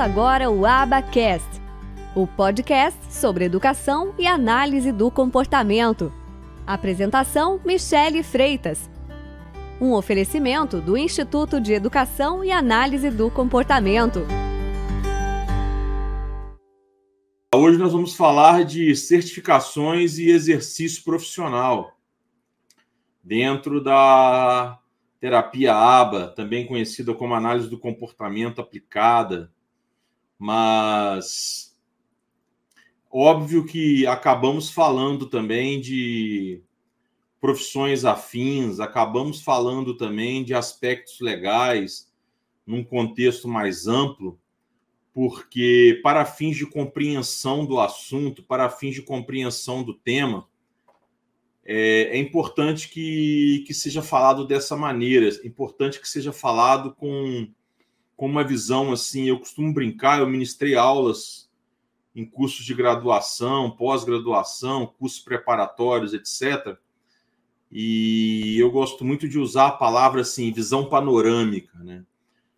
Agora o Abacast, o podcast sobre educação e análise do comportamento. Apresentação: Michele Freitas. Um oferecimento do Instituto de Educação e Análise do Comportamento. Hoje nós vamos falar de certificações e exercício profissional dentro da terapia ABA, também conhecida como análise do comportamento aplicada, mas óbvio que acabamos falando também de profissões afins, acabamos falando também de aspectos legais num contexto mais amplo, porque para fins de compreensão do assunto, para fins de compreensão do tema, é, é, importante que, que seja falado dessa maneira, é importante que seja falado com, com uma visão assim. Eu costumo brincar, eu ministrei aulas em cursos de graduação, pós-graduação, cursos preparatórios, etc. E eu gosto muito de usar a palavra assim, visão panorâmica, né?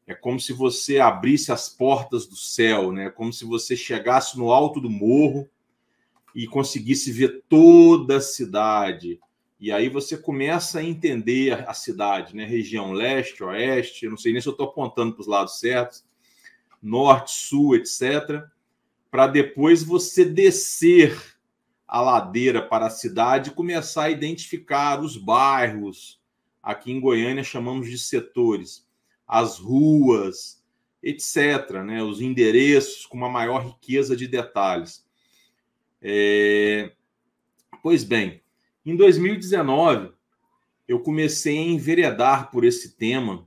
É como se você abrisse as portas do céu, né? Como se você chegasse no alto do morro e conseguisse ver toda a cidade. E aí você começa a entender a cidade, né? Região leste, oeste, não sei nem se eu estou apontando para os lados certos, norte, sul, etc. Para depois você descer a ladeira para a cidade e começar a identificar os bairros. Aqui em Goiânia chamamos de setores, as ruas, etc., né? os endereços com uma maior riqueza de detalhes. É... Pois bem, em 2019, eu comecei a enveredar por esse tema.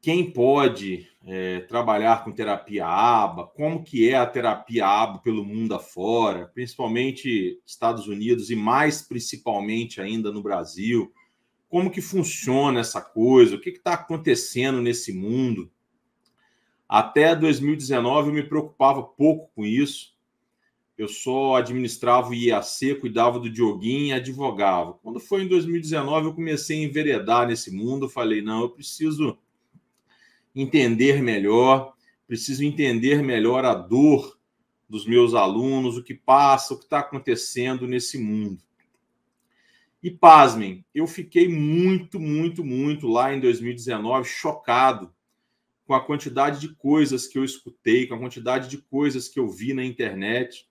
Quem pode é, trabalhar com terapia ABA? Como que é a terapia ABA pelo mundo afora, principalmente Estados Unidos e mais principalmente ainda no Brasil? Como que funciona essa coisa? O que está acontecendo nesse mundo? Até 2019 eu me preocupava pouco com isso eu só administrava o IAC, cuidava do Dioguinho e advogava. Quando foi em 2019, eu comecei a enveredar nesse mundo. Falei, não, eu preciso entender melhor, preciso entender melhor a dor dos meus alunos, o que passa, o que está acontecendo nesse mundo. E pasmem, eu fiquei muito, muito, muito lá em 2019 chocado com a quantidade de coisas que eu escutei, com a quantidade de coisas que eu vi na internet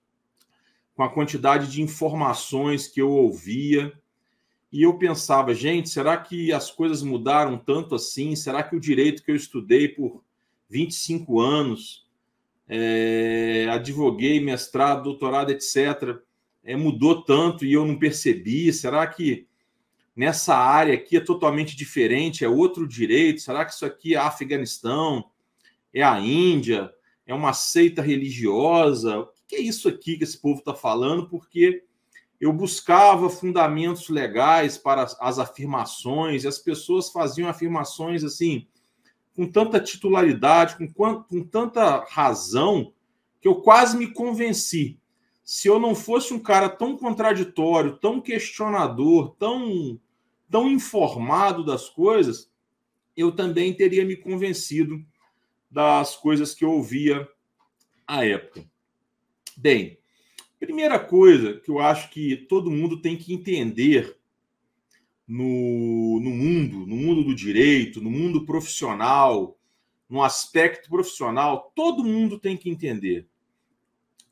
com a quantidade de informações que eu ouvia. E eu pensava, gente, será que as coisas mudaram tanto assim? Será que o direito que eu estudei por 25 anos, é, advoguei, mestrado, doutorado, etc., é, mudou tanto e eu não percebi? Será que nessa área aqui é totalmente diferente? É outro direito? Será que isso aqui é Afeganistão? É a Índia? É uma seita religiosa? Que é isso aqui que esse povo está falando? Porque eu buscava fundamentos legais para as afirmações, e as pessoas faziam afirmações assim, com tanta titularidade, com, com tanta razão, que eu quase me convenci. Se eu não fosse um cara tão contraditório, tão questionador, tão, tão informado das coisas, eu também teria me convencido das coisas que eu ouvia à época. Bem, primeira coisa que eu acho que todo mundo tem que entender no, no mundo, no mundo do direito, no mundo profissional, no aspecto profissional, todo mundo tem que entender.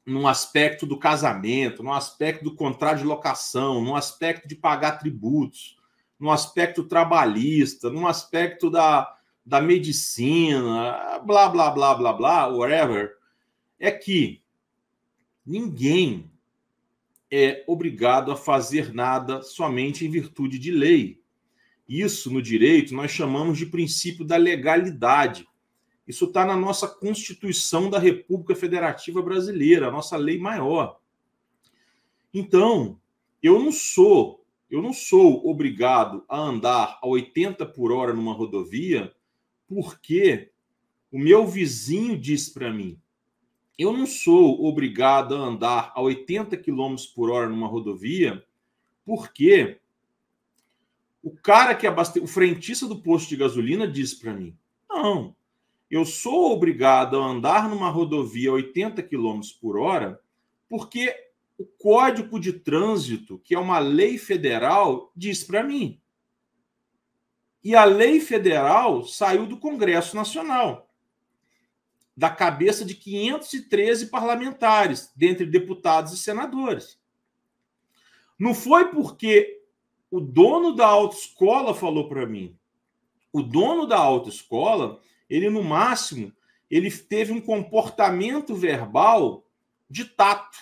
No aspecto do casamento, no aspecto do contrato de locação, no aspecto de pagar tributos, no aspecto trabalhista, no aspecto da, da medicina, blá, blá, blá, blá, blá, whatever, é que Ninguém é obrigado a fazer nada somente em virtude de lei. Isso, no direito, nós chamamos de princípio da legalidade. Isso está na nossa Constituição da República Federativa Brasileira, a nossa lei maior. Então, eu não sou, eu não sou obrigado a andar a 80 por hora numa rodovia porque o meu vizinho diz para mim, eu não sou obrigado a andar a 80 km por hora numa rodovia, porque o cara que abastece, o frentista do posto de gasolina disse para mim: não, eu sou obrigado a andar numa rodovia a 80 km por hora, porque o Código de Trânsito, que é uma lei federal, diz para mim. E a lei federal saiu do Congresso Nacional, da cabeça de 513 parlamentares, dentre deputados e senadores. Não foi porque o dono da autoescola falou para mim. O dono da autoescola, ele no máximo, ele teve um comportamento verbal de tato,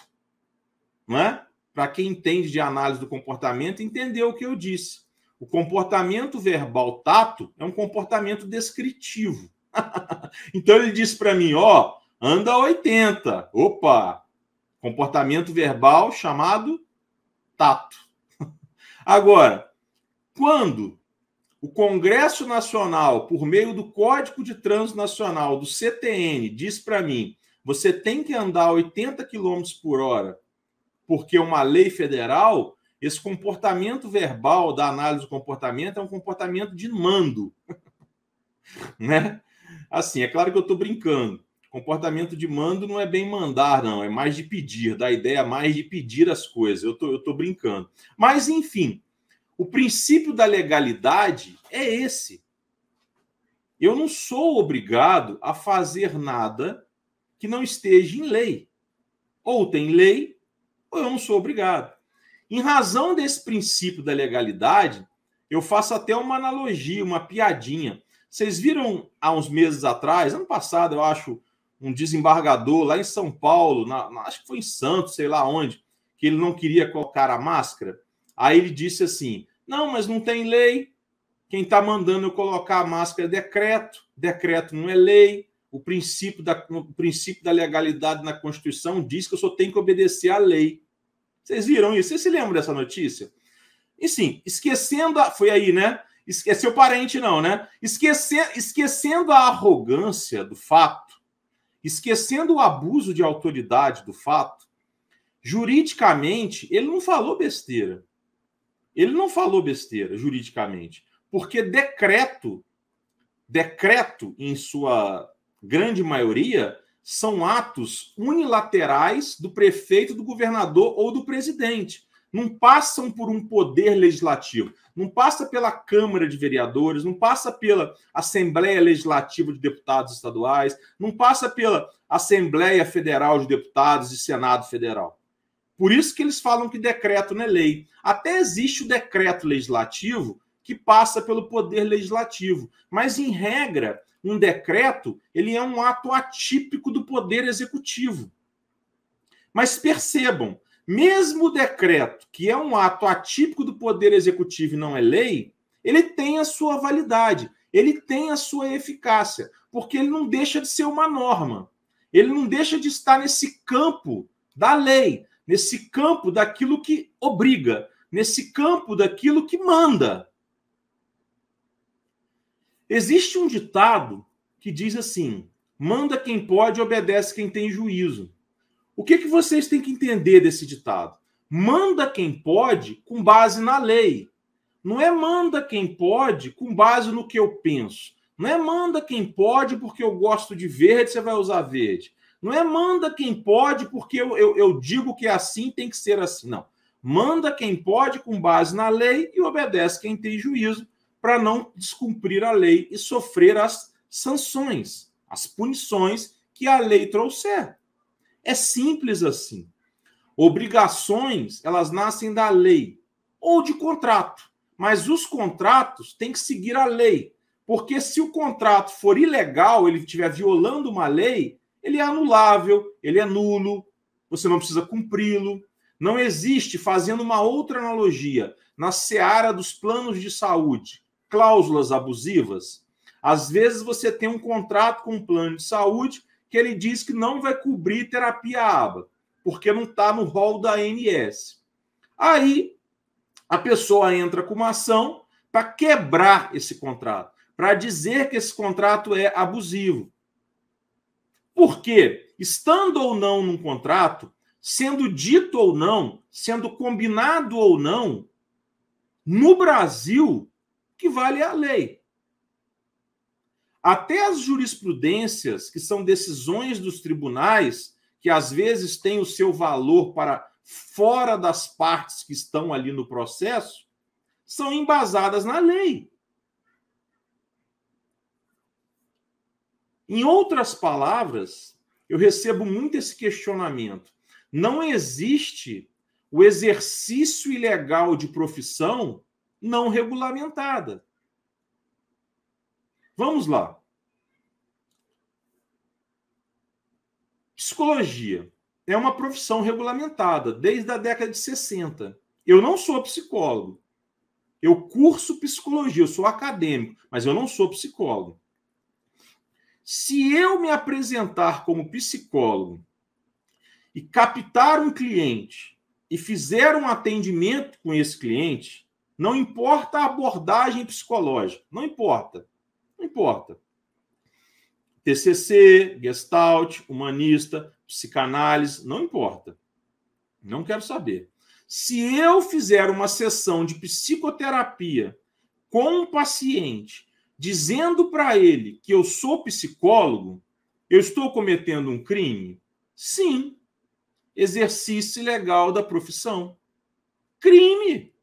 né? Para quem entende de análise do comportamento, entendeu o que eu disse. O comportamento verbal tato é um comportamento descritivo. então ele disse para mim, ó, anda 80. Opa! Comportamento verbal chamado tato. Agora, quando o Congresso Nacional, por meio do Código de Trânsito Nacional, do CTN, diz para mim: você tem que andar 80 km por hora, porque uma lei federal, esse comportamento verbal da análise do comportamento é um comportamento de mando. né? Assim, é claro que eu estou brincando. Comportamento de mando não é bem mandar, não, é mais de pedir, dá ideia mais de pedir as coisas. Eu tô, estou brincando. Mas, enfim, o princípio da legalidade é esse. Eu não sou obrigado a fazer nada que não esteja em lei. Ou tem lei, ou eu não sou obrigado. Em razão desse princípio da legalidade, eu faço até uma analogia, uma piadinha. Vocês viram há uns meses atrás, ano passado, eu acho, um desembargador lá em São Paulo, na, na, acho que foi em Santos, sei lá onde, que ele não queria colocar a máscara. Aí ele disse assim: não, mas não tem lei. Quem está mandando eu colocar a máscara é decreto, decreto não é lei. O princípio, da, o princípio da legalidade na Constituição diz que eu só tenho que obedecer à lei. Vocês viram isso? Vocês se lembram dessa notícia? E sim, esquecendo. A, foi aí, né? Esqueceu parente, não, né? Esquece, esquecendo a arrogância do fato, esquecendo o abuso de autoridade do fato, juridicamente, ele não falou besteira. Ele não falou besteira juridicamente, porque decreto, decreto em sua grande maioria, são atos unilaterais do prefeito, do governador ou do presidente. Não passam por um poder legislativo, não passa pela Câmara de Vereadores, não passa pela Assembleia Legislativa de Deputados Estaduais, não passa pela Assembleia Federal de Deputados e Senado Federal. Por isso que eles falam que decreto não é lei. Até existe o decreto legislativo que passa pelo poder legislativo, mas em regra, um decreto, ele é um ato atípico do poder executivo. Mas percebam, mesmo o decreto, que é um ato atípico do poder executivo e não é lei, ele tem a sua validade, ele tem a sua eficácia, porque ele não deixa de ser uma norma. Ele não deixa de estar nesse campo da lei, nesse campo daquilo que obriga, nesse campo daquilo que manda. Existe um ditado que diz assim: manda quem pode, obedece quem tem juízo. O que, que vocês têm que entender desse ditado? Manda quem pode com base na lei. Não é manda quem pode com base no que eu penso. Não é manda quem pode porque eu gosto de verde, você vai usar verde. Não é manda quem pode, porque eu, eu, eu digo que é assim, tem que ser assim. Não. Manda quem pode com base na lei e obedece quem tem juízo para não descumprir a lei e sofrer as sanções, as punições que a lei trouxer. É simples assim. Obrigações, elas nascem da lei ou de contrato, mas os contratos têm que seguir a lei. Porque se o contrato for ilegal, ele estiver violando uma lei, ele é anulável, ele é nulo, você não precisa cumpri-lo. Não existe, fazendo uma outra analogia, na seara dos planos de saúde, cláusulas abusivas. Às vezes você tem um contrato com um plano de saúde que ele diz que não vai cobrir terapia ABA, porque não está no rol da ANS. Aí a pessoa entra com uma ação para quebrar esse contrato, para dizer que esse contrato é abusivo. Porque, estando ou não num contrato, sendo dito ou não, sendo combinado ou não, no Brasil, que vale a lei. Até as jurisprudências, que são decisões dos tribunais, que às vezes têm o seu valor para fora das partes que estão ali no processo, são embasadas na lei. Em outras palavras, eu recebo muito esse questionamento. Não existe o exercício ilegal de profissão não regulamentada. Vamos lá. Psicologia é uma profissão regulamentada desde a década de 60. Eu não sou psicólogo. Eu curso psicologia, eu sou acadêmico, mas eu não sou psicólogo. Se eu me apresentar como psicólogo e captar um cliente e fizer um atendimento com esse cliente, não importa a abordagem psicológica, não importa. Não importa. TCC, Gestalt, humanista, psicanálise, não importa. Não quero saber. Se eu fizer uma sessão de psicoterapia com um paciente, dizendo para ele que eu sou psicólogo, eu estou cometendo um crime? Sim. Exercício ilegal da profissão. Crime.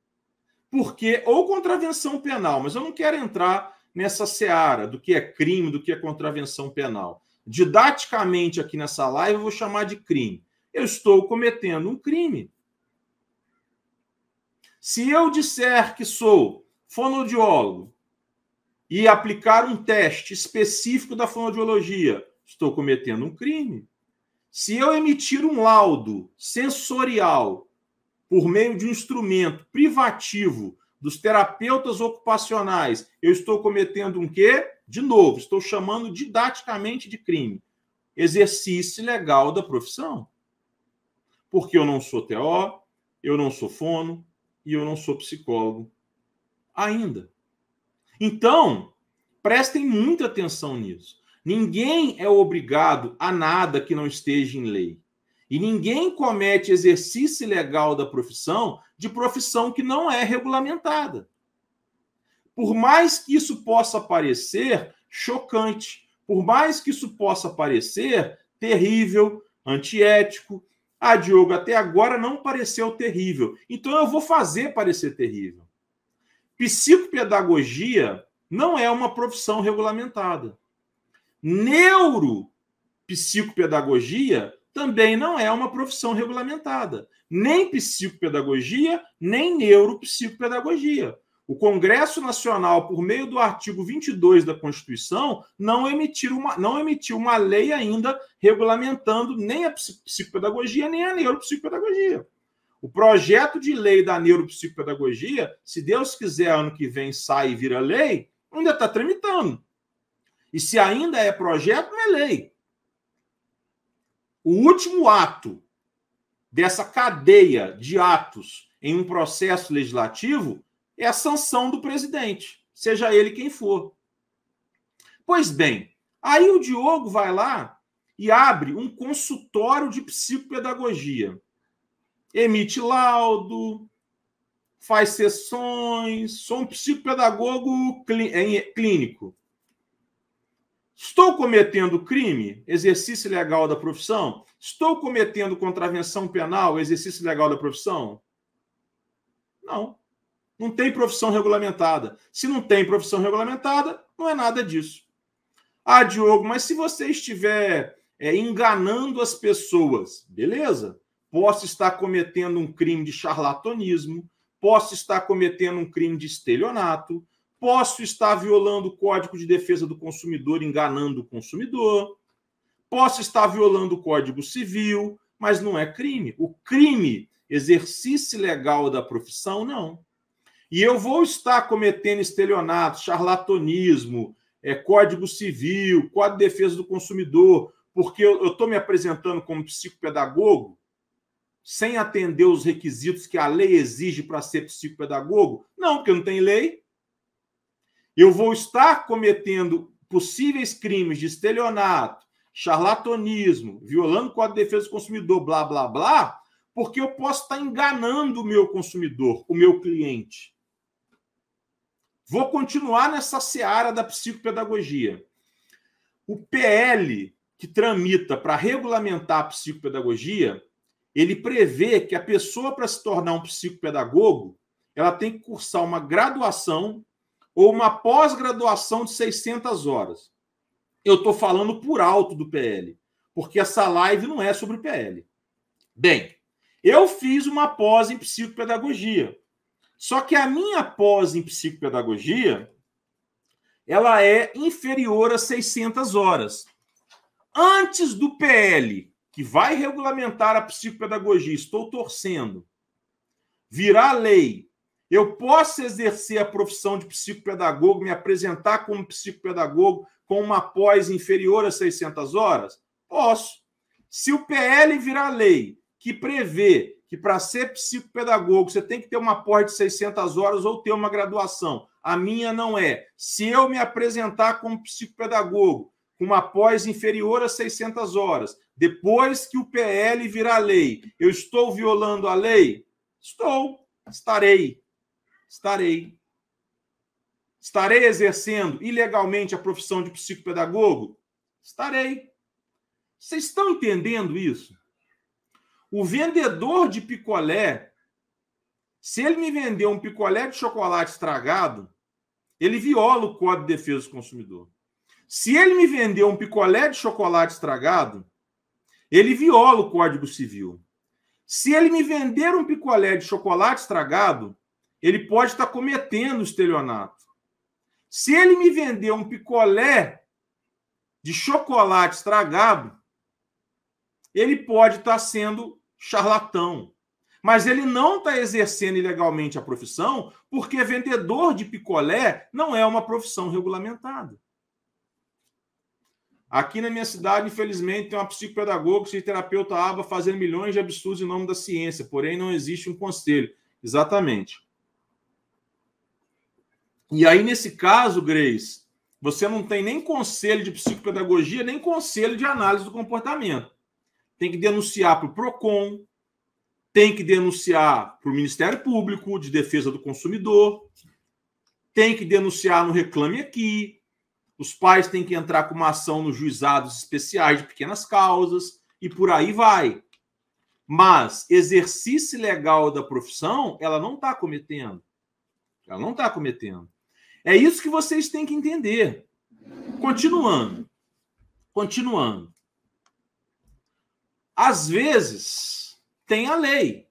Porque, ou contravenção penal, mas eu não quero entrar nessa seara do que é crime, do que é contravenção penal. Didaticamente, aqui nessa live, eu vou chamar de crime. Eu estou cometendo um crime. Se eu disser que sou fonoaudiólogo e aplicar um teste específico da fonoaudiologia, estou cometendo um crime. Se eu emitir um laudo sensorial por meio de um instrumento privativo dos terapeutas ocupacionais, eu estou cometendo um quê? De novo, estou chamando didaticamente de crime. Exercício legal da profissão. Porque eu não sou TO, eu não sou fono e eu não sou psicólogo ainda. Então, prestem muita atenção nisso. Ninguém é obrigado a nada que não esteja em lei. E ninguém comete exercício ilegal da profissão de profissão que não é regulamentada. Por mais que isso possa parecer chocante, por mais que isso possa parecer terrível, antiético, ah, Diogo, até agora não pareceu terrível. Então eu vou fazer parecer terrível. Psicopedagogia não é uma profissão regulamentada. Neuropsicopedagogia também não é uma profissão regulamentada. Nem psicopedagogia, nem neuropsicopedagogia. O Congresso Nacional, por meio do artigo 22 da Constituição, não emitiu uma, não emitiu uma lei ainda regulamentando nem a psicopedagogia, nem a neuropsicopedagogia. O projeto de lei da neuropsicopedagogia, se Deus quiser, ano que vem sai e vira lei, ainda está tramitando. E se ainda é projeto, não é lei. O último ato dessa cadeia de atos em um processo legislativo é a sanção do presidente, seja ele quem for. Pois bem, aí o Diogo vai lá e abre um consultório de psicopedagogia. Emite laudo, faz sessões, sou um psicopedagogo clínico. Estou cometendo crime, exercício legal da profissão? Estou cometendo contravenção penal, exercício legal da profissão? Não. Não tem profissão regulamentada. Se não tem profissão regulamentada, não é nada disso. Ah, Diogo, mas se você estiver é, enganando as pessoas, beleza? Posso estar cometendo um crime de charlatanismo, posso estar cometendo um crime de estelionato, Posso estar violando o Código de Defesa do Consumidor, enganando o consumidor. Posso estar violando o Código Civil, mas não é crime. O crime, exercício legal da profissão, não. E eu vou estar cometendo estelionato, charlatanismo, é, Código Civil, Código de Defesa do Consumidor, porque eu estou me apresentando como psicopedagogo, sem atender os requisitos que a lei exige para ser psicopedagogo? Não, porque não tem lei eu vou estar cometendo possíveis crimes de estelionato, charlatanismo, violando o Código de Defesa do Consumidor, blá, blá, blá, porque eu posso estar enganando o meu consumidor, o meu cliente. Vou continuar nessa seara da psicopedagogia. O PL que tramita para regulamentar a psicopedagogia, ele prevê que a pessoa, para se tornar um psicopedagogo, ela tem que cursar uma graduação ou uma pós-graduação de 600 horas. Eu estou falando por alto do PL, porque essa live não é sobre PL. Bem, eu fiz uma pós em psicopedagogia. Só que a minha pós em psicopedagogia, ela é inferior a 600 horas. Antes do PL, que vai regulamentar a psicopedagogia, estou torcendo, virar lei eu posso exercer a profissão de psicopedagogo, me apresentar como psicopedagogo com uma pós inferior a 600 horas? Posso. Se o PL virar lei que prevê que para ser psicopedagogo você tem que ter uma pós de 600 horas ou ter uma graduação, a minha não é. Se eu me apresentar como psicopedagogo com uma pós inferior a 600 horas, depois que o PL virar lei, eu estou violando a lei? Estou, estarei estarei. Estarei exercendo ilegalmente a profissão de psicopedagogo? Estarei. Vocês estão entendendo isso? O vendedor de picolé, se ele me vender um picolé de chocolate estragado, ele viola o Código de Defesa do Consumidor. Se ele me vender um picolé de chocolate estragado, ele viola o Código Civil. Se ele me vender um picolé de chocolate estragado, ele pode estar cometendo estelionato. Se ele me vender um picolé de chocolate estragado, ele pode estar sendo charlatão. Mas ele não está exercendo ilegalmente a profissão, porque vendedor de picolé não é uma profissão regulamentada. Aqui na minha cidade, infelizmente, tem uma psicopedagoga, terapeuta aba fazendo milhões de absurdos em nome da ciência, porém não existe um conselho. Exatamente. E aí, nesse caso, Grace, você não tem nem conselho de psicopedagogia, nem conselho de análise do comportamento. Tem que denunciar para o PROCON, tem que denunciar para o Ministério Público de Defesa do Consumidor, tem que denunciar no Reclame Aqui, os pais têm que entrar com uma ação nos juizados especiais de pequenas causas e por aí vai. Mas exercício legal da profissão, ela não está cometendo. Ela não está cometendo. É isso que vocês têm que entender. Continuando. Continuando. Às vezes, tem a lei.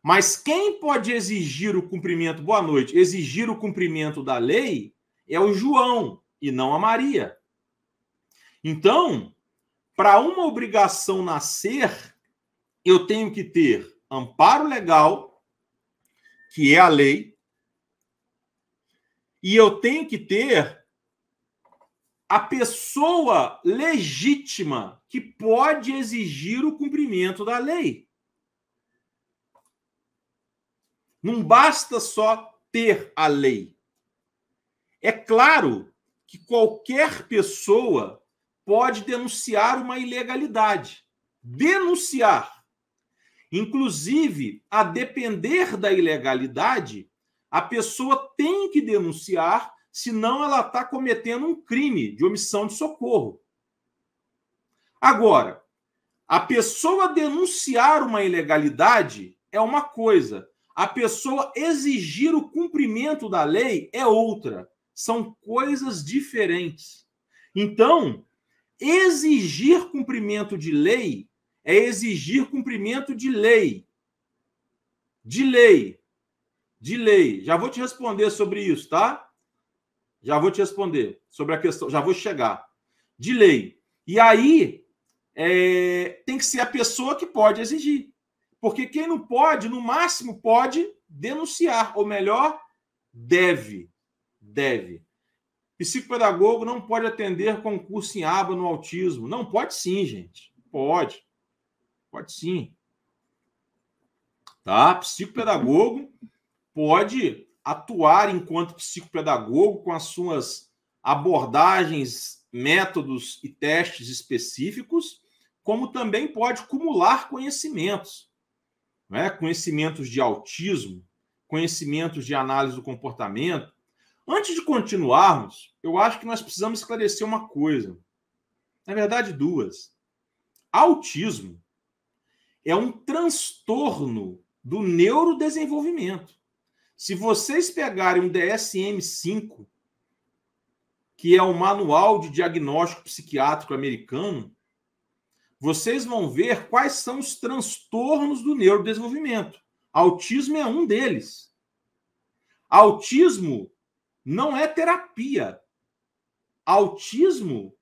Mas quem pode exigir o cumprimento, boa noite, exigir o cumprimento da lei é o João e não a Maria. Então, para uma obrigação nascer, eu tenho que ter amparo legal, que é a lei, e eu tenho que ter a pessoa legítima que pode exigir o cumprimento da lei. Não basta só ter a lei. É claro que qualquer pessoa pode denunciar uma ilegalidade. Denunciar. Inclusive, a depender da ilegalidade, a pessoa tem que denunciar, senão ela está cometendo um crime de omissão de socorro. Agora, a pessoa denunciar uma ilegalidade é uma coisa, a pessoa exigir o cumprimento da lei é outra. São coisas diferentes. Então, exigir cumprimento de lei é exigir cumprimento de lei. De lei de lei. Já vou te responder sobre isso, tá? Já vou te responder sobre a questão, já vou chegar. De lei. E aí é, tem que ser a pessoa que pode exigir. Porque quem não pode, no máximo, pode denunciar, ou melhor, deve. Deve. Psicopedagogo não pode atender concurso em aba no autismo. Não, pode sim, gente. Pode. Pode sim. Tá? Psicopedagogo pode atuar enquanto psicopedagogo com as suas abordagens, métodos e testes específicos, como também pode acumular conhecimentos, né? conhecimentos de autismo, conhecimentos de análise do comportamento. Antes de continuarmos, eu acho que nós precisamos esclarecer uma coisa. Na verdade, duas. Autismo é um transtorno do neurodesenvolvimento. Se vocês pegarem um DSM-5, que é o Manual de Diagnóstico Psiquiátrico Americano, vocês vão ver quais são os transtornos do neurodesenvolvimento. Autismo é um deles. Autismo não é terapia. Autismo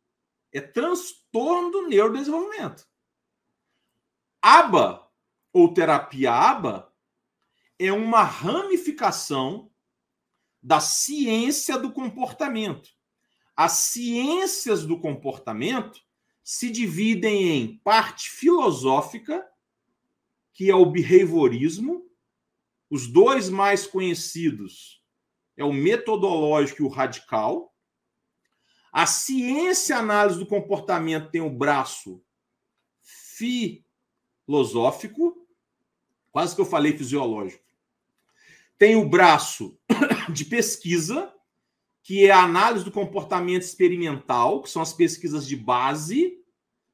é transtorno do neurodesenvolvimento. ABA, ou terapia ABA, é uma ramificação da ciência do comportamento. As ciências do comportamento se dividem em parte filosófica, que é o behaviorismo, os dois mais conhecidos é o metodológico e o radical. A ciência análise do comportamento tem o braço filosófico, quase que eu falei fisiológico. Tem o braço de pesquisa, que é a análise do comportamento experimental, que são as pesquisas de base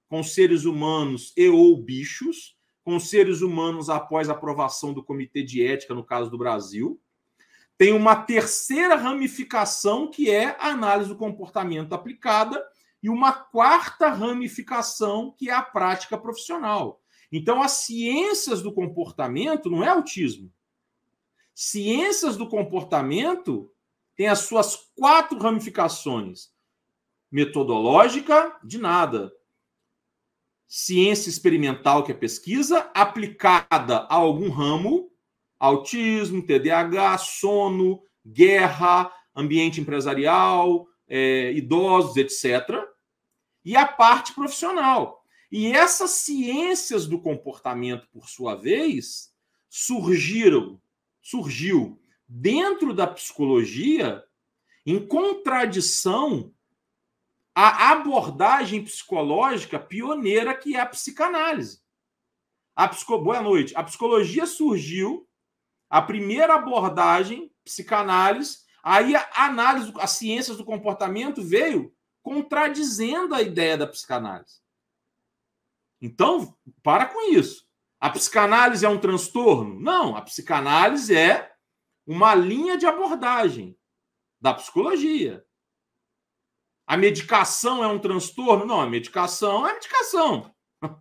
com seres humanos e ou bichos, com seres humanos após aprovação do Comitê de Ética, no caso do Brasil. Tem uma terceira ramificação, que é a análise do comportamento aplicada, e uma quarta ramificação, que é a prática profissional. Então, as ciências do comportamento não é autismo. Ciências do comportamento tem as suas quatro ramificações: metodológica, de nada. Ciência experimental, que é pesquisa, aplicada a algum ramo, autismo, TDAH, sono, guerra, ambiente empresarial, é, idosos, etc. E a parte profissional. E essas ciências do comportamento, por sua vez, surgiram, surgiu dentro da psicologia em contradição à abordagem psicológica pioneira que é a psicanálise. A psico... Boa noite. A psicologia surgiu, a primeira abordagem, psicanálise, aí a análise, as ciências do comportamento veio contradizendo a ideia da psicanálise. Então, para com isso. A psicanálise é um transtorno? Não, a psicanálise é uma linha de abordagem da psicologia. A medicação é um transtorno? Não, a medicação é medicação.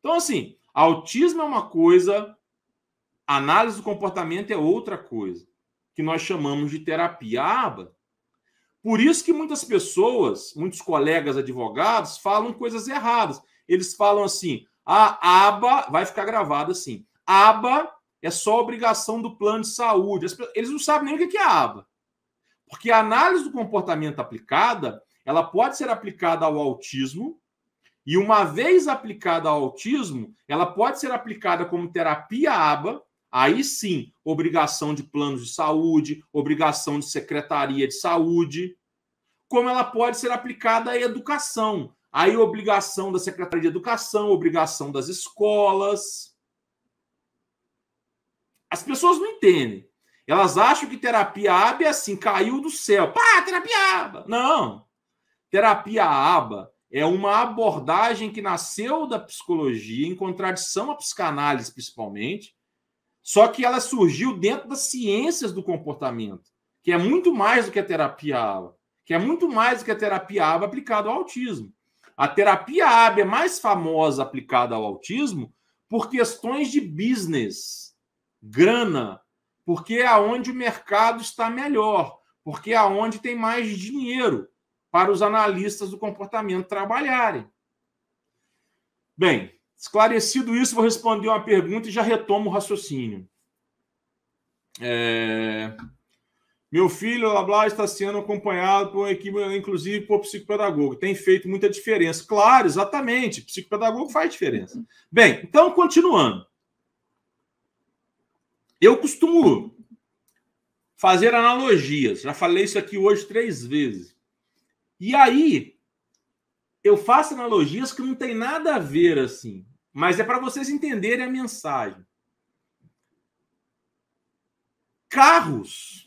Então, assim, autismo é uma coisa, análise do comportamento é outra coisa, que nós chamamos de terapia aba. Por isso que muitas pessoas, muitos colegas advogados, falam coisas erradas. Eles falam assim: a aba vai ficar gravada assim. Aba é só obrigação do plano de saúde. Eles não sabem nem o que é a aba. Porque a análise do comportamento aplicada, ela pode ser aplicada ao autismo, e uma vez aplicada ao autismo, ela pode ser aplicada como terapia aba, aí sim, obrigação de planos de saúde, obrigação de secretaria de saúde, como ela pode ser aplicada à educação, aí obrigação da secretaria de educação, obrigação das escolas. As pessoas não entendem. Elas acham que terapia aba é assim, caiu do céu. Pá, terapia aba. Não. Terapia aba é uma abordagem que nasceu da psicologia, em contradição à psicanálise, principalmente, só que ela surgiu dentro das ciências do comportamento, que é muito mais do que a terapia aba, que é muito mais do que a terapia aba aplicada ao autismo. A terapia aba é mais famosa aplicada ao autismo por questões de business grana, porque é onde o mercado está melhor, porque é onde tem mais dinheiro para os analistas do comportamento trabalharem. Bem, esclarecido isso, vou responder uma pergunta e já retomo o raciocínio. É... Meu filho, blá, blá, está sendo acompanhado por uma equipe, inclusive por psicopedagogo. Tem feito muita diferença. Claro, exatamente. Psicopedagogo faz diferença. Bem, então, continuando. Eu costumo fazer analogias. Já falei isso aqui hoje três vezes. E aí, eu faço analogias que não tem nada a ver assim, mas é para vocês entenderem a mensagem. Carros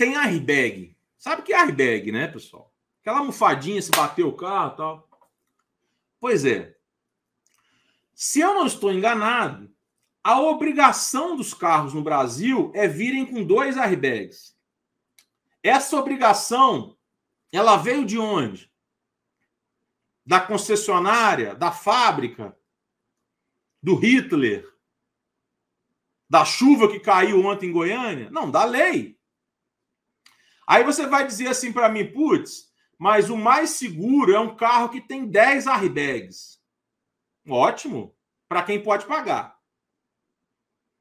tem airbag. Sabe o que é airbag, né, pessoal? Aquela almofadinha, se bater o carro tal. Pois é. Se eu não estou enganado, a obrigação dos carros no Brasil é virem com dois airbags. Essa obrigação, ela veio de onde? Da concessionária, da fábrica, do Hitler, da chuva que caiu ontem em Goiânia? Não, da lei. Aí você vai dizer assim para mim, putz, mas o mais seguro é um carro que tem 10 airbags. Ótimo, para quem pode pagar.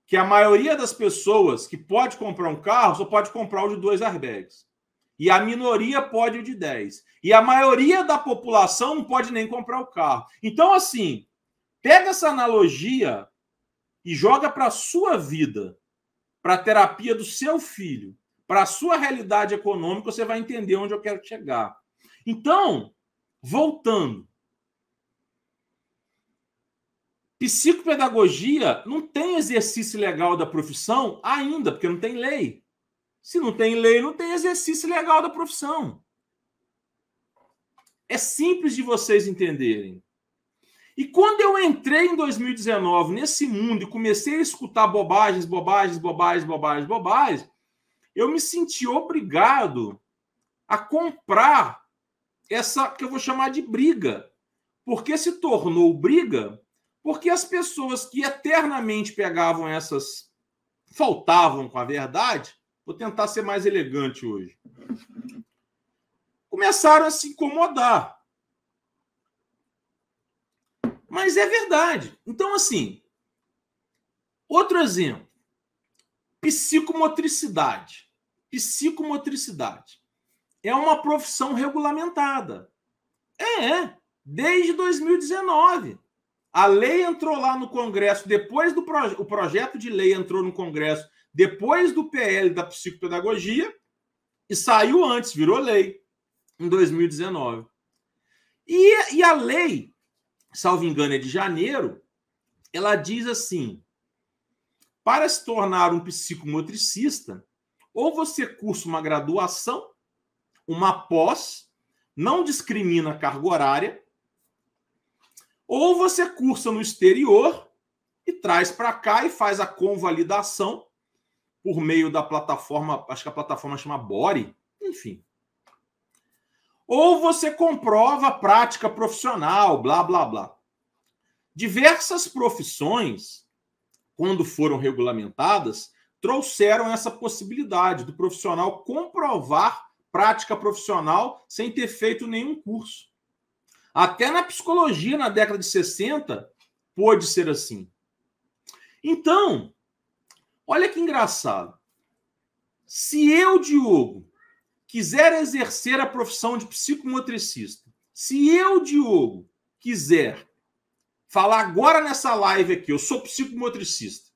Que a maioria das pessoas que pode comprar um carro só pode comprar o de dois airbags. E a minoria pode o de 10. E a maioria da população não pode nem comprar o carro. Então, assim, pega essa analogia e joga para a sua vida, para a terapia do seu filho, para a sua realidade econômica, você vai entender onde eu quero chegar. Então, voltando. Psicopedagogia não tem exercício legal da profissão ainda, porque não tem lei. Se não tem lei, não tem exercício legal da profissão. É simples de vocês entenderem. E quando eu entrei em 2019 nesse mundo e comecei a escutar bobagens, bobagens, bobagens, bobagens, bobagens, eu me senti obrigado a comprar essa que eu vou chamar de briga. Porque se tornou briga porque as pessoas que eternamente pegavam essas faltavam com a verdade, vou tentar ser mais elegante hoje. Começaram a se incomodar. Mas é verdade. Então, assim, outro exemplo: psicomotricidade. Psicomotricidade é uma profissão regulamentada. É, é, desde 2019. A lei entrou lá no Congresso, depois do proje o projeto de lei entrou no Congresso, depois do PL da psicopedagogia, e saiu antes, virou lei, em 2019. E, e a lei salvo engano, é de janeiro, ela diz assim: para se tornar um psicomotricista, ou você cursa uma graduação, uma pós, não discrimina carga horária, ou você cursa no exterior e traz para cá e faz a convalidação por meio da plataforma, acho que a plataforma chama Bore, enfim ou você comprova a prática profissional, blá, blá, blá. Diversas profissões, quando foram regulamentadas, trouxeram essa possibilidade do profissional comprovar prática profissional sem ter feito nenhum curso. Até na psicologia, na década de 60, pôde ser assim. Então, olha que engraçado. Se eu, Diogo, quiser exercer a profissão de psicomotricista, se eu, Diogo, quiser falar agora nessa live aqui, eu sou psicomotricista.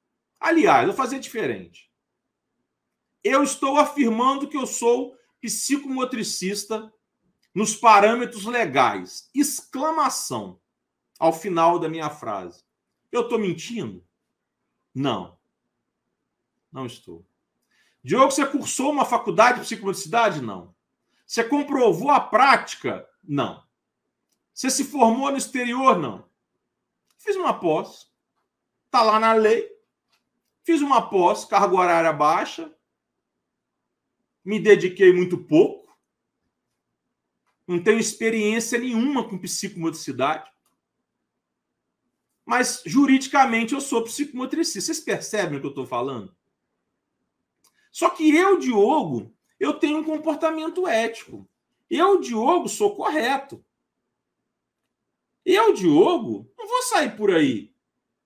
Aliás, vou fazer diferente. Eu estou afirmando que eu sou psicomotricista nos parâmetros legais. Exclamação ao final da minha frase. Eu estou mentindo? Não. Não estou. Diogo, você cursou uma faculdade de psicomotricidade? Não. Você comprovou a prática? Não. Você se formou no exterior? Não. Fiz uma pós. Está lá na lei. Fiz uma pós, carga horária baixa. Me dediquei muito pouco. Não tenho experiência nenhuma com psicomotricidade. Mas juridicamente eu sou psicomotricista. Vocês percebem o que eu estou falando? Só que eu, Diogo, eu tenho um comportamento ético. Eu, Diogo, sou correto. Eu, Diogo, não vou sair por aí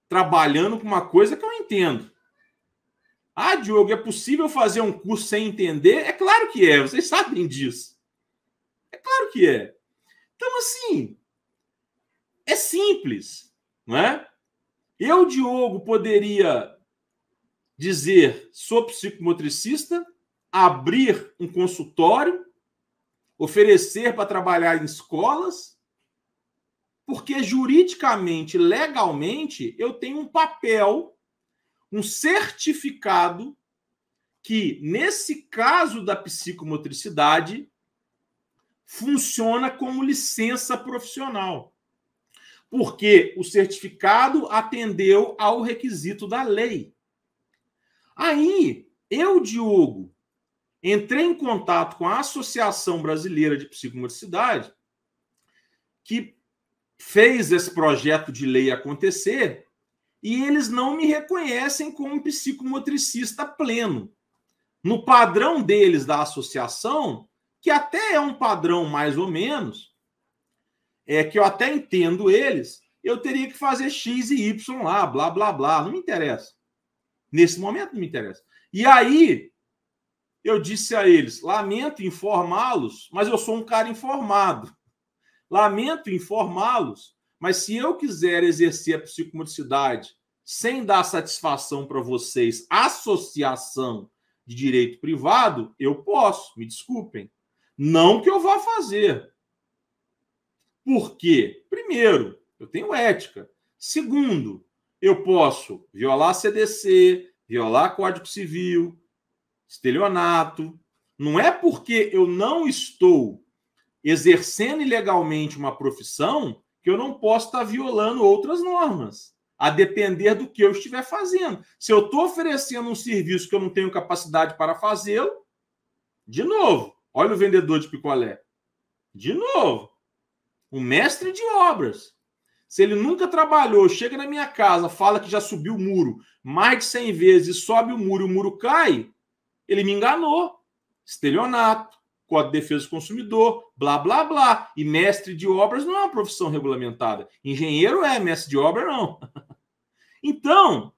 trabalhando com uma coisa que eu entendo. Ah, Diogo, é possível fazer um curso sem entender? É claro que é, vocês sabem disso. É claro que é. Então, assim, é simples, não é? Eu, Diogo, poderia dizer sou psicomotricista, abrir um consultório, oferecer para trabalhar em escolas, porque juridicamente, legalmente, eu tenho um papel, um certificado que, nesse caso da psicomotricidade, funciona como licença profissional. Porque o certificado atendeu ao requisito da lei. Aí, eu, Diogo, entrei em contato com a Associação Brasileira de Psicomotricidade, que fez esse projeto de lei acontecer, e eles não me reconhecem como psicomotricista pleno. No padrão deles da associação, que até é um padrão mais ou menos, é que eu até entendo eles, eu teria que fazer X e Y lá, blá, blá, blá, não me interessa. Nesse momento não me interessa. E aí, eu disse a eles: lamento informá-los, mas eu sou um cara informado. Lamento informá-los, mas se eu quiser exercer a psicomotricidade sem dar satisfação para vocês, associação de direito privado, eu posso, me desculpem. Não que eu vá fazer. Por quê? Primeiro, eu tenho ética. Segundo, eu posso violar CDC, violar Código Civil, estelionato. Não é porque eu não estou exercendo ilegalmente uma profissão que eu não posso estar violando outras normas, a depender do que eu estiver fazendo. Se eu estou oferecendo um serviço que eu não tenho capacidade para fazê-lo, de novo, olha o vendedor de picolé. De novo, o mestre de obras. Se ele nunca trabalhou, chega na minha casa, fala que já subiu o muro mais de 100 vezes, sobe o muro e o muro cai, ele me enganou. Estelionato, Código de Defesa do Consumidor, blá, blá, blá. E mestre de obras não é uma profissão regulamentada. Engenheiro é, mestre de obra não. Então,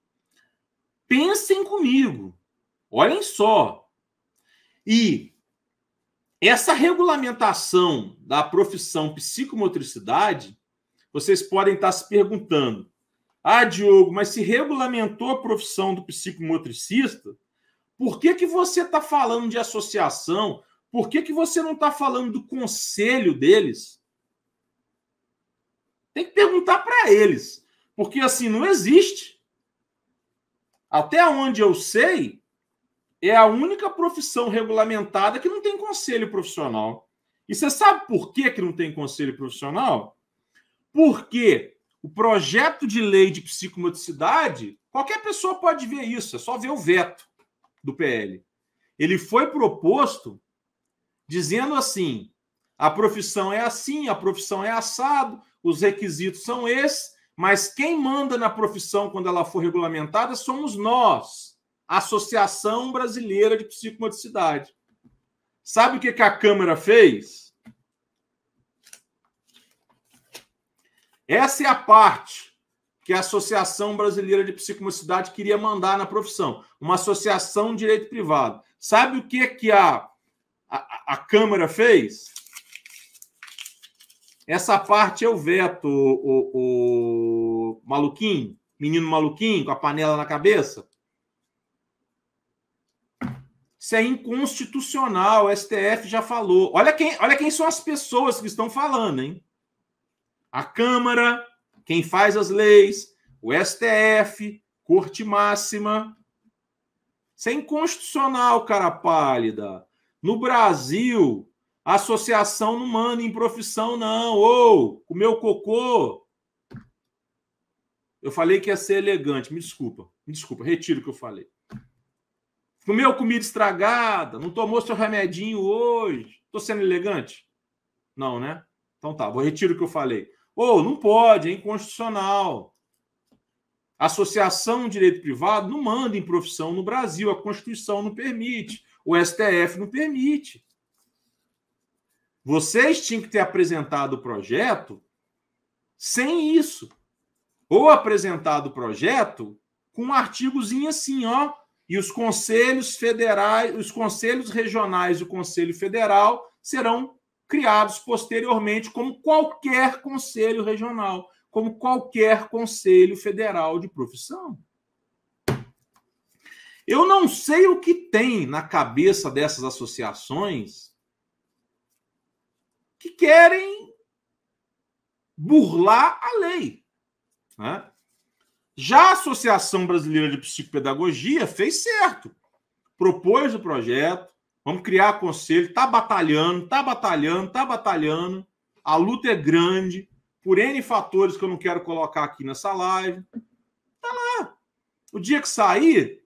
pensem comigo. Olhem só. E essa regulamentação da profissão psicomotricidade, vocês podem estar se perguntando: ah, Diogo, mas se regulamentou a profissão do psicomotricista, por que, que você está falando de associação? Por que, que você não está falando do conselho deles? Tem que perguntar para eles. Porque assim, não existe. Até onde eu sei, é a única profissão regulamentada que não tem conselho profissional. E você sabe por que, que não tem conselho profissional? Porque o projeto de lei de psicomotricidade, qualquer pessoa pode ver isso, é só ver o veto do PL. Ele foi proposto dizendo assim: a profissão é assim, a profissão é assado, os requisitos são esses, mas quem manda na profissão quando ela for regulamentada somos nós, a Associação Brasileira de Psicomotricidade. Sabe o que, que a Câmara fez? Essa é a parte que a Associação Brasileira de Psicomocidade queria mandar na profissão, uma associação de direito privado. Sabe o que, que a, a, a Câmara fez? Essa parte eu veto, o, o, o maluquinho, menino maluquinho, com a panela na cabeça. Isso é inconstitucional, o STF já falou. Olha quem, olha quem são as pessoas que estão falando, hein? A Câmara, quem faz as leis, o STF, Corte Máxima. Isso é inconstitucional, cara pálida. No Brasil, associação não manda em profissão, não. Ou, o meu cocô. Eu falei que ia ser elegante, me desculpa. Me desculpa, retiro o que eu falei. Comeu comida estragada, não tomou seu remedinho hoje. Estou sendo elegante? Não, né? Então tá, vou retirar o que eu falei. Ou não pode, é inconstitucional. Associação de direito privado não manda em profissão no Brasil, a Constituição não permite, o STF não permite. Vocês tinham que ter apresentado o projeto sem isso. Ou apresentado o projeto com um artigozinho assim, ó, e os conselhos federais, os conselhos regionais e o Conselho Federal serão criados posteriormente como qualquer conselho regional, como qualquer conselho federal de profissão. Eu não sei o que tem na cabeça dessas associações que querem burlar a lei. Né? Já a Associação Brasileira de Psicopedagogia fez certo. propôs o projeto, vamos criar conselho, está batalhando, está batalhando, está batalhando. A luta é grande, por N fatores que eu não quero colocar aqui nessa live. Está lá. O dia que sair,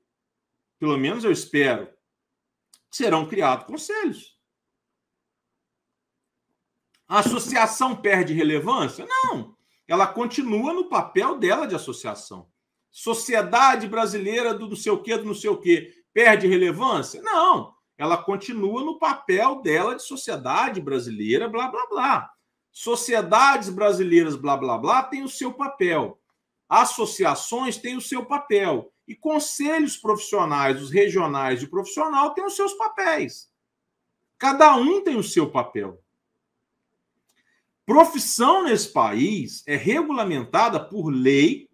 pelo menos eu espero, serão criados conselhos. A associação perde relevância? Não. Ela continua no papel dela de associação. Sociedade brasileira do não sei o quê, do não sei o quê, perde relevância? Não. Ela continua no papel dela de sociedade brasileira, blá, blá, blá. Sociedades brasileiras, blá, blá, blá, tem o seu papel. Associações têm o seu papel. E conselhos profissionais, os regionais de profissional, têm os seus papéis. Cada um tem o seu papel. Profissão nesse país é regulamentada por lei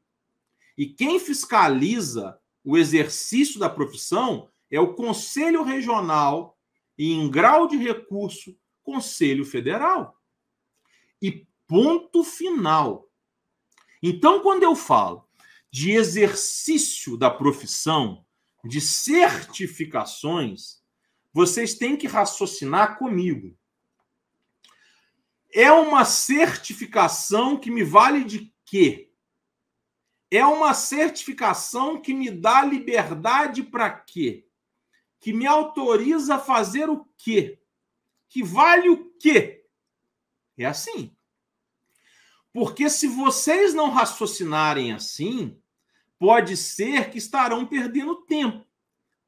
e quem fiscaliza o exercício da profissão é o Conselho Regional e, em grau de recurso, Conselho Federal. E ponto final. Então, quando eu falo de exercício da profissão, de certificações, vocês têm que raciocinar comigo. É uma certificação que me vale de quê? É uma certificação que me dá liberdade para quê? Que me autoriza a fazer o quê? Que vale o quê? É assim. Porque se vocês não raciocinarem assim, pode ser que estarão perdendo tempo.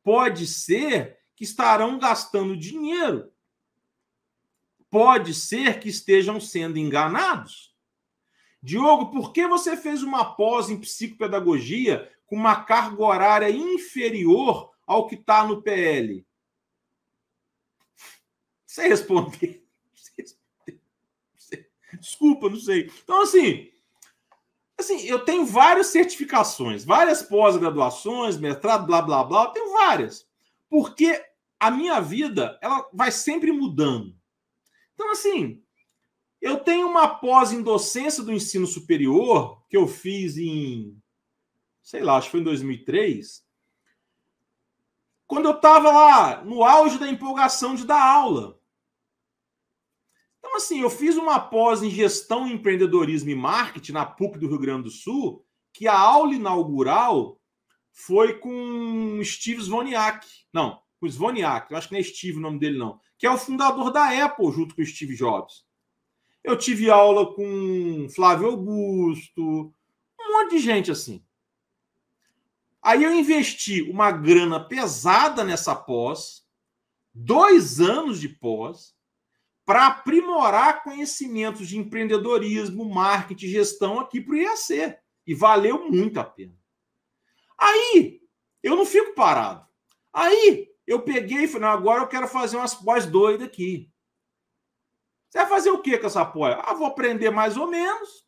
Pode ser que estarão gastando dinheiro pode ser que estejam sendo enganados. Diogo, por que você fez uma pós em psicopedagogia com uma carga horária inferior ao que está no PL? Sem responder. Desculpa, não sei. Então, assim, assim, eu tenho várias certificações, várias pós-graduações, mestrado, blá, blá, blá, eu tenho várias. Porque a minha vida, ela vai sempre mudando. Então, assim, eu tenho uma pós em docência do ensino superior que eu fiz em, sei lá, acho que foi em 2003, quando eu estava lá no auge da empolgação de dar aula. Então, assim, eu fiz uma pós em gestão, empreendedorismo e marketing na PUC do Rio Grande do Sul, que a aula inaugural foi com Steve Wozniak. Não, com Wozniak, eu acho que não é Steve o nome dele, não que é o fundador da Apple, junto com o Steve Jobs. Eu tive aula com Flávio Augusto, um monte de gente assim. Aí eu investi uma grana pesada nessa pós, dois anos de pós, para aprimorar conhecimentos de empreendedorismo, marketing, gestão aqui para o IAC. E valeu muito a pena. Aí eu não fico parado. Aí eu peguei e falei, não, agora eu quero fazer umas pós doidas aqui. Você vai fazer o que com essa pós? Ah, vou aprender mais ou menos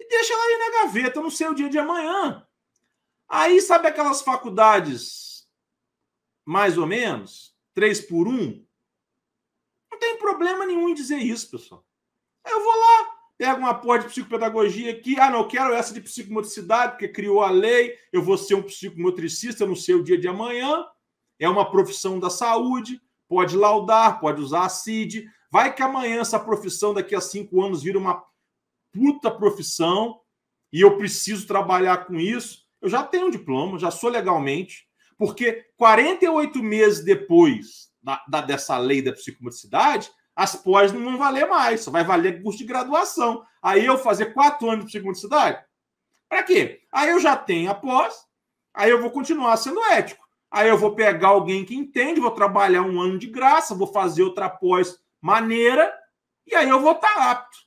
e deixa ela aí na gaveta, eu não sei o dia de amanhã. Aí, sabe aquelas faculdades mais ou menos? Três por um? Não tem problema nenhum em dizer isso, pessoal. Eu vou lá, pego uma pós de psicopedagogia aqui. Ah, não, quero essa de psicomotricidade, porque criou a lei. Eu vou ser um psicomotricista, eu não sei o dia de amanhã é uma profissão da saúde, pode laudar, pode usar a CID. Vai que amanhã essa profissão, daqui a cinco anos, vira uma puta profissão e eu preciso trabalhar com isso. Eu já tenho um diploma, já sou legalmente, porque 48 meses depois da, da dessa lei da psicomotricidade, as pós não vão valer mais, só vai valer curso de graduação. Aí eu fazer quatro anos de psicomotricidade? Para quê? Aí eu já tenho a pós, aí eu vou continuar sendo ético. Aí eu vou pegar alguém que entende, vou trabalhar um ano de graça, vou fazer outra pós maneira, e aí eu vou estar tá apto.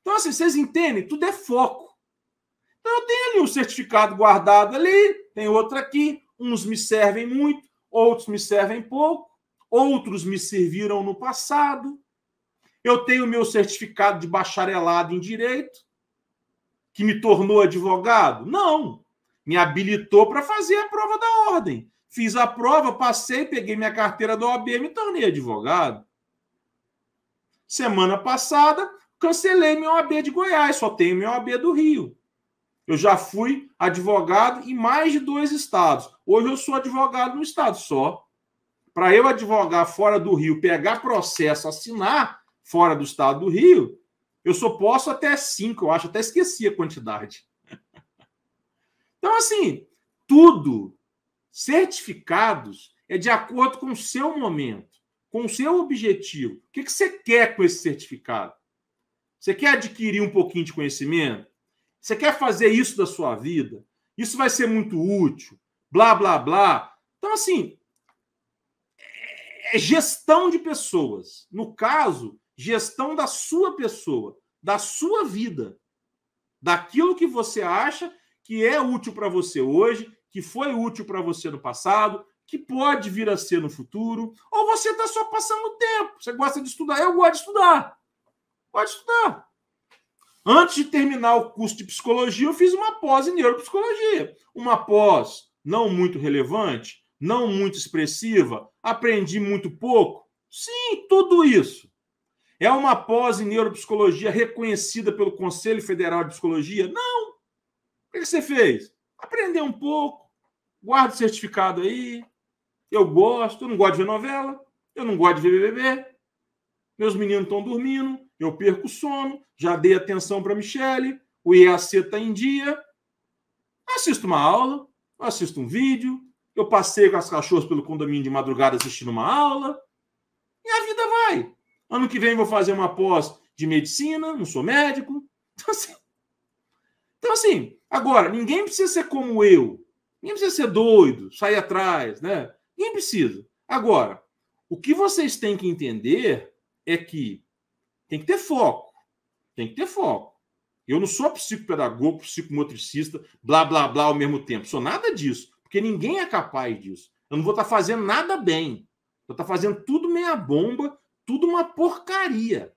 Então, assim, vocês entendem? Tudo é foco. Então, eu tenho ali um certificado guardado ali, tem outro aqui. Uns me servem muito, outros me servem pouco, outros me serviram no passado. Eu tenho meu certificado de bacharelado em direito, que me tornou advogado? Não. Me habilitou para fazer a prova da ordem. Fiz a prova, passei, peguei minha carteira do OAB e me tornei advogado. Semana passada, cancelei meu OAB de Goiás, só tenho meu OAB do Rio. Eu já fui advogado em mais de dois estados. Hoje eu sou advogado no estado só. para eu advogar fora do Rio, pegar processo, assinar fora do estado do Rio, eu só posso até cinco, eu acho, até esqueci a quantidade. Então, assim, tudo, certificados, é de acordo com o seu momento, com o seu objetivo. O que, você quer com esse certificado? Você quer adquirir um pouquinho de conhecimento? Você quer fazer isso da sua vida? Isso vai ser muito útil, blá, blá, blá. Então, assim, é gestão de pessoas. No caso, gestão da sua pessoa, da sua vida, daquilo que você acha que é útil para você hoje, que foi útil para você no passado, que pode vir a ser no futuro, ou você está só passando tempo. Você gosta de estudar? Eu gosto de estudar. Pode estudar. Antes de terminar o curso de psicologia, eu fiz uma pós em neuropsicologia. Uma pós não muito relevante, não muito expressiva, aprendi muito pouco. Sim, tudo isso. É uma pós em neuropsicologia reconhecida pelo Conselho Federal de Psicologia? Não. O que você fez? Aprender um pouco, guarda o certificado aí. Eu gosto, eu não gosto de ver novela, eu não gosto de ver BBB. Meus meninos estão dormindo, eu perco o sono, já dei atenção para Michele, o IAC está em dia. Assisto uma aula, assisto um vídeo, eu passei com as cachorras pelo condomínio de madrugada assistindo uma aula, e a vida vai. Ano que vem vou fazer uma pós de medicina, não sou médico. Então, assim, então, assim agora, ninguém precisa ser como eu. Ninguém precisa ser doido, sair atrás, né? Ninguém precisa. Agora, o que vocês têm que entender é que tem que ter foco. Tem que ter foco. Eu não sou psicopedagogo, psicomotricista, blá, blá, blá ao mesmo tempo. Sou nada disso. Porque ninguém é capaz disso. Eu não vou estar fazendo nada bem. Vou estar fazendo tudo meia bomba, tudo uma porcaria.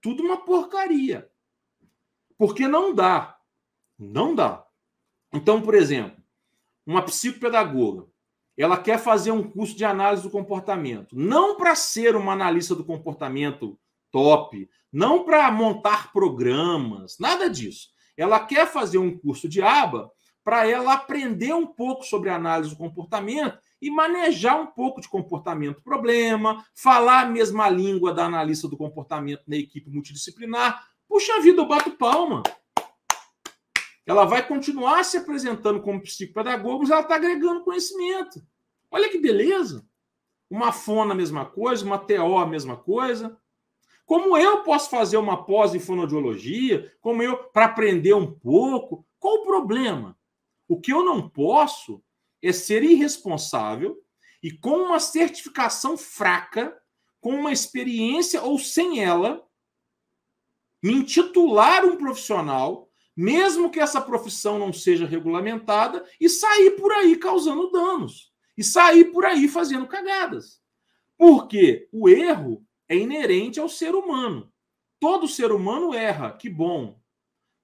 Tudo uma porcaria. Porque não dá. Não dá. Então, por exemplo, uma psicopedagoga, ela quer fazer um curso de análise do comportamento, não para ser uma analista do comportamento top, não para montar programas, nada disso. Ela quer fazer um curso de aba para ela aprender um pouco sobre análise do comportamento e manejar um pouco de comportamento problema, falar a mesma língua da analista do comportamento na equipe multidisciplinar. Puxa vida, eu bato palma. Ela vai continuar se apresentando como psicopedagoga, mas ela está agregando conhecimento. Olha que beleza. Uma fona, a mesma coisa, uma TO, a mesma coisa. Como eu posso fazer uma pós em fonoaudiologia, como eu para aprender um pouco, qual o problema? O que eu não posso é ser irresponsável e com uma certificação fraca, com uma experiência ou sem ela, me intitular um profissional, mesmo que essa profissão não seja regulamentada, e sair por aí causando danos. E sair por aí fazendo cagadas. Porque o erro é inerente ao ser humano. Todo ser humano erra, que bom.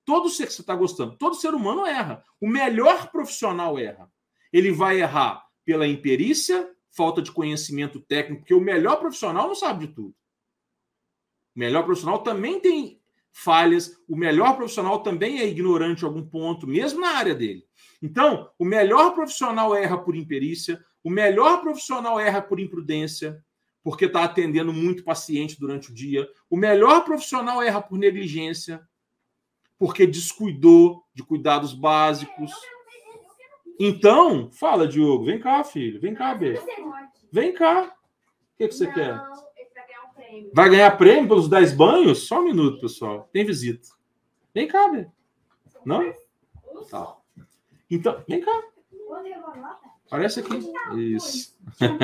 Todo ser que você está gostando, todo ser humano erra. O melhor profissional erra. Ele vai errar pela imperícia, falta de conhecimento técnico, porque o melhor profissional não sabe de tudo. O melhor profissional também tem falhas, o melhor profissional também é ignorante em algum ponto, mesmo na área dele. Então, o melhor profissional erra por imperícia, o melhor profissional erra por imprudência, porque está atendendo muito paciente durante o dia. O melhor profissional erra por negligência, porque descuidou de cuidados básicos. Então, fala, Diogo, vem cá, filho, vem cá, B. Vem cá. O que, que você quer? Vai ganhar prêmio pelos 10 banhos? Só um minuto, pessoal. Tem visita. Vem cá, B. Não? Tá. Então, vem cá. Parece aqui. Isso.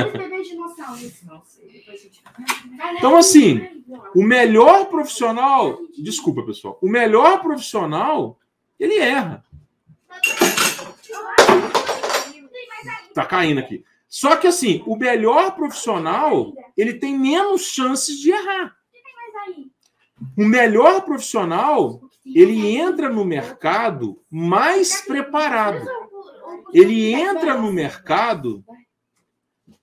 Então, assim, o melhor profissional. Desculpa, pessoal. O melhor profissional, ele erra. Tá caindo aqui. Só que, assim, o melhor profissional, ele tem menos chances de errar. O melhor profissional, ele entra no mercado mais preparado. Ele entra no mercado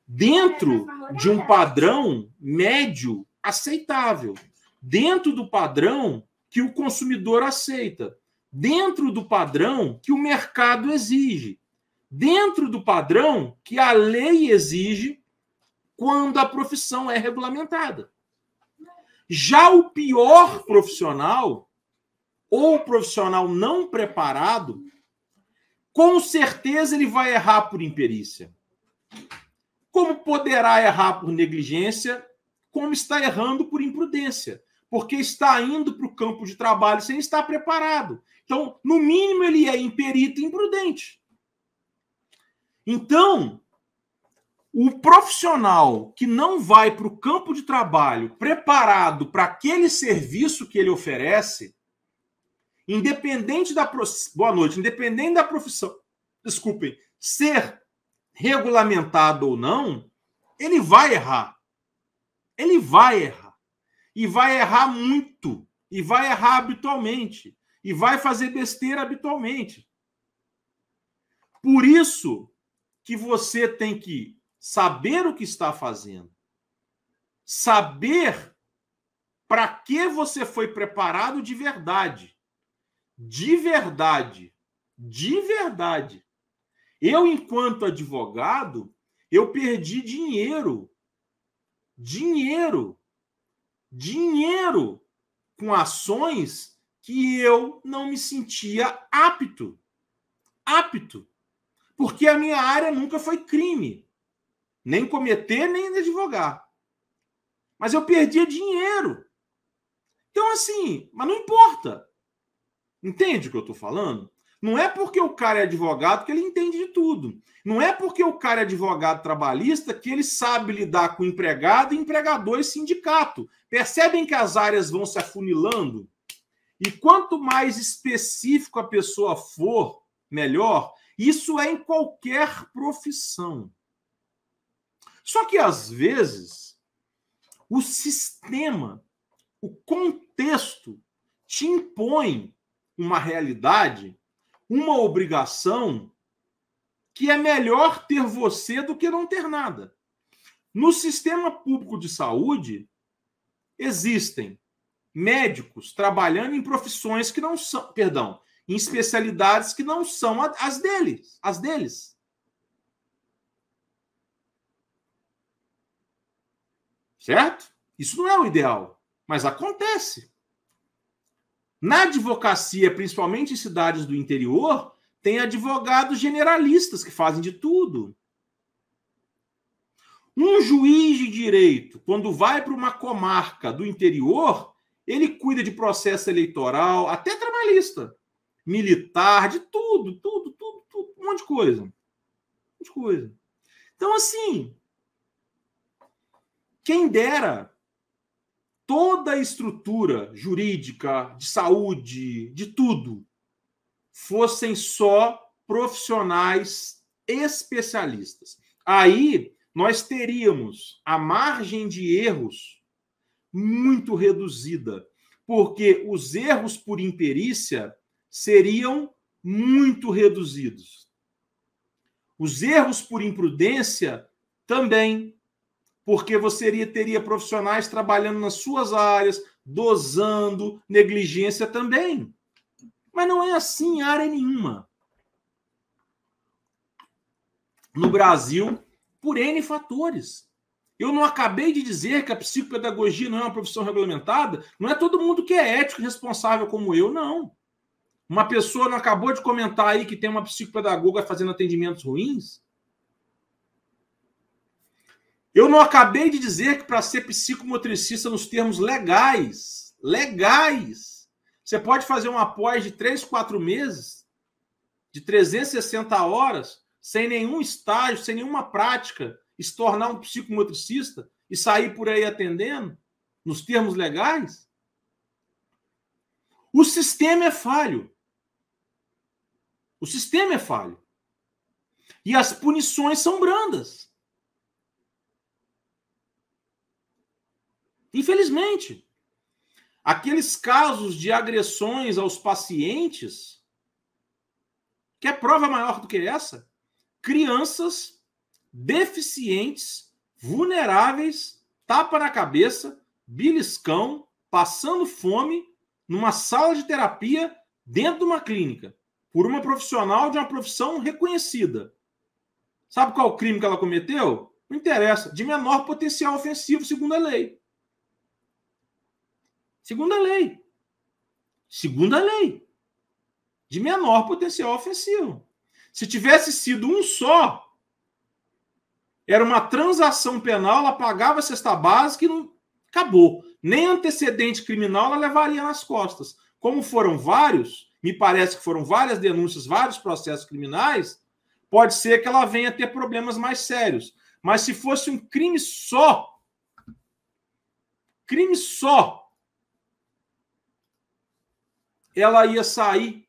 dentro de um padrão médio aceitável, dentro do padrão que o consumidor aceita, dentro do padrão que o mercado exige, dentro do padrão que a lei exige quando a profissão é regulamentada. Já o pior profissional, ou profissional não preparado, com certeza ele vai errar por imperícia. Como poderá errar por negligência, como está errando por imprudência, porque está indo para o campo de trabalho sem estar preparado. Então, no mínimo, ele é imperito e imprudente. Então, o profissional que não vai para o campo de trabalho preparado para aquele serviço que ele oferece, independente da boa noite, independente da profissão, desculpem, ser regulamentado ou não, ele vai errar. Ele vai errar. E vai errar muito. E vai errar habitualmente. E vai fazer besteira habitualmente. Por isso que você tem que saber o que está fazendo, saber para que você foi preparado de verdade. De verdade. De verdade. Eu, enquanto advogado, eu perdi dinheiro. Dinheiro. Dinheiro com ações que eu não me sentia apto. Apto. Porque a minha área nunca foi crime. Nem cometer, nem advogar. Mas eu perdia dinheiro. Então, assim, mas não importa. Entende o que eu estou falando? Não é porque o cara é advogado que ele entende de tudo. Não é porque o cara é advogado trabalhista que ele sabe lidar com empregado, empregador e sindicato. Percebem que as áreas vão se afunilando? E quanto mais específico a pessoa for, melhor. Isso é em qualquer profissão. Só que às vezes o sistema, o contexto te impõe uma realidade, uma obrigação que é melhor ter você do que não ter nada. No sistema público de saúde existem médicos trabalhando em profissões que não são, perdão, em especialidades que não são as deles, as deles. Certo? Isso não é o ideal, mas acontece. Na advocacia, principalmente em cidades do interior, tem advogados generalistas que fazem de tudo. Um juiz de direito, quando vai para uma comarca do interior, ele cuida de processo eleitoral, até trabalhista, militar, de tudo, tudo, tudo, tudo, um monte de coisa. Um monte de coisa. Então, assim, quem dera toda a estrutura jurídica, de saúde, de tudo, fossem só profissionais especialistas. Aí nós teríamos a margem de erros muito reduzida, porque os erros por imperícia seriam muito reduzidos. Os erros por imprudência também porque você teria profissionais trabalhando nas suas áreas, dosando, negligência também. Mas não é assim em área nenhuma. No Brasil, por N fatores. Eu não acabei de dizer que a psicopedagogia não é uma profissão regulamentada. Não é todo mundo que é ético e responsável como eu, não. Uma pessoa não acabou de comentar aí que tem uma psicopedagoga fazendo atendimentos ruins? Eu não acabei de dizer que para ser psicomotricista nos termos legais, legais, você pode fazer um após de 3, 4 meses, de 360 horas, sem nenhum estágio, sem nenhuma prática, e se tornar um psicomotricista e sair por aí atendendo, nos termos legais? O sistema é falho. O sistema é falho. E as punições são brandas. Infelizmente, aqueles casos de agressões aos pacientes, que é prova maior do que essa? Crianças deficientes, vulneráveis, tapa na cabeça, beliscão, passando fome, numa sala de terapia dentro de uma clínica, por uma profissional de uma profissão reconhecida. Sabe qual o crime que ela cometeu? Não interessa. De menor potencial ofensivo, segundo a lei. Segundo a lei. Segundo a lei. De menor potencial ofensivo. Se tivesse sido um só, era uma transação penal, ela pagava a cesta básica e não acabou. Nem antecedente criminal ela levaria nas costas. Como foram vários, me parece que foram várias denúncias, vários processos criminais, pode ser que ela venha ter problemas mais sérios. Mas se fosse um crime só, crime só, ela ia sair,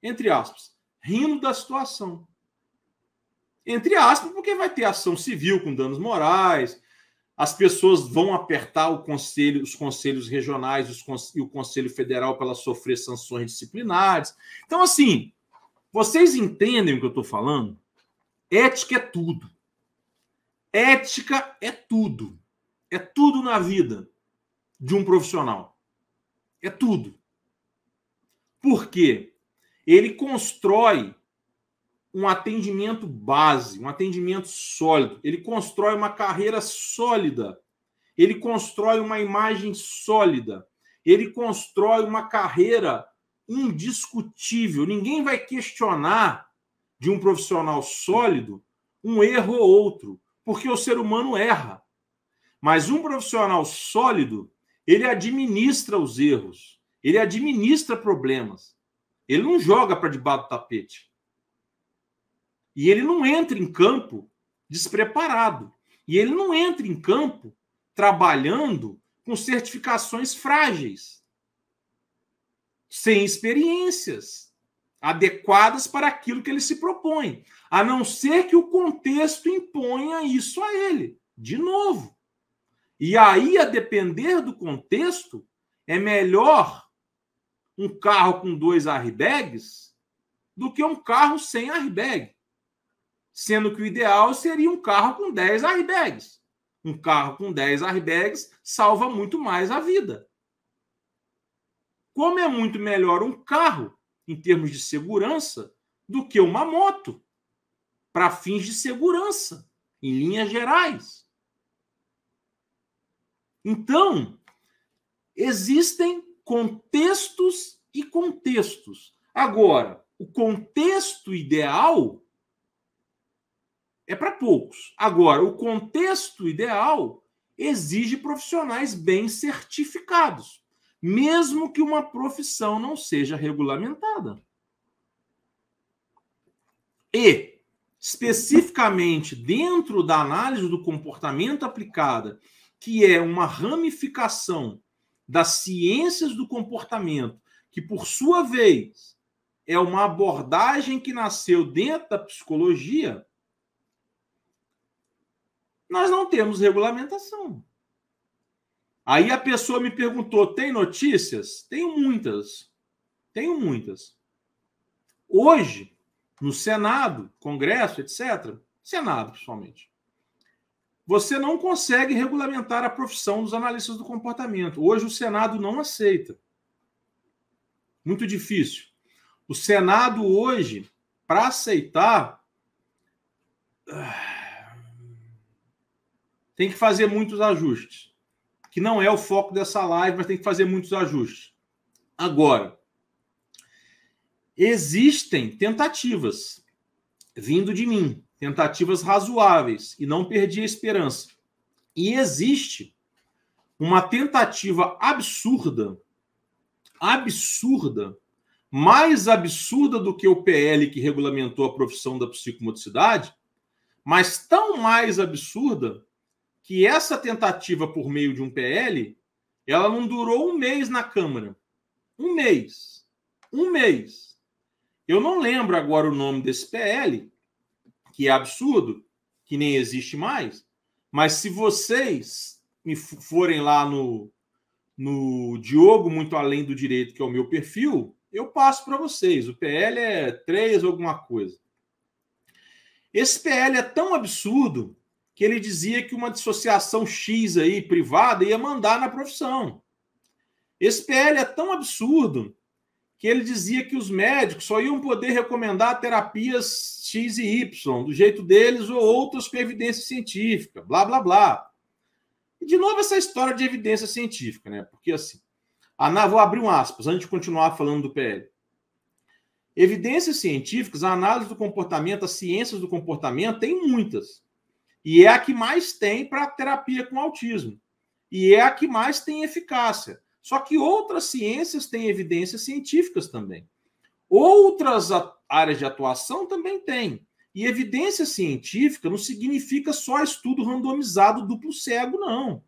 entre aspas, rindo da situação. Entre aspas, porque vai ter ação civil com danos morais, as pessoas vão apertar conselho, os conselhos regionais os, e o Conselho Federal para sofrer sanções disciplinares. Então, assim, vocês entendem o que eu estou falando? Ética é tudo. Ética é tudo. É tudo na vida de um profissional. É tudo. Por quê? Ele constrói um atendimento base, um atendimento sólido. Ele constrói uma carreira sólida. Ele constrói uma imagem sólida. Ele constrói uma carreira indiscutível. Ninguém vai questionar de um profissional sólido um erro ou outro, porque o ser humano erra. Mas um profissional sólido, ele administra os erros, ele administra problemas. Ele não joga para debaixo do tapete. E ele não entra em campo despreparado. E ele não entra em campo trabalhando com certificações frágeis, sem experiências adequadas para aquilo que ele se propõe, a não ser que o contexto imponha isso a ele, de novo. E aí, a depender do contexto, é melhor um carro com dois airbags do que um carro sem airbag sendo que o ideal seria um carro com 10 airbags. Um carro com 10 airbags salva muito mais a vida. Como é muito melhor um carro, em termos de segurança, do que uma moto, para fins de segurança, em linhas gerais. Então, existem contextos e contextos. Agora, o contexto ideal é para poucos. Agora, o contexto ideal exige profissionais bem certificados, mesmo que uma profissão não seja regulamentada. E, especificamente dentro da análise do comportamento aplicada, que é uma ramificação das ciências do comportamento, que por sua vez é uma abordagem que nasceu dentro da psicologia, nós não temos regulamentação. Aí a pessoa me perguntou: tem notícias? Tenho muitas. Tenho muitas. Hoje, no Senado, Congresso, etc., Senado principalmente, você não consegue regulamentar a profissão dos analistas do comportamento. Hoje o Senado não aceita. Muito difícil. O Senado hoje, para aceitar. Ah, tem que fazer muitos ajustes. Que não é o foco dessa live, mas tem que fazer muitos ajustes. Agora, existem tentativas vindo de mim, tentativas razoáveis, e não perdi a esperança. E existe uma tentativa absurda, absurda, mais absurda do que o PL que regulamentou a profissão da psicomotricidade, mas tão mais absurda que essa tentativa por meio de um PL, ela não durou um mês na Câmara. Um mês. Um mês. Eu não lembro agora o nome desse PL, que é absurdo, que nem existe mais, mas se vocês me forem lá no, no Diogo Muito Além do Direito, que é o meu perfil, eu passo para vocês. O PL é 3 alguma coisa. Esse PL é tão absurdo que ele dizia que uma dissociação X aí privada ia mandar na profissão. Esse PL é tão absurdo que ele dizia que os médicos só iam poder recomendar terapias X e Y, do jeito deles, ou outras com evidência científica, blá, blá, blá. E, de novo, essa história de evidência científica, né? Porque, assim, a, vou abrir um aspas, antes de continuar falando do PL. Evidências científicas, a análise do comportamento, as ciências do comportamento, tem muitas. E é a que mais tem para terapia com autismo. E é a que mais tem eficácia. Só que outras ciências têm evidências científicas também. Outras áreas de atuação também têm. E evidência científica não significa só estudo randomizado duplo cego, não.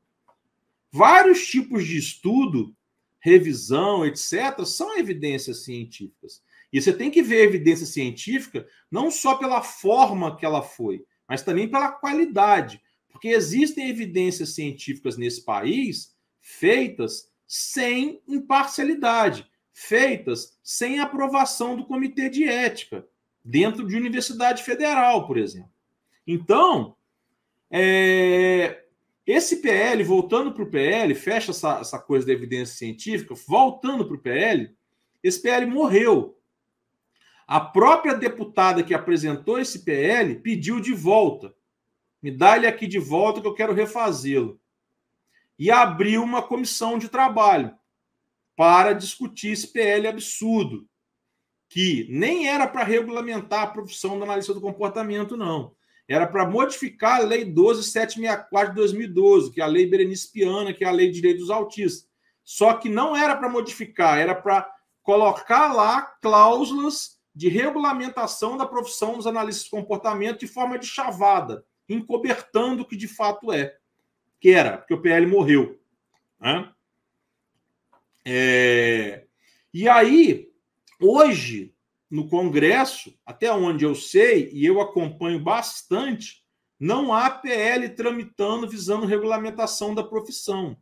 Vários tipos de estudo, revisão, etc., são evidências científicas. E você tem que ver a evidência científica não só pela forma que ela foi, mas também pela qualidade. Porque existem evidências científicas nesse país feitas sem imparcialidade, feitas sem aprovação do comitê de ética, dentro de universidade federal, por exemplo. Então, é, esse PL, voltando para o PL, fecha essa, essa coisa da evidência científica, voltando para o PL, esse PL morreu. A própria deputada que apresentou esse PL pediu de volta. Me dá ele aqui de volta que eu quero refazê-lo e abriu uma comissão de trabalho para discutir esse PL absurdo, que nem era para regulamentar a profissão do analista do comportamento, não. Era para modificar a Lei 12764 de 2012, que é a Lei Berenice Piana, que é a Lei de Direitos dos Autistas. Só que não era para modificar, era para colocar lá cláusulas de regulamentação da profissão dos analistas de comportamento de forma de chavada, encobertando o que de fato é que era, porque o PL morreu. Né? É... E aí, hoje, no Congresso, até onde eu sei, e eu acompanho bastante, não há PL tramitando visando regulamentação da profissão.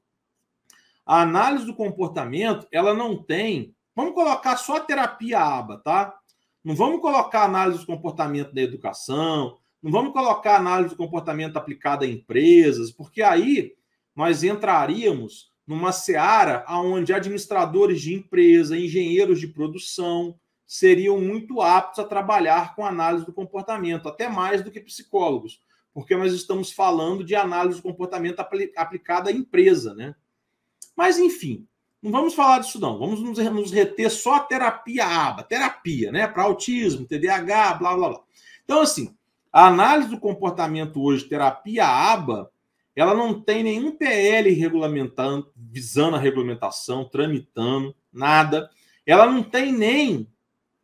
A análise do comportamento, ela não tem. Vamos colocar só a terapia aba, tá? Não vamos colocar análise do comportamento da educação, não vamos colocar análise do comportamento aplicada a empresas, porque aí nós entraríamos numa seara onde administradores de empresa, engenheiros de produção seriam muito aptos a trabalhar com análise do comportamento, até mais do que psicólogos, porque nós estamos falando de análise do comportamento aplicada à empresa, né? Mas enfim, não vamos falar disso não. Vamos nos reter só a terapia aba, terapia, né? Para autismo, TDAH, blá blá blá. Então assim, a análise do comportamento hoje, terapia ABA, ela não tem nenhum PL regulamentando, visando a regulamentação, tramitando, nada. Ela não tem nem,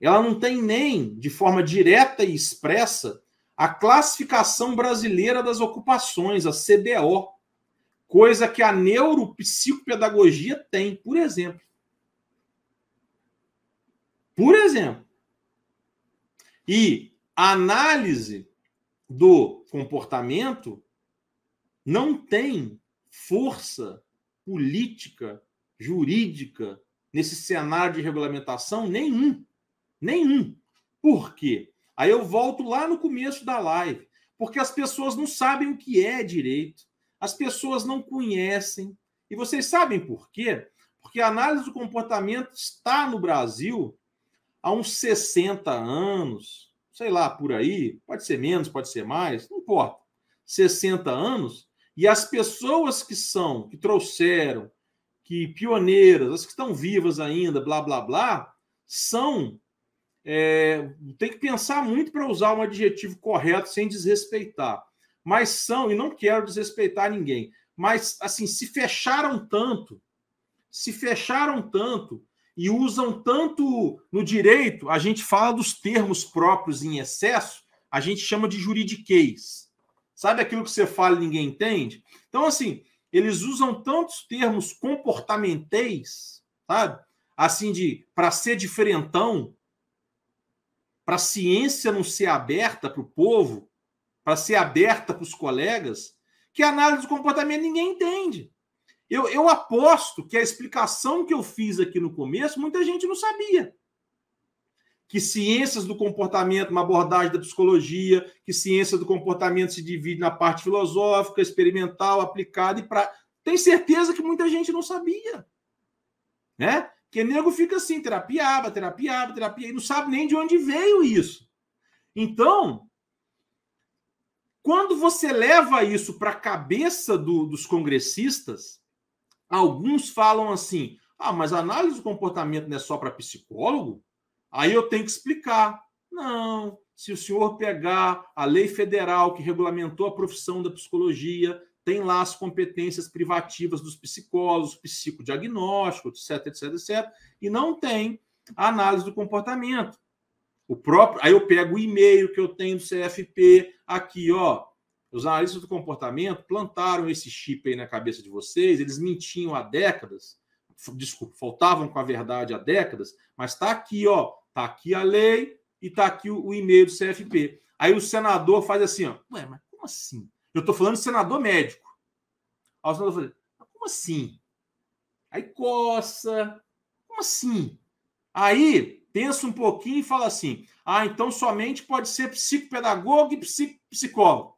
ela não tem nem, de forma direta e expressa, a classificação brasileira das ocupações, a CBO, coisa que a neuropsicopedagogia tem, por exemplo. Por exemplo. E a análise do comportamento não tem força política, jurídica nesse cenário de regulamentação nenhum. Nenhum. Por quê? Aí eu volto lá no começo da live. Porque as pessoas não sabem o que é direito. As pessoas não conhecem. E vocês sabem por quê? Porque a análise do comportamento está no Brasil há uns 60 anos, sei lá, por aí, pode ser menos, pode ser mais, não importa, 60 anos, e as pessoas que são, que trouxeram, que pioneiras, as que estão vivas ainda, blá, blá, blá, são. É, tem que pensar muito para usar um adjetivo correto sem desrespeitar. Mas são, e não quero desrespeitar ninguém, mas assim, se fecharam tanto, se fecharam tanto e usam tanto no direito, a gente fala dos termos próprios em excesso, a gente chama de juridiquês. Sabe aquilo que você fala e ninguém entende? Então, assim, eles usam tantos termos comportamentais, sabe? Assim, de para ser diferentão, para a ciência não ser aberta para o povo, para ser aberta para os colegas, que a análise do comportamento ninguém entende. Eu, eu aposto que a explicação que eu fiz aqui no começo, muita gente não sabia. Que ciências do comportamento, uma abordagem da psicologia, que ciência do comportamento se divide na parte filosófica, experimental, aplicada e para. Tem certeza que muita gente não sabia. Né? Porque nego fica assim, terapia aba, terapia aba, terapia, e não sabe nem de onde veio isso. Então, quando você leva isso para a cabeça do, dos congressistas, alguns falam assim: ah, mas análise do comportamento não é só para psicólogo? Aí eu tenho que explicar. Não, se o senhor pegar a lei federal que regulamentou a profissão da psicologia, tem lá as competências privativas dos psicólogos, psicodiagnóstico, etc, etc, etc, e não tem a análise do comportamento. O próprio, aí eu pego o e-mail que eu tenho do CFP aqui, ó. Os analistas do comportamento plantaram esse chip aí na cabeça de vocês, eles mentiam há décadas, desculpa, faltavam com a verdade há décadas, mas está aqui, ó, tá aqui a lei e tá aqui o, o e-mail do CFP. Aí o senador faz assim, ó, ué, mas como assim? Eu estou falando de senador médico. Aí o senador fala, como assim? Aí coça, como assim? Aí pensa um pouquinho e fala assim: ah, então somente pode ser psicopedagogo e psicólogo.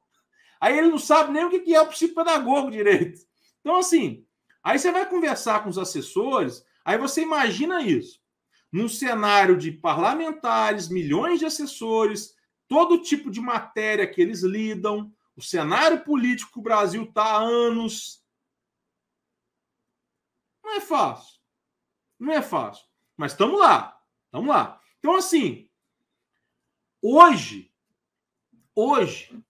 Aí ele não sabe nem o que é o psicopedagogo direito. Então, assim, aí você vai conversar com os assessores, aí você imagina isso. Num cenário de parlamentares, milhões de assessores, todo tipo de matéria que eles lidam, o cenário político que o Brasil está há anos. Não é fácil. Não é fácil. Mas estamos lá. Vamos lá. Então, assim, hoje, hoje,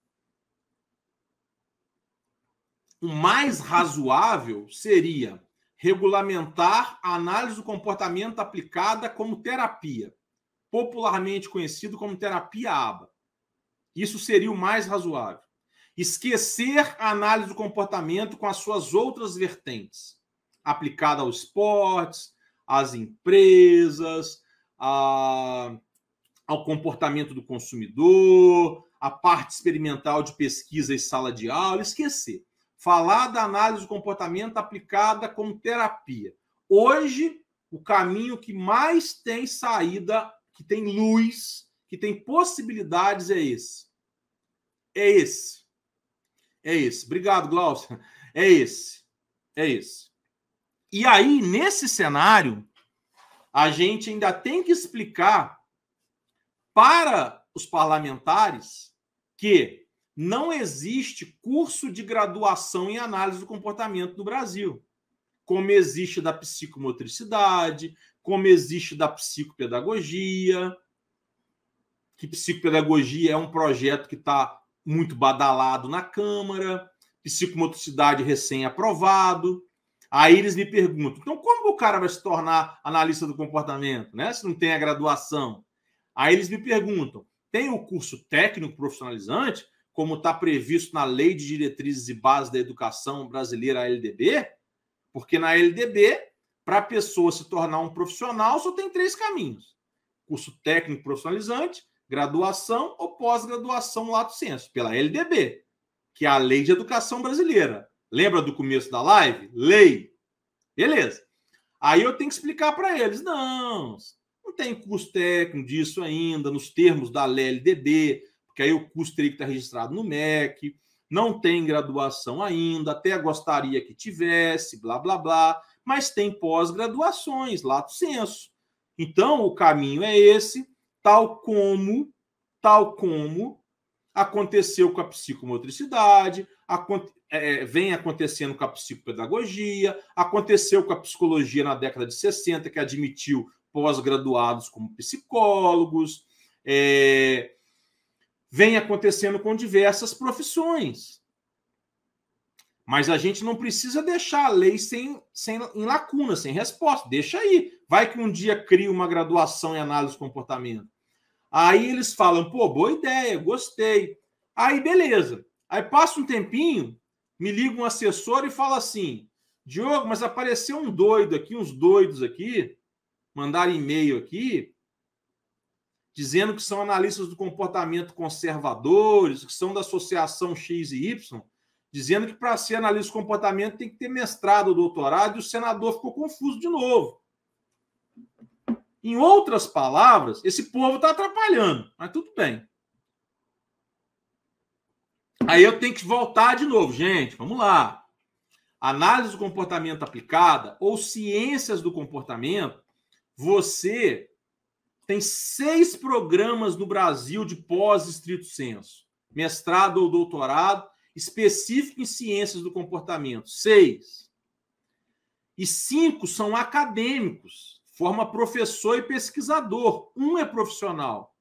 o mais razoável seria regulamentar a análise do comportamento aplicada como terapia, popularmente conhecido como terapia ABA. Isso seria o mais razoável. Esquecer a análise do comportamento com as suas outras vertentes, aplicada aos esportes, às empresas, a, ao comportamento do consumidor, a parte experimental de pesquisa e sala de aula, esquecer. Falar da análise do comportamento aplicada como terapia. Hoje, o caminho que mais tem saída, que tem luz, que tem possibilidades é esse. É esse. É esse. Obrigado, Glaucia. É esse. É esse. E aí, nesse cenário, a gente ainda tem que explicar para os parlamentares que não existe curso de graduação em análise do comportamento no Brasil, como existe da psicomotricidade, como existe da psicopedagogia, que psicopedagogia é um projeto que está muito badalado na Câmara, psicomotricidade recém-aprovado. Aí eles me perguntam: então, como o cara vai se tornar analista do comportamento, né? Se não tem a graduação. Aí eles me perguntam: tem o curso técnico profissionalizante, como está previsto na Lei de Diretrizes e Bases da Educação Brasileira, a LDB? Porque na LDB, para a pessoa se tornar um profissional, só tem três caminhos: curso técnico profissionalizante, graduação ou pós-graduação lato senso, pela LDB, que é a Lei de Educação Brasileira. Lembra do começo da live? Lei. Beleza. Aí eu tenho que explicar para eles: não, não tem custo técnico disso ainda, nos termos da LDB, porque aí o custo teria que estar registrado no MEC, não tem graduação ainda, até gostaria que tivesse, blá, blá, blá, mas tem pós-graduações, lato senso. Então, o caminho é esse, tal como, tal como aconteceu com a psicomotricidade, é, é, vem acontecendo com a psicopedagogia, aconteceu com a psicologia na década de 60, que admitiu pós-graduados como psicólogos, é, vem acontecendo com diversas profissões. Mas a gente não precisa deixar a lei sem, sem, em lacuna, sem resposta. Deixa aí. Vai que um dia cria uma graduação em análise de comportamento. Aí eles falam, pô, boa ideia, gostei. Aí, beleza. Aí passa um tempinho, me liga um assessor e fala assim: Diogo, mas apareceu um doido aqui, uns doidos aqui, mandaram e-mail aqui, dizendo que são analistas do comportamento conservadores, que são da associação X e Y, dizendo que para ser analista do comportamento tem que ter mestrado ou doutorado, e o senador ficou confuso de novo. Em outras palavras, esse povo está atrapalhando, mas tudo bem. Aí eu tenho que voltar de novo, gente. Vamos lá. Análise do comportamento aplicada ou ciências do comportamento você tem seis programas no Brasil de pós-estrito senso, mestrado ou doutorado, específico em ciências do comportamento. Seis. E cinco são acadêmicos, forma professor e pesquisador. Um é profissional.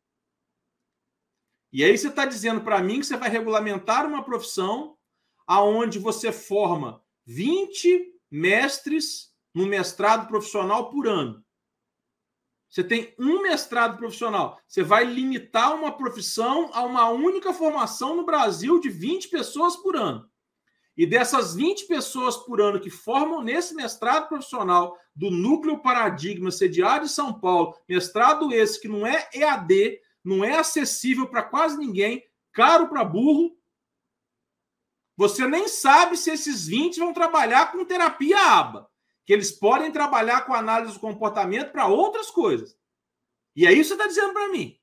E aí você está dizendo para mim que você vai regulamentar uma profissão aonde você forma 20 mestres no mestrado profissional por ano. Você tem um mestrado profissional. Você vai limitar uma profissão a uma única formação no Brasil de 20 pessoas por ano. E dessas 20 pessoas por ano que formam nesse mestrado profissional do Núcleo Paradigma, sediado em São Paulo, mestrado esse que não é EAD, não é acessível para quase ninguém, caro para burro. Você nem sabe se esses 20 vão trabalhar com terapia aba, que eles podem trabalhar com análise do comportamento para outras coisas. E aí você está dizendo para mim.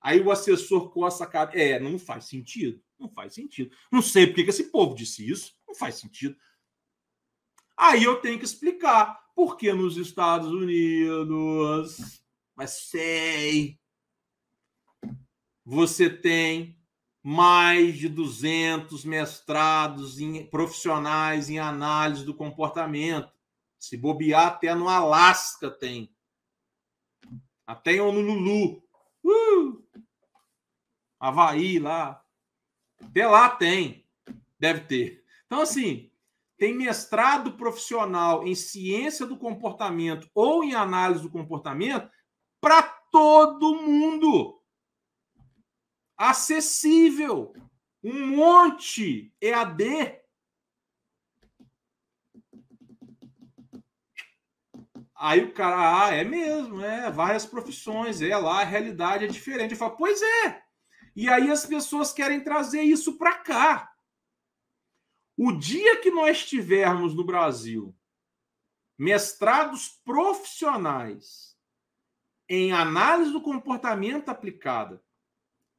Aí o assessor coça a cara. É, não faz sentido. Não faz sentido. Não sei porque que esse povo disse isso. Não faz sentido. Aí eu tenho que explicar. Porque nos Estados Unidos mas sei. Você tem mais de 200 mestrados em, profissionais em análise do comportamento. Se bobear, até no Alasca tem. Até em Honolulu. Uh! Havaí lá. Até lá tem. Deve ter. Então, assim, tem mestrado profissional em ciência do comportamento ou em análise do comportamento para todo mundo. Acessível. Um monte EAD. Aí o cara, ah, é mesmo, é, várias profissões, é lá, a realidade é diferente. Eu falo, pois é. E aí as pessoas querem trazer isso para cá. O dia que nós tivermos no Brasil mestrados profissionais em análise do comportamento aplicada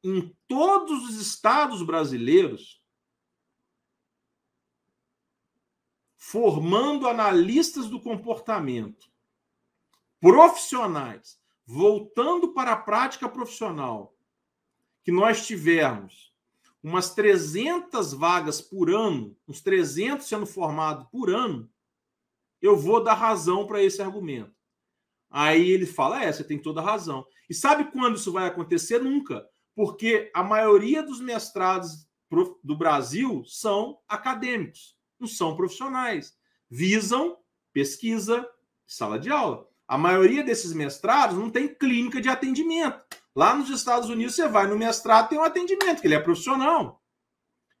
em todos os estados brasileiros, formando analistas do comportamento, profissionais, voltando para a prática profissional, que nós tivermos umas 300 vagas por ano, uns 300 sendo formados por ano, eu vou dar razão para esse argumento. Aí ele fala: é, você tem toda a razão. E sabe quando isso vai acontecer? Nunca. Porque a maioria dos mestrados do Brasil são acadêmicos, não são profissionais. Visam pesquisa, sala de aula. A maioria desses mestrados não tem clínica de atendimento. Lá nos Estados Unidos, você vai no mestrado, tem um atendimento, que ele é profissional.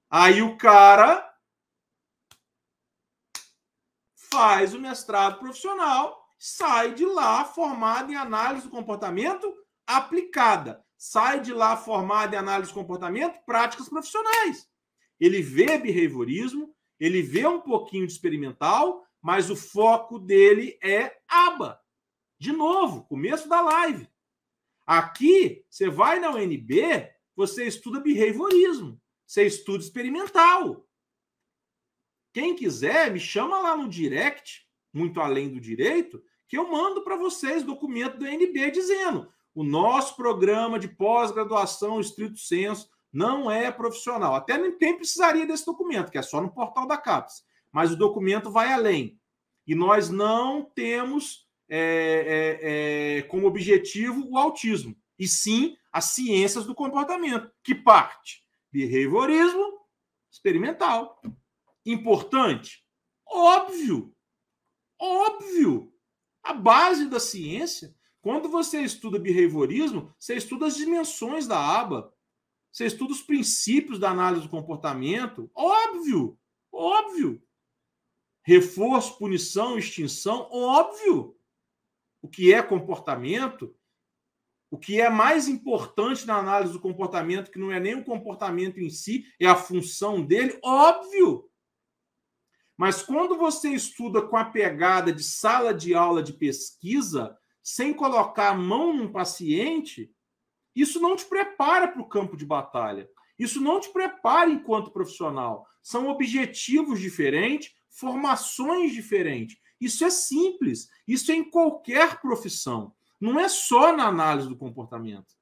Aí o cara faz o mestrado profissional sai de lá formado em análise do comportamento aplicada. Sai de lá formado em análise do comportamento, práticas profissionais. Ele vê behaviorismo, ele vê um pouquinho de experimental, mas o foco dele é aba. De novo, começo da live. Aqui, você vai na UNB, você estuda behaviorismo, você estuda experimental. Quem quiser, me chama lá no direct, muito além do direito, que eu mando para vocês documento do NB dizendo o nosso programa de pós-graduação estrito senso não é profissional. Até nem precisaria desse documento, que é só no portal da CAPES. Mas o documento vai além. E nós não temos é, é, é, como objetivo o autismo, e sim as ciências do comportamento, que parte behaviorismo experimental. Importante? Óbvio. Óbvio. A base da ciência, quando você estuda behaviorismo, você estuda as dimensões da aba. Você estuda os princípios da análise do comportamento. Óbvio, óbvio. Reforço, punição, extinção, óbvio. O que é comportamento, o que é mais importante na análise do comportamento, que não é nem o comportamento em si, é a função dele, óbvio. Mas quando você estuda com a pegada de sala de aula de pesquisa, sem colocar a mão num paciente, isso não te prepara para o campo de batalha. Isso não te prepara enquanto profissional. São objetivos diferentes, formações diferentes. Isso é simples. Isso é em qualquer profissão. Não é só na análise do comportamento.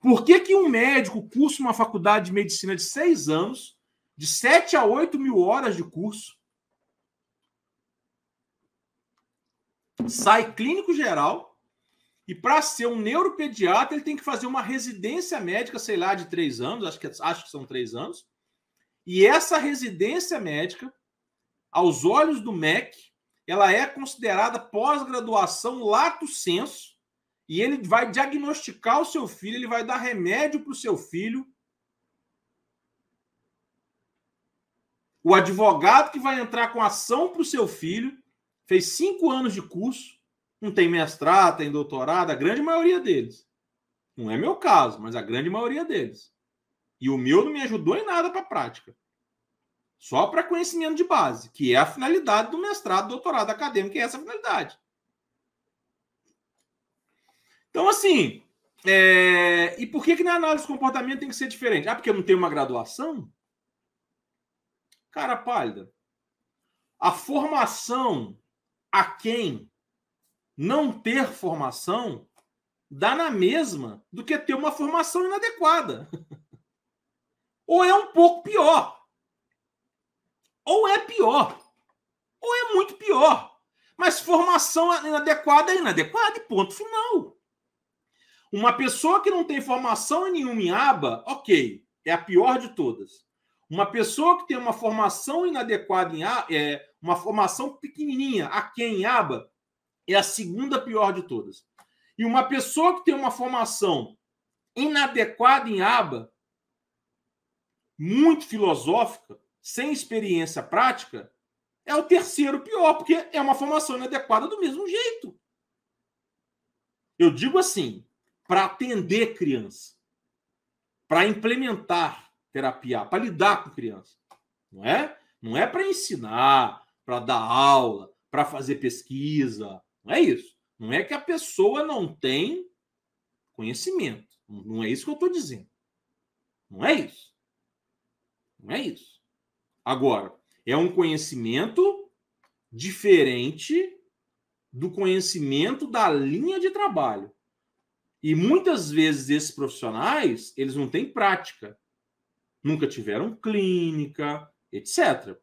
Por que, que um médico cursa uma faculdade de medicina de seis anos, de 7 a 8 mil horas de curso, sai clínico geral e para ser um neuropediatra ele tem que fazer uma residência médica, sei lá, de três anos, acho que, acho que são três anos. E essa residência médica, aos olhos do MEC, ela é considerada pós-graduação lato senso e ele vai diagnosticar o seu filho, ele vai dar remédio para o seu filho. O advogado que vai entrar com ação para o seu filho fez cinco anos de curso, não tem mestrado, tem doutorado, a grande maioria deles. Não é meu caso, mas a grande maioria deles. E o meu não me ajudou em nada para a prática. Só para conhecimento de base, que é a finalidade do mestrado, doutorado acadêmico, que é essa finalidade. Então, assim, é... e por que, que na análise de comportamento tem que ser diferente? Ah, porque eu não tenho uma graduação? Cara pálida. A formação a quem não ter formação dá na mesma do que ter uma formação inadequada. Ou é um pouco pior. Ou é pior. Ou é muito pior. Mas formação inadequada é inadequada e ponto final. Uma pessoa que não tem formação nenhuma em aba, ok, é a pior de todas. Uma pessoa que tem uma formação inadequada em aba, é, uma formação pequenininha, aquém em aba, é a segunda pior de todas. E uma pessoa que tem uma formação inadequada em aba, muito filosófica, sem experiência prática, é o terceiro pior, porque é uma formação inadequada do mesmo jeito. Eu digo assim, para atender criança, para implementar terapia, para lidar com criança, não é? Não é para ensinar, para dar aula, para fazer pesquisa. Não é isso. Não é que a pessoa não tem conhecimento. Não é isso que eu estou dizendo. Não é isso. Não é isso. Agora, é um conhecimento diferente do conhecimento da linha de trabalho. E muitas vezes esses profissionais, eles não têm prática. Nunca tiveram clínica, etc.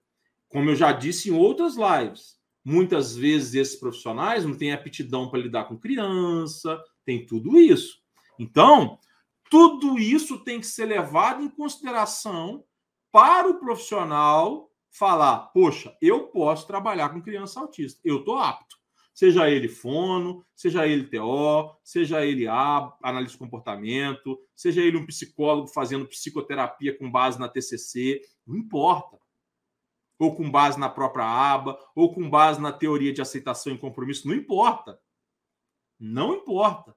Como eu já disse em outras lives, muitas vezes esses profissionais não têm aptidão para lidar com criança, tem tudo isso. Então, tudo isso tem que ser levado em consideração para o profissional falar: poxa, eu posso trabalhar com criança autista, eu estou apto. Seja ele fono, seja ele TO, seja ele A, análise de comportamento, seja ele um psicólogo fazendo psicoterapia com base na TCC, não importa ou com base na própria aba, ou com base na teoria de aceitação e compromisso, não importa. Não importa.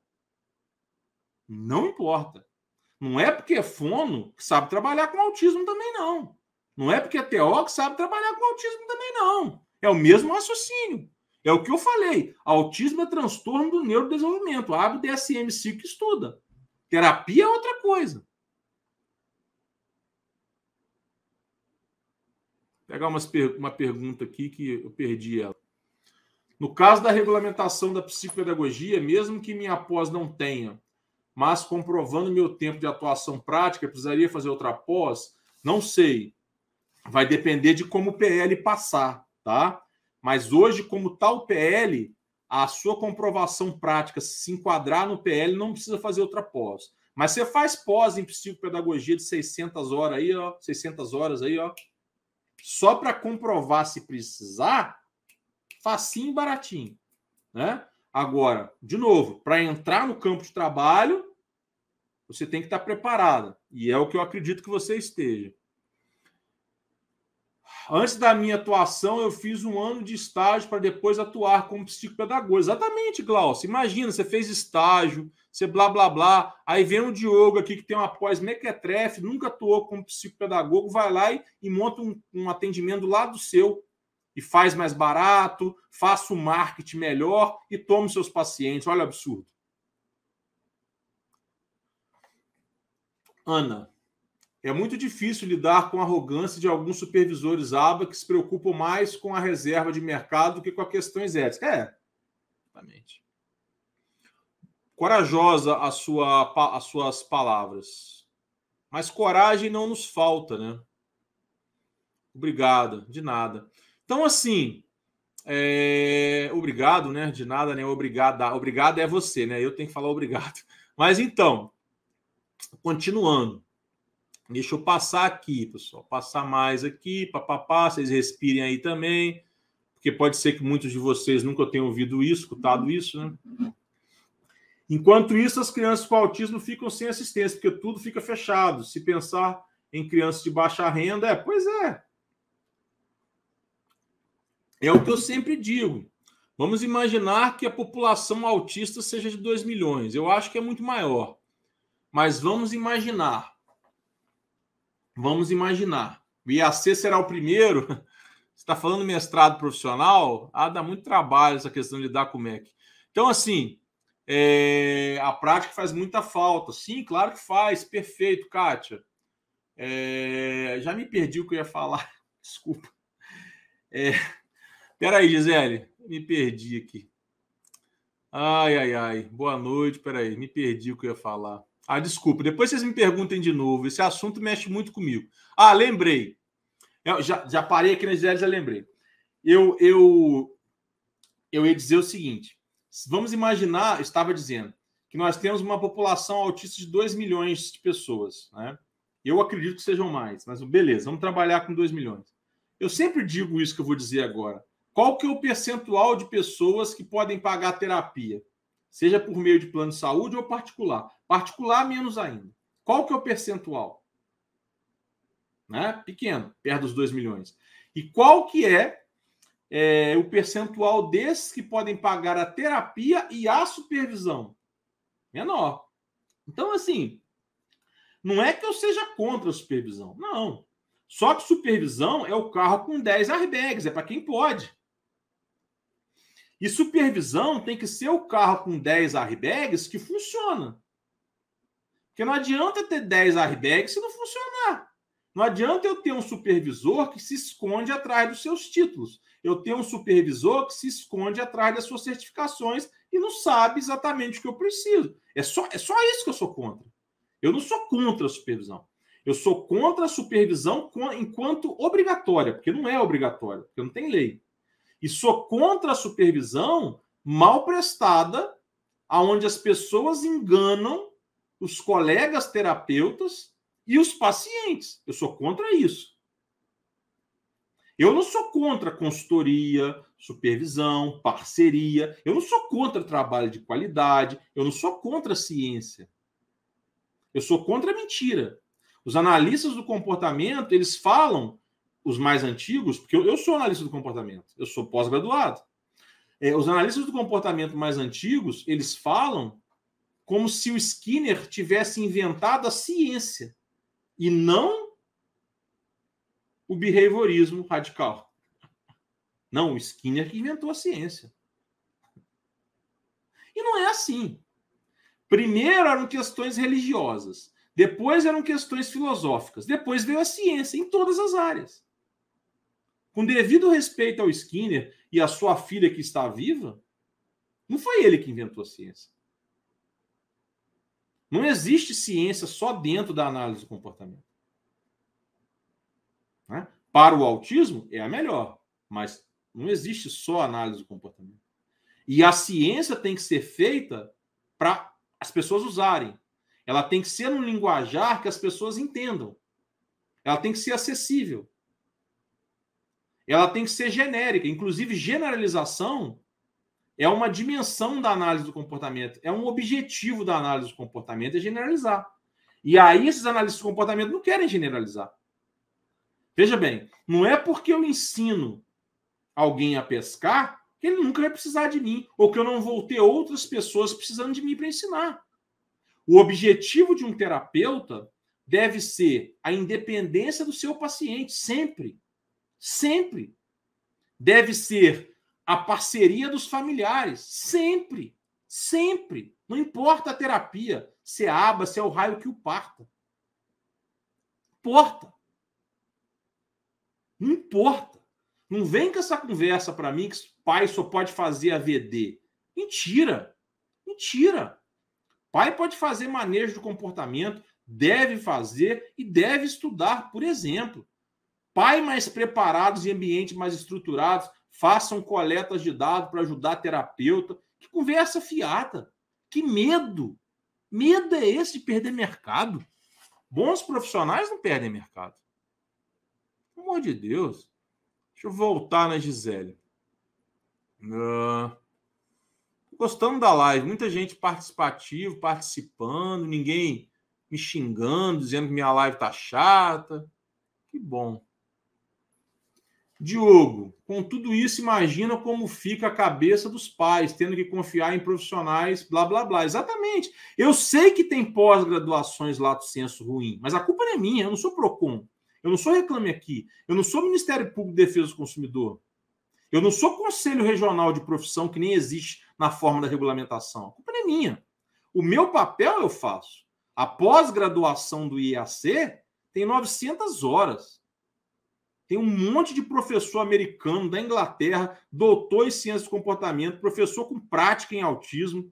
Não importa. Não é porque é fono que sabe trabalhar com autismo também, não. Não é porque é TO que sabe trabalhar com autismo também, não. É o mesmo raciocínio. É o que eu falei. Autismo é transtorno do neurodesenvolvimento. Abre o DSM-5 que estuda. Terapia é outra coisa. pegar umas, uma pergunta aqui que eu perdi ela. No caso da regulamentação da psicopedagogia, mesmo que minha pós não tenha, mas comprovando meu tempo de atuação prática, precisaria fazer outra pós? Não sei. Vai depender de como o PL passar, tá? Mas hoje, como tal tá PL, a sua comprovação prática, se enquadrar no PL, não precisa fazer outra pós. Mas você faz pós em psicopedagogia de 600 horas aí, ó, 600 horas aí, ó, só para comprovar se precisar, facinho e baratinho. Né? Agora, de novo, para entrar no campo de trabalho, você tem que estar preparada. E é o que eu acredito que você esteja. Antes da minha atuação, eu fiz um ano de estágio para depois atuar como psicopedagogo. Exatamente, Glaucio. Imagina, você fez estágio, você blá blá blá. Aí vem o Diogo aqui que tem uma pós mequetrefe, nunca atuou como psicopedagogo, vai lá e, e monta um, um atendimento lá do seu e faz mais barato, faça o marketing melhor e tome seus pacientes. Olha o absurdo. Ana, é muito difícil lidar com a arrogância de alguns supervisores ABA que se preocupam mais com a reserva de mercado do que com as questões éticas. É, exatamente. Corajosa a sua, as suas palavras. Mas coragem não nos falta, né? Obrigado, de nada. Então, assim, é... obrigado, né? De nada, né? Obrigado. Obrigado é você, né? Eu tenho que falar obrigado. Mas então, continuando. Deixa eu passar aqui, pessoal. Passar mais aqui, papapá. Vocês respirem aí também. Porque pode ser que muitos de vocês nunca tenham ouvido isso, escutado isso, né? Enquanto isso, as crianças com autismo ficam sem assistência, porque tudo fica fechado. Se pensar em crianças de baixa renda, é, pois é. É o que eu sempre digo. Vamos imaginar que a população autista seja de 2 milhões. Eu acho que é muito maior. Mas vamos imaginar. Vamos imaginar. O IAC será o primeiro. Você está falando mestrado profissional? Ah, dá muito trabalho essa questão de lidar com o MEC. Então, assim, é... a prática faz muita falta. Sim, claro que faz. Perfeito, Kátia. É... Já me perdi o que eu ia falar. Desculpa. É... Peraí, Gisele, me perdi aqui. Ai, ai, ai. Boa noite. Peraí, me perdi o que eu ia falar. Ah, desculpa. Depois vocês me perguntem de novo. Esse assunto mexe muito comigo. Ah, lembrei. Eu já, já parei aqui na Gisele, já lembrei. Eu, eu, eu ia dizer o seguinte. Vamos imaginar, estava dizendo, que nós temos uma população autista de 2 milhões de pessoas. Né? Eu acredito que sejam mais, mas beleza, vamos trabalhar com 2 milhões. Eu sempre digo isso que eu vou dizer agora. Qual que é o percentual de pessoas que podem pagar terapia? Seja por meio de plano de saúde ou particular. Particular, menos ainda. Qual que é o percentual? Né? Pequeno, perto dos 2 milhões. E qual que é, é o percentual desses que podem pagar a terapia e a supervisão? Menor. Então, assim, não é que eu seja contra a supervisão. Não. Só que supervisão é o carro com 10 airbags, é para quem pode. E supervisão tem que ser o carro com 10 airbags que funciona. Porque não adianta ter 10 airbags se não funcionar. Não adianta eu ter um supervisor que se esconde atrás dos seus títulos. Eu tenho um supervisor que se esconde atrás das suas certificações e não sabe exatamente o que eu preciso. É só, é só isso que eu sou contra. Eu não sou contra a supervisão. Eu sou contra a supervisão enquanto obrigatória, porque não é obrigatória, porque não tem lei. E sou contra a supervisão mal prestada, aonde as pessoas enganam os colegas terapeutas e os pacientes. Eu sou contra isso. Eu não sou contra consultoria, supervisão, parceria. Eu não sou contra trabalho de qualidade. Eu não sou contra ciência. Eu sou contra a mentira. Os analistas do comportamento, eles falam os mais antigos, porque eu, eu sou analista do comportamento, eu sou pós-graduado. É, os analistas do comportamento mais antigos, eles falam como se o Skinner tivesse inventado a ciência e não o behaviorismo radical. Não, o Skinner que inventou a ciência. E não é assim. Primeiro eram questões religiosas, depois eram questões filosóficas, depois veio a ciência em todas as áreas. Com devido respeito ao Skinner e à sua filha que está viva, não foi ele que inventou a ciência. Não existe ciência só dentro da análise do comportamento. Né? Para o autismo, é a melhor, mas não existe só análise do comportamento. E a ciência tem que ser feita para as pessoas usarem. Ela tem que ser um linguajar que as pessoas entendam. Ela tem que ser acessível ela tem que ser genérica. Inclusive, generalização é uma dimensão da análise do comportamento, é um objetivo da análise do comportamento, é generalizar. E aí, esses analistas do comportamento não querem generalizar. Veja bem, não é porque eu ensino alguém a pescar que ele nunca vai precisar de mim, ou que eu não vou ter outras pessoas precisando de mim para ensinar. O objetivo de um terapeuta deve ser a independência do seu paciente, sempre. Sempre. Deve ser a parceria dos familiares. Sempre. Sempre. Não importa a terapia, se é aba, se é o raio que o parta. importa. Não importa. Não vem com essa conversa para mim que pai só pode fazer AVD. Mentira. Mentira. Pai pode fazer manejo do comportamento, deve fazer e deve estudar, por exemplo. Pai mais preparados e ambientes mais estruturados façam coletas de dados para ajudar terapeuta. Que conversa fiada. Que medo. Medo é esse de perder mercado. Bons profissionais não perdem mercado. Pelo amor de Deus. Deixa eu voltar na Gisele. Uh, gostando da live, muita gente participativa, participando, ninguém me xingando, dizendo que minha live tá chata. Que bom. Diogo, com tudo isso, imagina como fica a cabeça dos pais, tendo que confiar em profissionais, blá, blá, blá. Exatamente. Eu sei que tem pós-graduações lato senso ruim, mas a culpa não é minha, eu não sou PROCON. Eu não sou Reclame Aqui. Eu não sou Ministério Público de Defesa do Consumidor. Eu não sou Conselho Regional de Profissão, que nem existe na forma da regulamentação. A culpa não é minha. O meu papel eu faço. A pós-graduação do IAC tem 900 horas. Tem um monte de professor americano da Inglaterra, doutor em ciências do comportamento, professor com prática em autismo.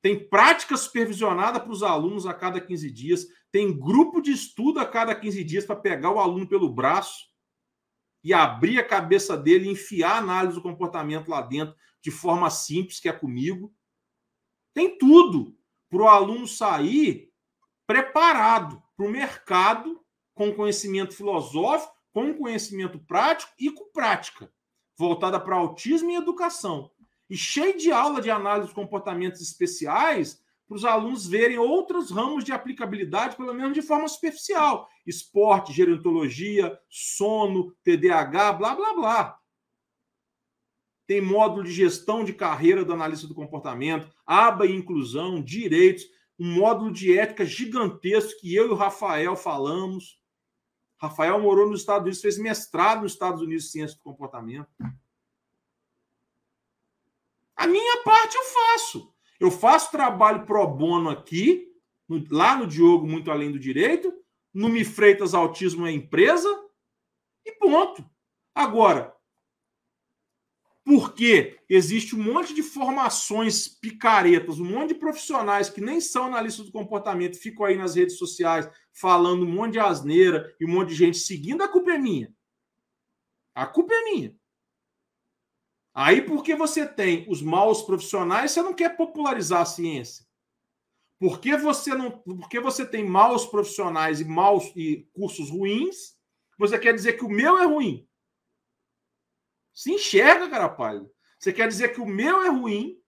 Tem prática supervisionada para os alunos a cada 15 dias. Tem grupo de estudo a cada 15 dias para pegar o aluno pelo braço e abrir a cabeça dele, enfiar a análise do comportamento lá dentro de forma simples, que é comigo. Tem tudo para o aluno sair preparado para o mercado com conhecimento filosófico, com conhecimento prático e com prática, voltada para autismo e educação. E cheio de aula de análise de comportamentos especiais para os alunos verem outros ramos de aplicabilidade, pelo menos de forma superficial. Esporte, gerontologia, sono, TDAH, blá, blá, blá. Tem módulo de gestão de carreira do analista do comportamento, aba e inclusão, direitos, um módulo de ética gigantesco que eu e o Rafael falamos. Rafael morou nos Estados Unidos, fez mestrado nos Estados Unidos em ciência do comportamento. A minha parte eu faço. Eu faço trabalho pro bono aqui, no, lá no Diogo, muito além do direito, no Me Freitas Autismo é empresa, e ponto. Agora, porque existe um monte de formações picaretas, um monte de profissionais que nem são analistas do comportamento, ficam aí nas redes sociais falando um monte de asneira e um monte de gente seguindo, a culpa é minha. A culpa é minha. Aí, porque você tem os maus profissionais, você não quer popularizar a ciência. Porque você não, porque você tem maus profissionais e maus e cursos ruins, você quer dizer que o meu é ruim. Se enxerga, cara pálido. Você quer dizer que o meu é ruim,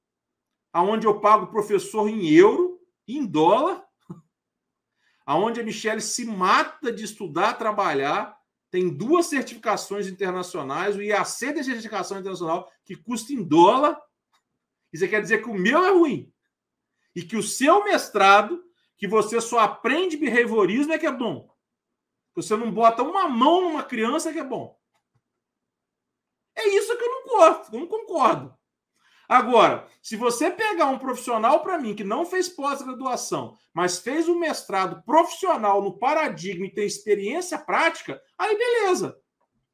aonde eu pago o professor em euro, em dólar, aonde a Michelle se mata de estudar, trabalhar, tem duas certificações internacionais, o IAC tem certificação internacional que custa em dólar. Isso quer dizer que o meu é ruim. E que o seu mestrado, que você só aprende behaviorismo, é que é bom. Você não bota uma mão numa criança, é que é bom. É isso que eu não gosto, não concordo. Agora, se você pegar um profissional para mim que não fez pós-graduação, mas fez um mestrado profissional no paradigma e tem experiência prática, aí beleza.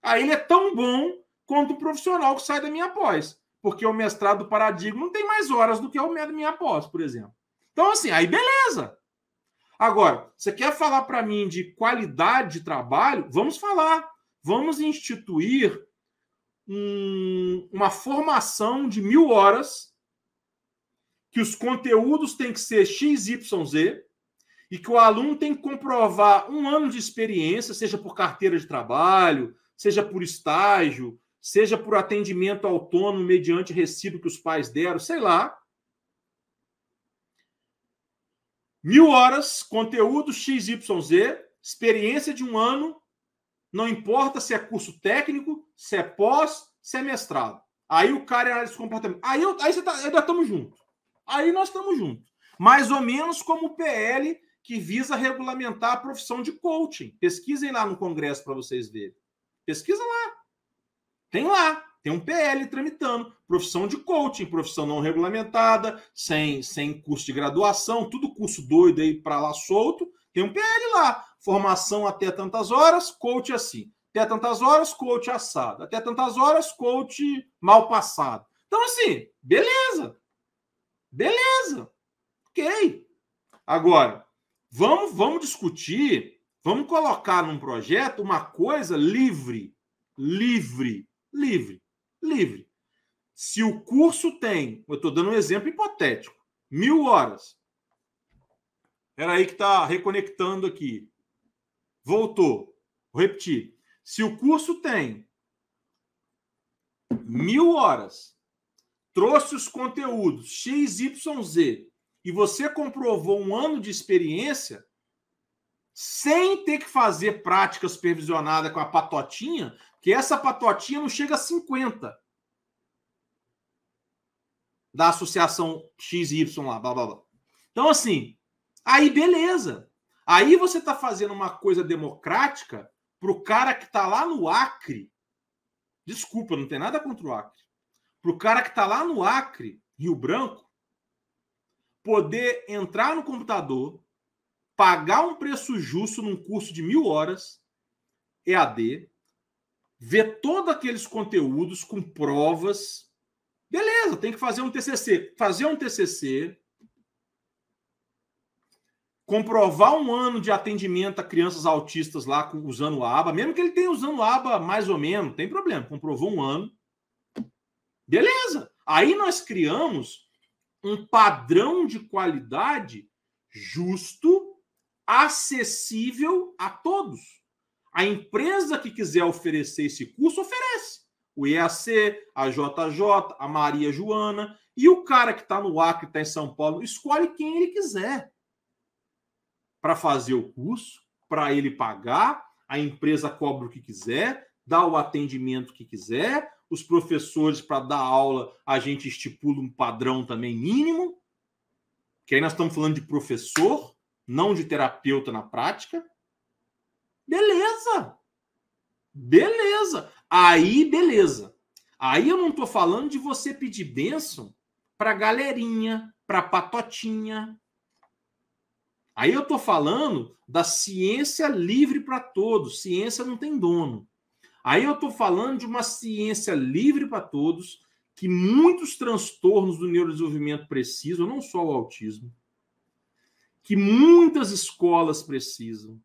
Aí ele é tão bom quanto o profissional que sai da minha pós. Porque o mestrado do paradigma não tem mais horas do que o da minha pós, por exemplo. Então, assim, aí beleza. Agora, você quer falar para mim de qualidade de trabalho? Vamos falar. Vamos instituir um, uma formação de mil horas, que os conteúdos têm que ser XYZ, e que o aluno tem que comprovar um ano de experiência, seja por carteira de trabalho, seja por estágio, seja por atendimento autônomo mediante recibo que os pais deram, sei lá. Mil horas, conteúdo XYZ, experiência de um ano, não importa se é curso técnico, se é pós, se é mestrado. Aí o cara é análise de comportamento. Aí, eu, aí você tá, ainda estamos juntos. Aí nós estamos juntos. Mais ou menos como o PL que visa regulamentar a profissão de coaching. Pesquisem lá no Congresso para vocês verem. Pesquisa lá. Tem lá. Tem um PL tramitando. Profissão de coaching, profissão não regulamentada, sem, sem curso de graduação, tudo curso doido aí para lá solto. Tem um PL lá. Formação até tantas horas, coach assim. Até tantas horas, coach assado. Até tantas horas, coach mal passado. Então, assim, beleza. Beleza. Ok. Agora, vamos, vamos discutir, vamos colocar num projeto uma coisa livre. Livre. Livre. Livre. Se o curso tem, eu estou dando um exemplo hipotético, mil horas. Era aí que está reconectando aqui. Voltou. Vou repetir. Se o curso tem mil horas, trouxe os conteúdos X, Y, Z, e você comprovou um ano de experiência, sem ter que fazer prática supervisionada com a patotinha, que essa patotinha não chega a 50 da associação XY lá, blá blá blá. Então, assim, aí beleza. Aí você está fazendo uma coisa democrática para o cara que está lá no Acre. Desculpa, não tem nada contra o Acre. Para o cara que está lá no Acre, Rio Branco, poder entrar no computador, pagar um preço justo num curso de mil horas, EAD, ver todos aqueles conteúdos com provas, Beleza, tem que fazer um TCC. Fazer um TCC, comprovar um ano de atendimento a crianças autistas lá usando a aba, mesmo que ele tenha usando a aba mais ou menos, tem problema. Comprovou um ano. Beleza. Aí nós criamos um padrão de qualidade justo, acessível a todos. A empresa que quiser oferecer esse curso oferece o EAC, a JJ, a Maria Joana, e o cara que está no Acre, está em São Paulo, escolhe quem ele quiser para fazer o curso, para ele pagar, a empresa cobra o que quiser, dá o atendimento que quiser, os professores, para dar aula, a gente estipula um padrão também mínimo, que aí nós estamos falando de professor, não de terapeuta na prática. Beleza! Beleza! Aí, beleza. Aí eu não estou falando de você pedir bênção para galerinha, para patotinha. Aí eu estou falando da ciência livre para todos. Ciência não tem dono. Aí eu estou falando de uma ciência livre para todos, que muitos transtornos do neurodesenvolvimento precisam, não só o autismo, que muitas escolas precisam.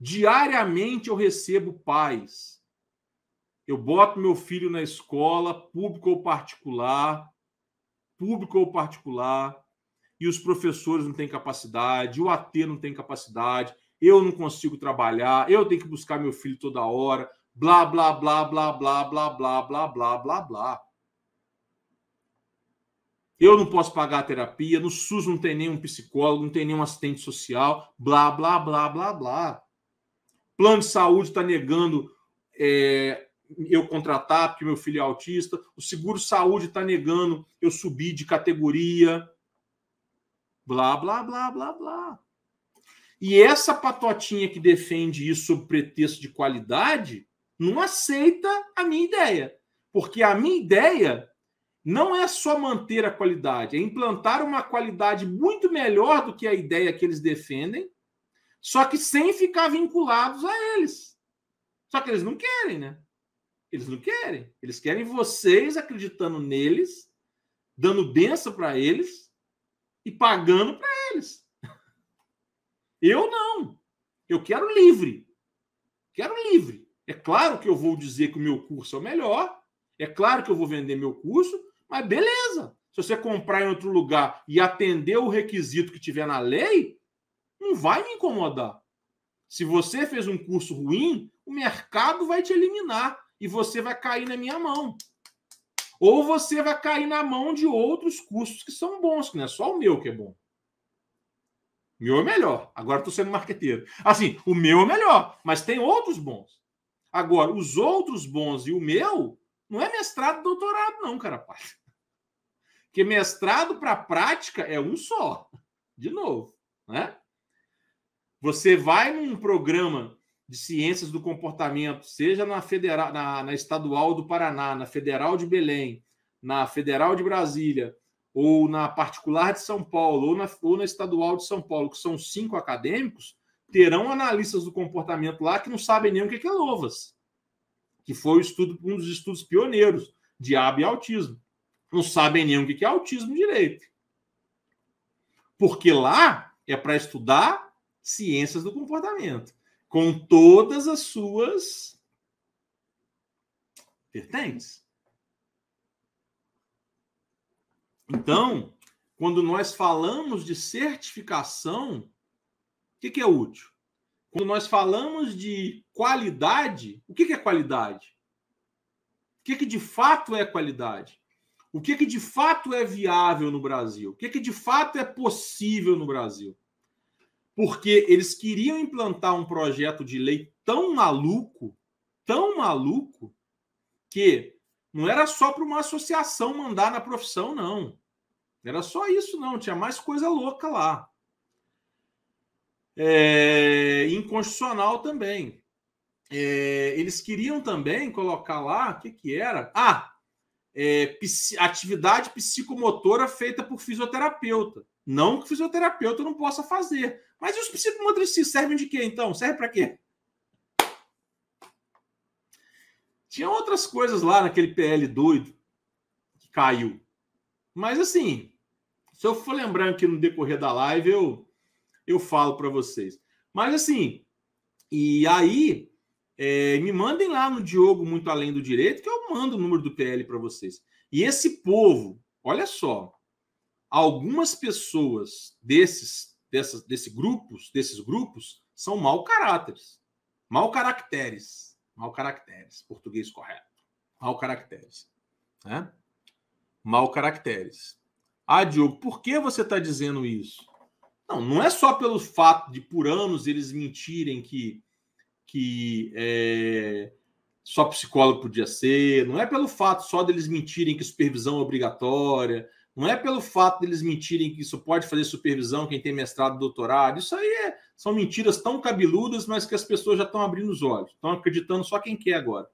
Diariamente eu recebo pais eu boto meu filho na escola, público ou particular, público ou particular, e os professores não têm capacidade, o AT não tem capacidade, eu não consigo trabalhar, eu tenho que buscar meu filho toda hora, blá, blá, blá, blá, blá, blá, blá, blá, blá, blá, blá. Eu não posso pagar a terapia, no SUS não tem nenhum psicólogo, não tem nenhum assistente social, blá, blá, blá, blá, blá. Plano de saúde está negando é, eu contratar porque meu filho é autista, o seguro saúde está negando eu subir de categoria, blá, blá, blá, blá, blá. E essa patotinha que defende isso sob pretexto de qualidade não aceita a minha ideia. Porque a minha ideia não é só manter a qualidade, é implantar uma qualidade muito melhor do que a ideia que eles defendem, só que sem ficar vinculados a eles. Só que eles não querem, né? Eles não querem. Eles querem vocês acreditando neles, dando benção para eles e pagando para eles. Eu não. Eu quero livre. Quero livre. É claro que eu vou dizer que o meu curso é o melhor. É claro que eu vou vender meu curso, mas beleza. Se você comprar em outro lugar e atender o requisito que tiver na lei, não vai me incomodar. Se você fez um curso ruim, o mercado vai te eliminar e você vai cair na minha mão. Ou você vai cair na mão de outros cursos que são bons, que não é só o meu que é bom. O meu é melhor. Agora estou sendo marqueteiro. Assim, o meu é melhor, mas tem outros bons. Agora, os outros bons e o meu não é mestrado doutorado, não, cara. Porque mestrado para prática é um só. De novo, né? Você vai num programa de ciências do comportamento, seja na, federal, na, na estadual do Paraná, na federal de Belém, na federal de Brasília, ou na particular de São Paulo, ou na, ou na estadual de São Paulo, que são cinco acadêmicos, terão analistas do comportamento lá que não sabem nem o que é louvas, que foi o estudo, um dos estudos pioneiros de aba e autismo. Não sabem nem o que é autismo direito. Porque lá é para estudar ciências do comportamento, com todas as suas vertentes. Então, quando nós falamos de certificação, o que, que é útil? Quando nós falamos de qualidade, o que, que é qualidade? O que, que de fato é qualidade? O que, de fato é viável no Brasil? O que de fato é possível no Brasil? Porque eles queriam implantar um projeto de lei tão maluco, tão maluco, que não era só para uma associação mandar na profissão, não. Era só isso, não. Tinha mais coisa louca lá. É, inconstitucional também. É, eles queriam também colocar lá, o que, que era? Ah, é, atividade psicomotora feita por fisioterapeuta. Não que fisioterapeuta não possa fazer. Mas os psicomotricistas servem de quê, então? Serve para quê? Tinha outras coisas lá naquele PL doido que caiu. Mas assim, se eu for lembrando aqui no decorrer da live, eu, eu falo para vocês. Mas assim, e aí, é, me mandem lá no Diogo Muito Além do Direito, que eu mando o número do PL para vocês. E esse povo, olha só, algumas pessoas desses, dessas, desses grupos, desses grupos, são mau caráteres, mau caracteres, mau caracteres, português correto, mau caracteres, né? Mau caracteres. Ah, Diogo, por que você está dizendo isso? Não, não é só pelo fato de por anos eles mentirem que, que é, só psicólogo podia ser, não é pelo fato só deles mentirem que supervisão é obrigatória, não é pelo fato deles mentirem que isso pode fazer supervisão quem tem mestrado, doutorado. Isso aí é, são mentiras tão cabeludas, mas que as pessoas já estão abrindo os olhos, estão acreditando só quem quer agora.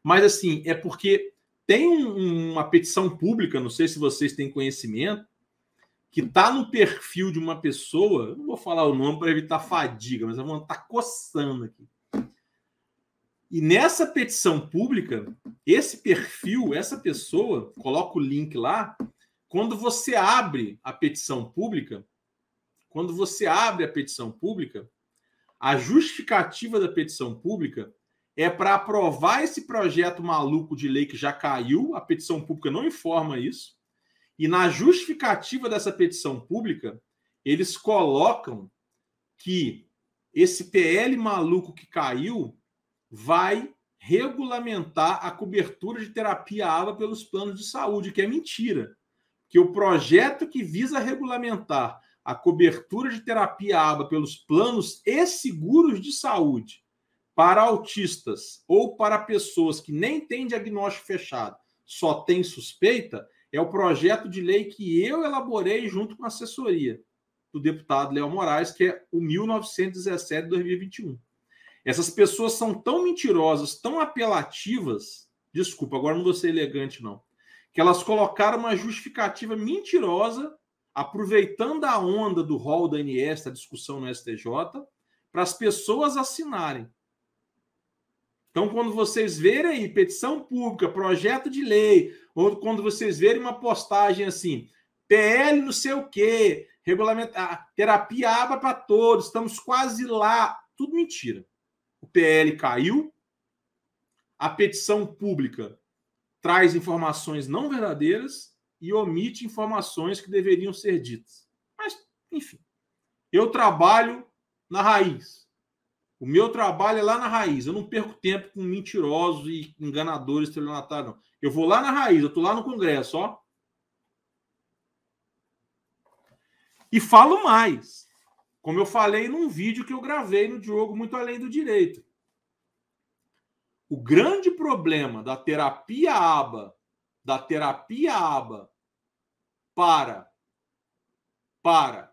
Mas assim, é porque tem um, uma petição pública, não sei se vocês têm conhecimento, que está no perfil de uma pessoa, não vou falar o nome para evitar fadiga, mas vou estar tá coçando aqui. E nessa petição pública, esse perfil, essa pessoa, coloca o link lá, quando você abre a petição pública, quando você abre a petição pública, a justificativa da petição pública é para aprovar esse projeto maluco de lei que já caiu, a petição pública não informa isso. E na justificativa dessa petição pública, eles colocam que esse PL maluco que caiu vai regulamentar a cobertura de terapia AVA pelos planos de saúde, que é mentira. Que o projeto que visa regulamentar a cobertura de terapia ABA pelos planos e seguros de saúde para autistas ou para pessoas que nem têm diagnóstico fechado, só tem suspeita, é o projeto de lei que eu elaborei junto com a assessoria do deputado Léo Moraes, que é o 1917 de 2021. Essas pessoas são tão mentirosas, tão apelativas, desculpa, agora não vou ser elegante não, que elas colocaram uma justificativa mentirosa, aproveitando a onda do rol da ANS, da discussão no STJ, para as pessoas assinarem. Então, quando vocês verem aí petição pública, projeto de lei, ou quando vocês verem uma postagem assim, PL não sei o quê, regulamentar, terapia aba para todos, estamos quase lá, tudo mentira. O PL caiu, a petição pública traz informações não verdadeiras e omite informações que deveriam ser ditas. Mas, enfim, eu trabalho na raiz. O meu trabalho é lá na raiz. Eu não perco tempo com mentirosos e enganadores estelionatários, não. Eu vou lá na raiz, eu estou lá no Congresso, ó. E falo mais. Como eu falei num vídeo que eu gravei no Diogo Muito Além do Direito. O grande problema da terapia aba, da terapia aba para para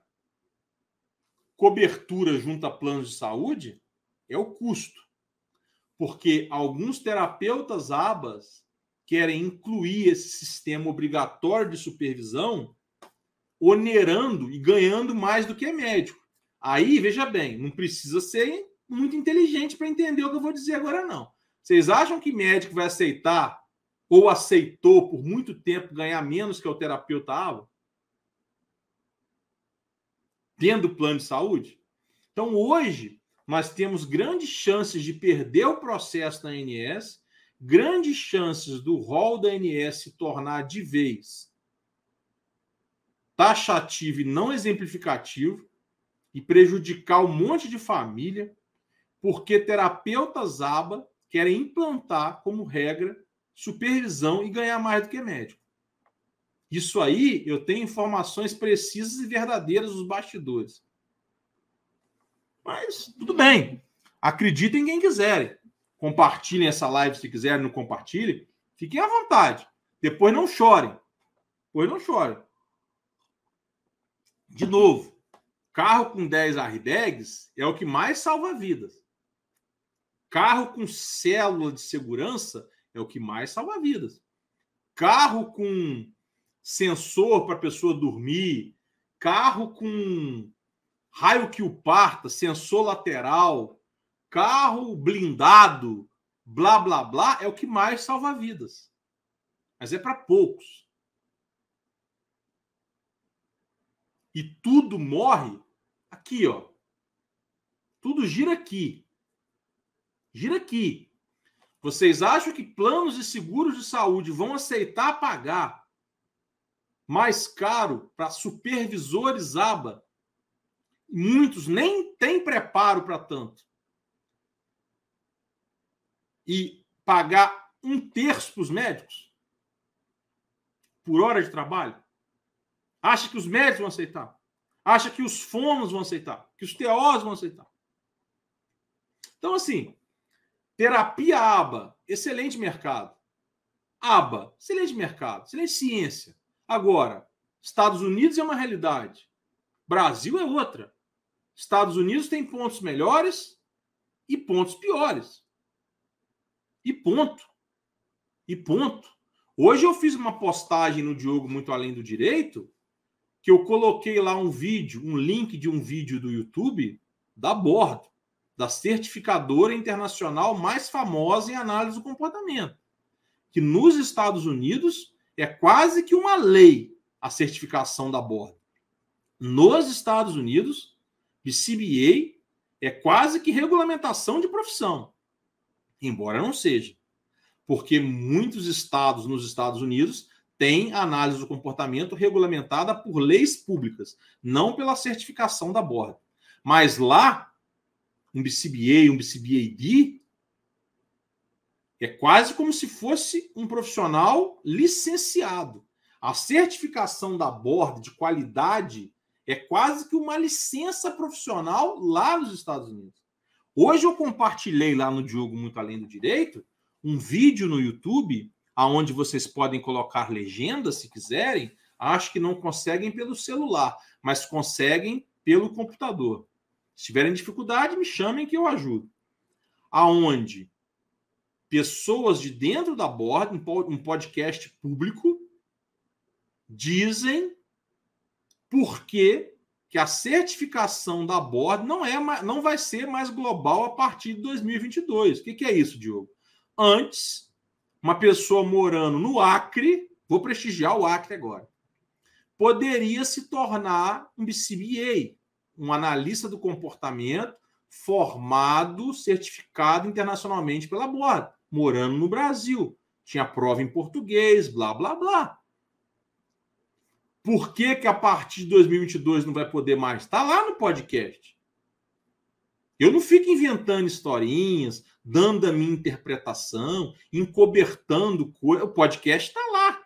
cobertura junto a planos de saúde é o custo. Porque alguns terapeutas abas querem incluir esse sistema obrigatório de supervisão, onerando e ganhando mais do que médico. Aí, veja bem, não precisa ser muito inteligente para entender o que eu vou dizer agora, não. Vocês acham que médico vai aceitar ou aceitou por muito tempo ganhar menos que o terapeuta AVA? Tendo plano de saúde? Então, hoje, nós temos grandes chances de perder o processo da ANS, grandes chances do rol da ANS se tornar de vez taxativo e não exemplificativo e prejudicar um monte de família, porque terapeutas ABA querem implantar como regra supervisão e ganhar mais do que médico. Isso aí eu tenho informações precisas e verdadeiras dos bastidores. Mas tudo bem. Acreditem quem quiserem. Compartilhem essa live se quiserem, não compartilhem. Fiquem à vontade. Depois não chorem. Depois não chorem. De novo, carro com 10 airbags é o que mais salva vidas. Carro com célula de segurança é o que mais salva vidas. Carro com sensor para a pessoa dormir, carro com raio que o parta, sensor lateral, carro blindado, blá blá blá, é o que mais salva vidas. Mas é para poucos. E tudo morre aqui, ó. Tudo gira aqui. Gira aqui. Vocês acham que planos e seguros de saúde vão aceitar pagar mais caro para supervisores ABA? Muitos nem têm preparo para tanto. E pagar um terço para os médicos por hora de trabalho? Acha que os médicos vão aceitar? Acha que os fonos vão aceitar? Que os TOs vão aceitar? Então, assim, Terapia ABA, excelente mercado. ABA, excelente mercado, excelente ciência. Agora, Estados Unidos é uma realidade. Brasil é outra. Estados Unidos tem pontos melhores e pontos piores. E ponto. E ponto. Hoje eu fiz uma postagem no Diogo Muito Além do Direito, que eu coloquei lá um vídeo, um link de um vídeo do YouTube da Bordo da certificadora internacional mais famosa em análise do comportamento, que nos Estados Unidos é quase que uma lei a certificação da borda. Nos Estados Unidos, BCBA é quase que regulamentação de profissão, embora não seja, porque muitos estados nos Estados Unidos têm análise do comportamento regulamentada por leis públicas, não pela certificação da borda. Mas lá um BCBA, um BCBAD, é quase como se fosse um profissional licenciado. A certificação da borda de qualidade é quase que uma licença profissional lá nos Estados Unidos. Hoje eu compartilhei lá no Diogo Muito Além do Direito um vídeo no YouTube aonde vocês podem colocar legendas se quiserem. Acho que não conseguem pelo celular, mas conseguem pelo computador. Se tiverem dificuldade, me chamem que eu ajudo. Aonde pessoas de dentro da borda, um podcast público, dizem por que, a certificação da borda não é não vai ser mais global a partir de 2022. O que, que é isso, Diogo? Antes, uma pessoa morando no Acre, vou prestigiar o Acre agora, poderia se tornar um BCBA, um analista do comportamento formado, certificado internacionalmente pela Borda, morando no Brasil. Tinha prova em português, blá, blá, blá. Por que, que a partir de 2022 não vai poder mais? Está lá no podcast. Eu não fico inventando historinhas, dando a minha interpretação, encobertando coisa. O podcast está lá.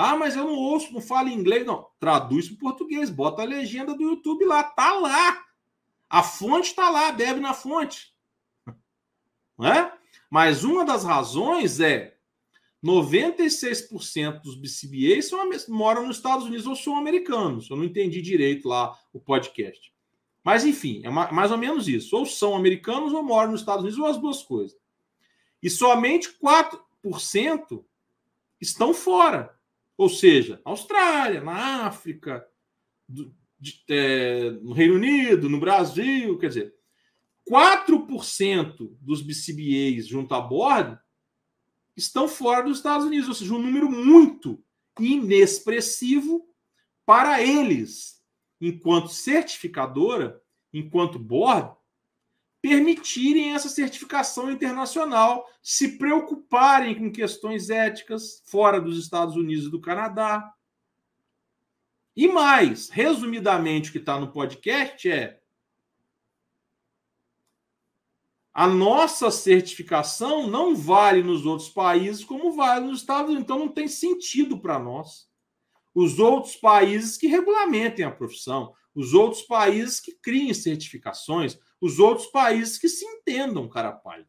Ah, mas eu não ouço, não falo inglês. Não, traduz para o português, bota a legenda do YouTube lá, tá lá. A fonte está lá, bebe na fonte. Não é? Mas uma das razões é 96% dos BCBAs são, moram nos Estados Unidos ou são americanos. Eu não entendi direito lá o podcast. Mas, enfim, é mais ou menos isso. Ou são americanos ou moram nos Estados Unidos, ou as duas coisas. E somente 4% estão fora. Ou seja, Austrália, na África, do, de, é, no Reino Unido, no Brasil, quer dizer, 4% dos BCBAs junto a bordo estão fora dos Estados Unidos, ou seja, um número muito inexpressivo para eles, enquanto certificadora, enquanto board, permitirem essa certificação internacional, se preocuparem com questões éticas fora dos Estados Unidos e do Canadá. E mais, resumidamente, o que está no podcast é a nossa certificação não vale nos outros países como vale nos Estados Unidos, então não tem sentido para nós. Os outros países que regulamentem a profissão, os outros países que criem certificações, os outros países que se entendam, cara pálida.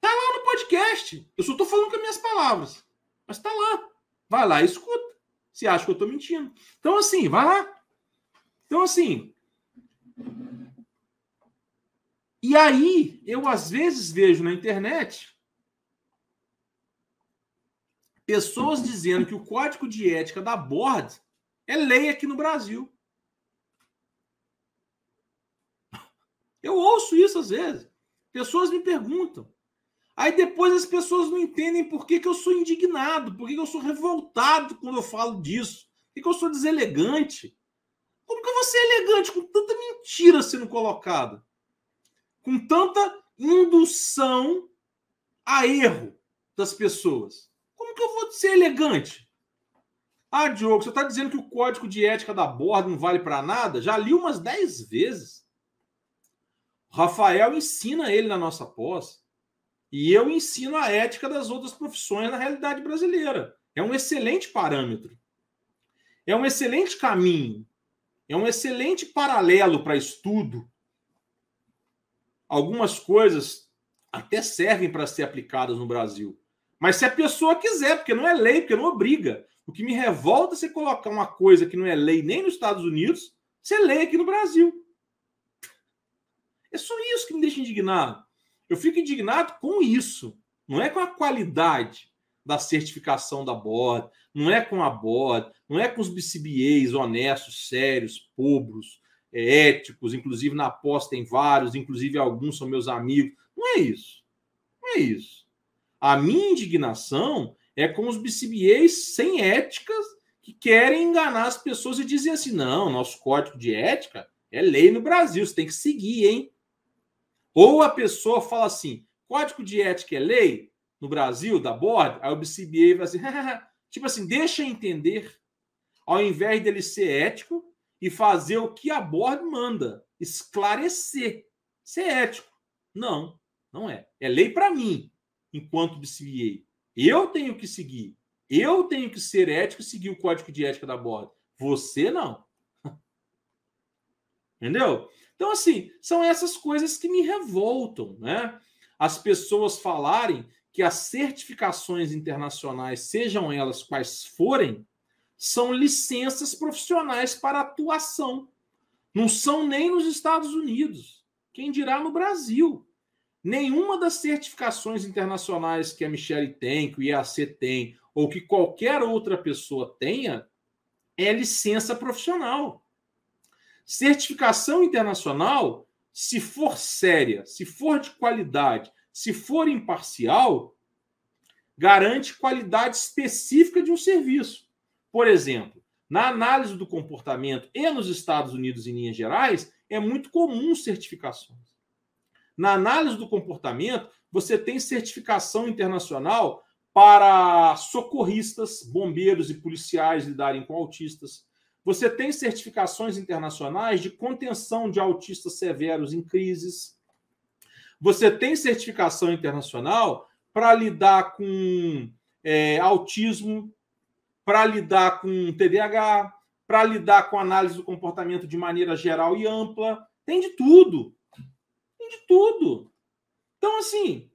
Tá lá no podcast. Eu só estou falando com as minhas palavras. Mas tá lá. Vai lá e escuta. Se acha que eu estou mentindo. Então, assim, vai lá. Então, assim. E aí, eu às vezes vejo na internet pessoas dizendo que o código de ética da board é lei aqui no Brasil. Eu ouço isso às vezes. Pessoas me perguntam. Aí depois as pessoas não entendem por que, que eu sou indignado, por que, que eu sou revoltado quando eu falo disso, por que, que eu sou deselegante. Como que eu vou ser elegante com tanta mentira sendo colocada? Com tanta indução a erro das pessoas? Como que eu vou ser elegante? Ah, Diogo, você está dizendo que o código de ética da borda não vale para nada? Já li umas 10 vezes. Rafael ensina ele na nossa pós. E eu ensino a ética das outras profissões na realidade brasileira. É um excelente parâmetro. É um excelente caminho. É um excelente paralelo para estudo. Algumas coisas até servem para ser aplicadas no Brasil. Mas se a pessoa quiser, porque não é lei, porque não obriga. O que me revolta é você colocar uma coisa que não é lei nem nos Estados Unidos, você lê aqui no Brasil. É só isso que me deixa indignado. Eu fico indignado com isso. Não é com a qualidade da certificação da board, não é com a board, não é com os BCBAs honestos, sérios, pobres, é, éticos, inclusive na aposta tem vários, inclusive alguns são meus amigos. Não é isso. Não é isso. A minha indignação é com os BCBAs sem éticas que querem enganar as pessoas e dizem assim: não, nosso código de ética é lei no Brasil, você tem que seguir, hein? Ou a pessoa fala assim: código de ética é lei no Brasil, da board, aí o BCBA vai assim, tipo assim, deixa entender, ao invés dele ser ético e fazer o que a board manda, esclarecer, ser ético. Não, não é. É lei para mim, enquanto BCBA. Eu tenho que seguir. Eu tenho que ser ético e seguir o código de ética da borda. Você não. Entendeu? Então, assim, são essas coisas que me revoltam, né? As pessoas falarem que as certificações internacionais, sejam elas quais forem, são licenças profissionais para atuação. Não são nem nos Estados Unidos. Quem dirá no Brasil? Nenhuma das certificações internacionais que a Michelle tem, que o IAC tem, ou que qualquer outra pessoa tenha, é licença profissional. Certificação internacional, se for séria, se for de qualidade, se for imparcial, garante qualidade específica de um serviço. Por exemplo, na análise do comportamento e nos Estados Unidos, em linhas gerais, é muito comum certificações. Na análise do comportamento, você tem certificação internacional para socorristas, bombeiros e policiais lidarem com autistas. Você tem certificações internacionais de contenção de autistas severos em crises. Você tem certificação internacional para lidar com é, autismo, para lidar com TDAH, para lidar com análise do comportamento de maneira geral e ampla. Tem de tudo de tudo. Então, assim,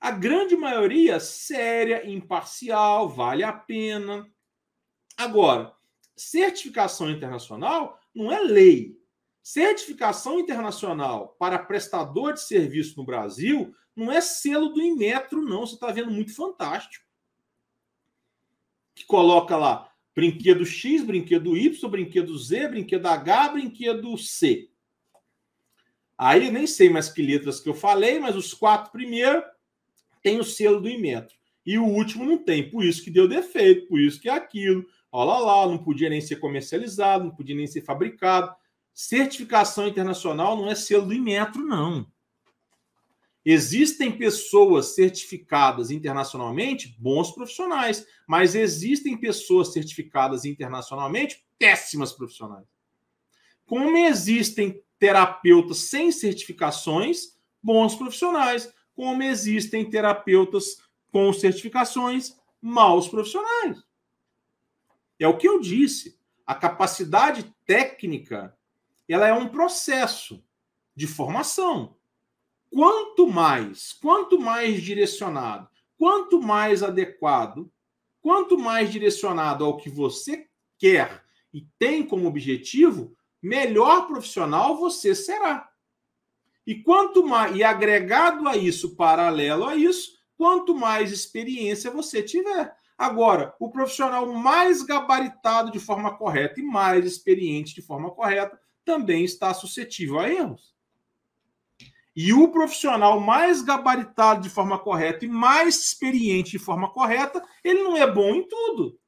a grande maioria séria, imparcial, vale a pena. Agora, certificação internacional não é lei. Certificação internacional para prestador de serviço no Brasil não é selo do Inmetro, não. Você está vendo muito fantástico. Que coloca lá Brinquedo X, brinquedo Y, brinquedo Z, brinquedo H, brinquedo C. Aí nem sei mais que letras que eu falei, mas os quatro primeiros têm o selo do Inmetro. E o último não tem, por isso que deu defeito, por isso que é aquilo. Olha lá, não podia nem ser comercializado, não podia nem ser fabricado. Certificação internacional não é selo do Inmetro, não. Existem pessoas certificadas internacionalmente, bons profissionais, mas existem pessoas certificadas internacionalmente, péssimas profissionais. Como existem terapeutas sem certificações, bons profissionais, como existem terapeutas com certificações, maus profissionais. É o que eu disse. A capacidade técnica, ela é um processo de formação. Quanto mais, quanto mais direcionado, quanto mais adequado, quanto mais direcionado ao que você quer e tem como objetivo, melhor profissional você será. E quanto mais e agregado a isso, paralelo a isso, quanto mais experiência você tiver. Agora, o profissional mais gabaritado de forma correta e mais experiente de forma correta também está suscetível a erros. E o profissional mais gabaritado de forma correta e mais experiente de forma correta, ele não é bom em tudo.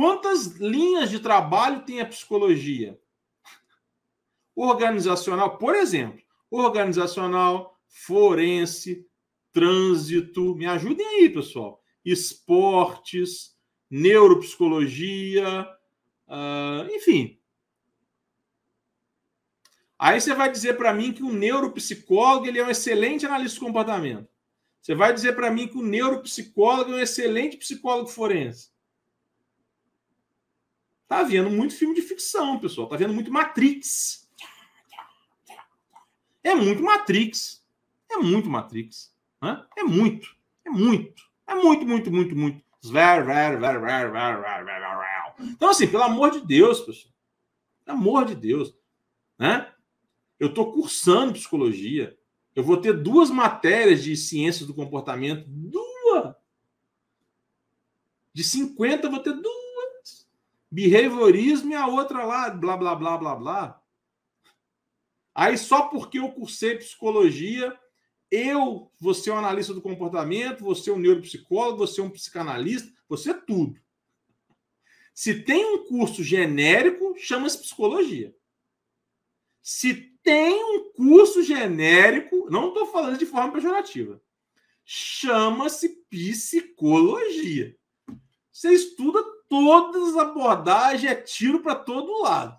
Quantas linhas de trabalho tem a psicologia? Organizacional, por exemplo, organizacional, forense, trânsito, me ajudem aí, pessoal. Esportes, neuropsicologia, uh, enfim, Aí você vai dizer para mim que o neuropsicólogo ele é um excelente analista de comportamento. Você vai dizer para mim que o neuropsicólogo é um excelente psicólogo forense. Tá vendo muito filme de ficção, pessoal. Tá vendo muito Matrix. É muito Matrix. É muito Matrix. É muito. É muito. É muito, muito, muito, muito. Então, assim, pelo amor de Deus, pessoal. Pelo amor de Deus. Né? Eu estou cursando psicologia. Eu vou ter duas matérias de ciências do comportamento. Duas! De 50, eu vou ter duas. Behaviorismo e a outra lá, blá, blá, blá, blá, blá. Aí, só porque eu cursei psicologia, eu vou ser um analista do comportamento, vou ser um neuropsicólogo, vou ser um psicanalista, vou ser tudo. Se tem um curso genérico, chama-se psicologia. Se tem um curso genérico, não estou falando de forma pejorativa, chama-se psicologia. Você estuda todas as abordagens, é tiro para todo lado.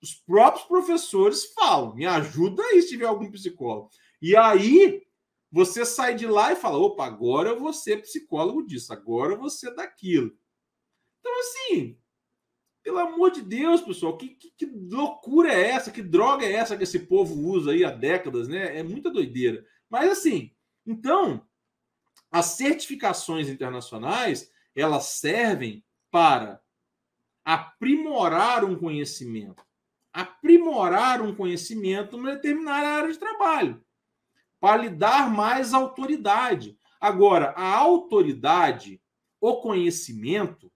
Os próprios professores falam: me ajuda aí se tiver algum psicólogo. E aí você sai de lá e fala: opa, agora eu vou ser psicólogo disso, agora eu vou ser daquilo. Então, assim, pelo amor de Deus, pessoal, que, que, que, loucura é essa? Que droga é essa que esse povo usa aí há décadas, né? É muita doideira. Mas assim, então, as certificações internacionais, elas servem para aprimorar um conhecimento, aprimorar um conhecimento numa determinada área de trabalho, para lhe dar mais autoridade. Agora, a autoridade, o conhecimento,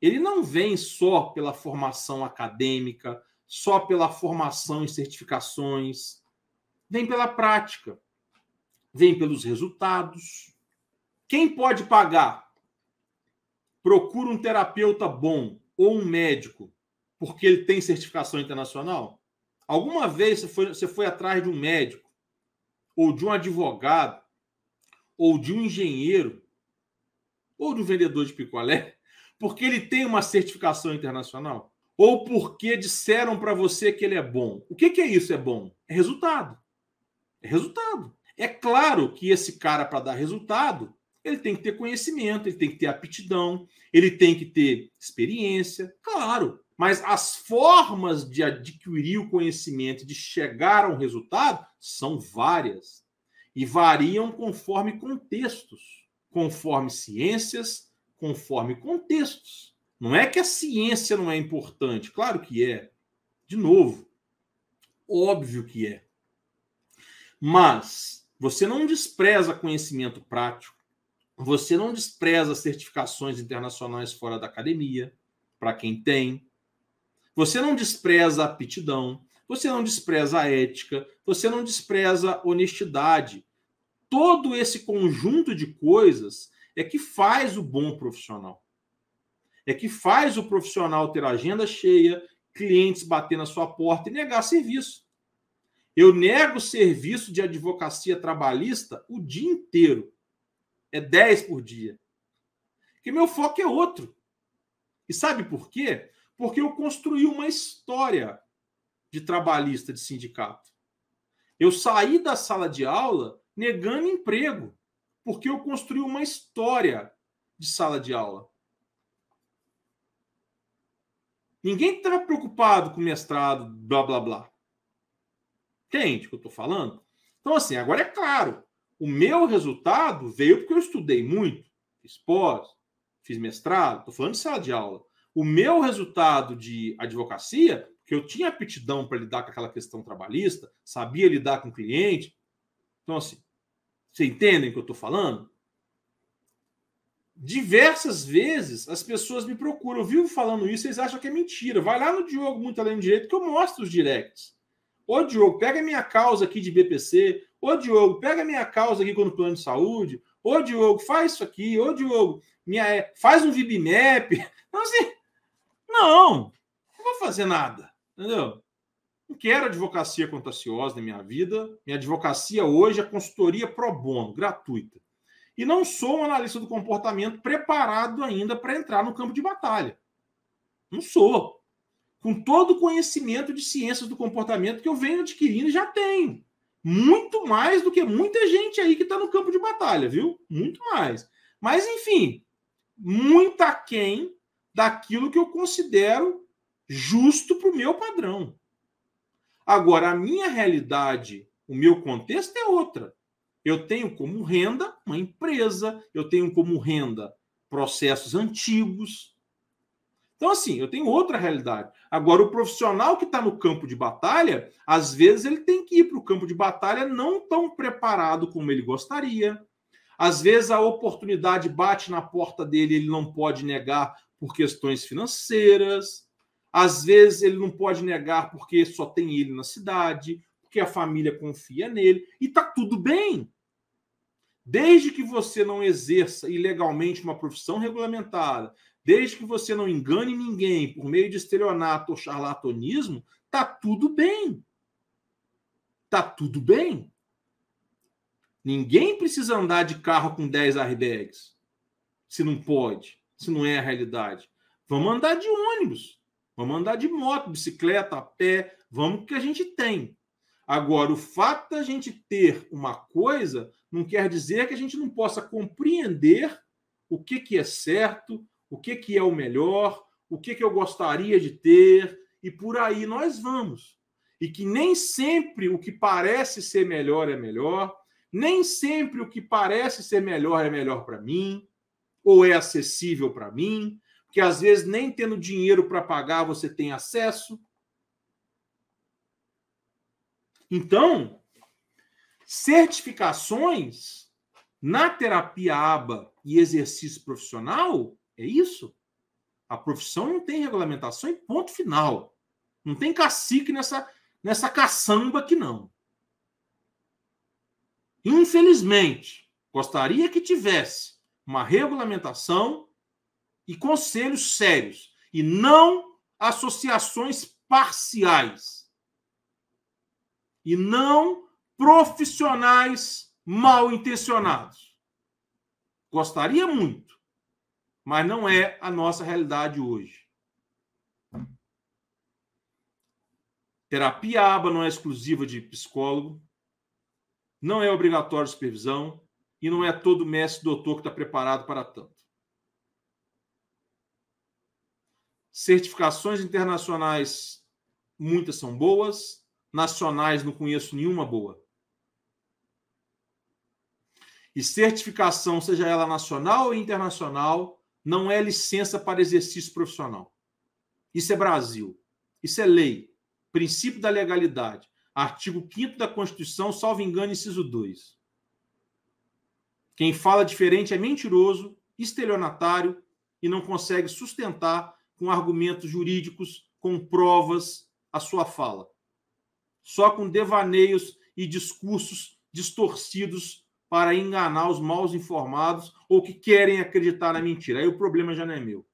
ele não vem só pela formação acadêmica, só pela formação em certificações, vem pela prática, vem pelos resultados. Quem pode pagar? Procura um terapeuta bom ou um médico porque ele tem certificação internacional? Alguma vez você foi, você foi atrás de um médico, ou de um advogado, ou de um engenheiro, ou de um vendedor de picolé, porque ele tem uma certificação internacional? Ou porque disseram para você que ele é bom? O que, que é isso? É bom? É resultado. É resultado. É claro que esse cara, para dar resultado, ele tem que ter conhecimento, ele tem que ter aptidão, ele tem que ter experiência, claro. Mas as formas de adquirir o conhecimento, de chegar a um resultado, são várias e variam conforme contextos, conforme ciências, conforme contextos. Não é que a ciência não é importante, claro que é. De novo, óbvio que é. Mas você não despreza conhecimento prático, Você não despreza certificações internacionais fora da academia, para quem tem. Você não despreza a aptidão, você não despreza a ética, você não despreza a honestidade. Todo esse conjunto de coisas é que faz o bom profissional. É que faz o profissional ter agenda cheia, clientes bater na sua porta e negar serviço. Eu nego serviço de advocacia trabalhista o dia inteiro. É 10 por dia. Porque meu foco é outro. E sabe por quê? Porque eu construí uma história de trabalhista de sindicato. Eu saí da sala de aula negando emprego, porque eu construí uma história de sala de aula. Ninguém estava preocupado com mestrado, blá blá blá. Entende o que eu estou falando? Então, assim, agora é claro, o meu resultado veio porque eu estudei muito, fiz pós, fiz mestrado, estou falando de sala de aula. O meu resultado de advocacia, que eu tinha aptidão para lidar com aquela questão trabalhista, sabia lidar com o cliente. Então, assim, vocês entendem o que eu estou falando? Diversas vezes as pessoas me procuram, eu vivo falando isso, eles acham que é mentira. Vai lá no Diogo Muito Além do Direito que eu mostro os directs. Ô, Diogo, pega minha causa aqui de BPC. Ô, Diogo, pega minha causa aqui com o plano de saúde. Ô, Diogo, faz isso aqui. Ô, Diogo, minha, é, faz um VibMap. Então, assim, não, não vou fazer nada. Entendeu? Não quero advocacia contaciosa na minha vida. Minha advocacia hoje é consultoria pro bono, gratuita. E não sou um analista do comportamento preparado ainda para entrar no campo de batalha. Não sou. Com todo o conhecimento de ciências do comportamento que eu venho adquirindo e já tenho. Muito mais do que muita gente aí que está no campo de batalha, viu? Muito mais. Mas, enfim, muito aquém daquilo que eu considero justo para o meu padrão. Agora, a minha realidade, o meu contexto é outra. Eu tenho como renda uma empresa, eu tenho como renda processos antigos. Então, assim, eu tenho outra realidade. Agora, o profissional que está no campo de batalha, às vezes ele tem que ir para o campo de batalha não tão preparado como ele gostaria. Às vezes a oportunidade bate na porta dele, ele não pode negar por questões financeiras. Às vezes ele não pode negar porque só tem ele na cidade, porque a família confia nele, e tá tudo bem. Desde que você não exerça ilegalmente uma profissão regulamentada, desde que você não engane ninguém por meio de estelionato ou charlatanismo, tá tudo bem. Tá tudo bem. Ninguém precisa andar de carro com 10 airbags. Se não pode, se não é a realidade. Vamos andar de ônibus. Vamos andar de moto, bicicleta, a pé, vamos que a gente tem. Agora, o fato da gente ter uma coisa não quer dizer que a gente não possa compreender o que, que é certo, o que, que é o melhor, o que, que eu gostaria de ter, e por aí nós vamos. E que nem sempre o que parece ser melhor é melhor, nem sempre o que parece ser melhor é melhor para mim, ou é acessível para mim, que às vezes nem tendo dinheiro para pagar você tem acesso. Então, certificações na terapia ABA e exercício profissional é isso. A profissão não tem regulamentação e ponto final. Não tem cacique nessa, nessa caçamba aqui, não. Infelizmente, gostaria que tivesse uma regulamentação e conselhos sérios e não associações parciais e não profissionais mal intencionados. Gostaria muito, mas não é a nossa realidade hoje. Terapia aba não é exclusiva de psicólogo, não é obrigatório supervisão e não é todo mestre doutor que está preparado para tanto. Certificações internacionais, muitas são boas. Nacionais, não conheço nenhuma boa. E certificação, seja ela nacional ou internacional, não é licença para exercício profissional. Isso é Brasil. Isso é lei. Princípio da legalidade. Artigo 5 da Constituição, salvo engano, inciso 2. Quem fala diferente é mentiroso, estelionatário e não consegue sustentar com argumentos jurídicos, com provas, a sua fala. Só com devaneios e discursos distorcidos para enganar os mal informados ou que querem acreditar na mentira. Aí o problema já não é meu.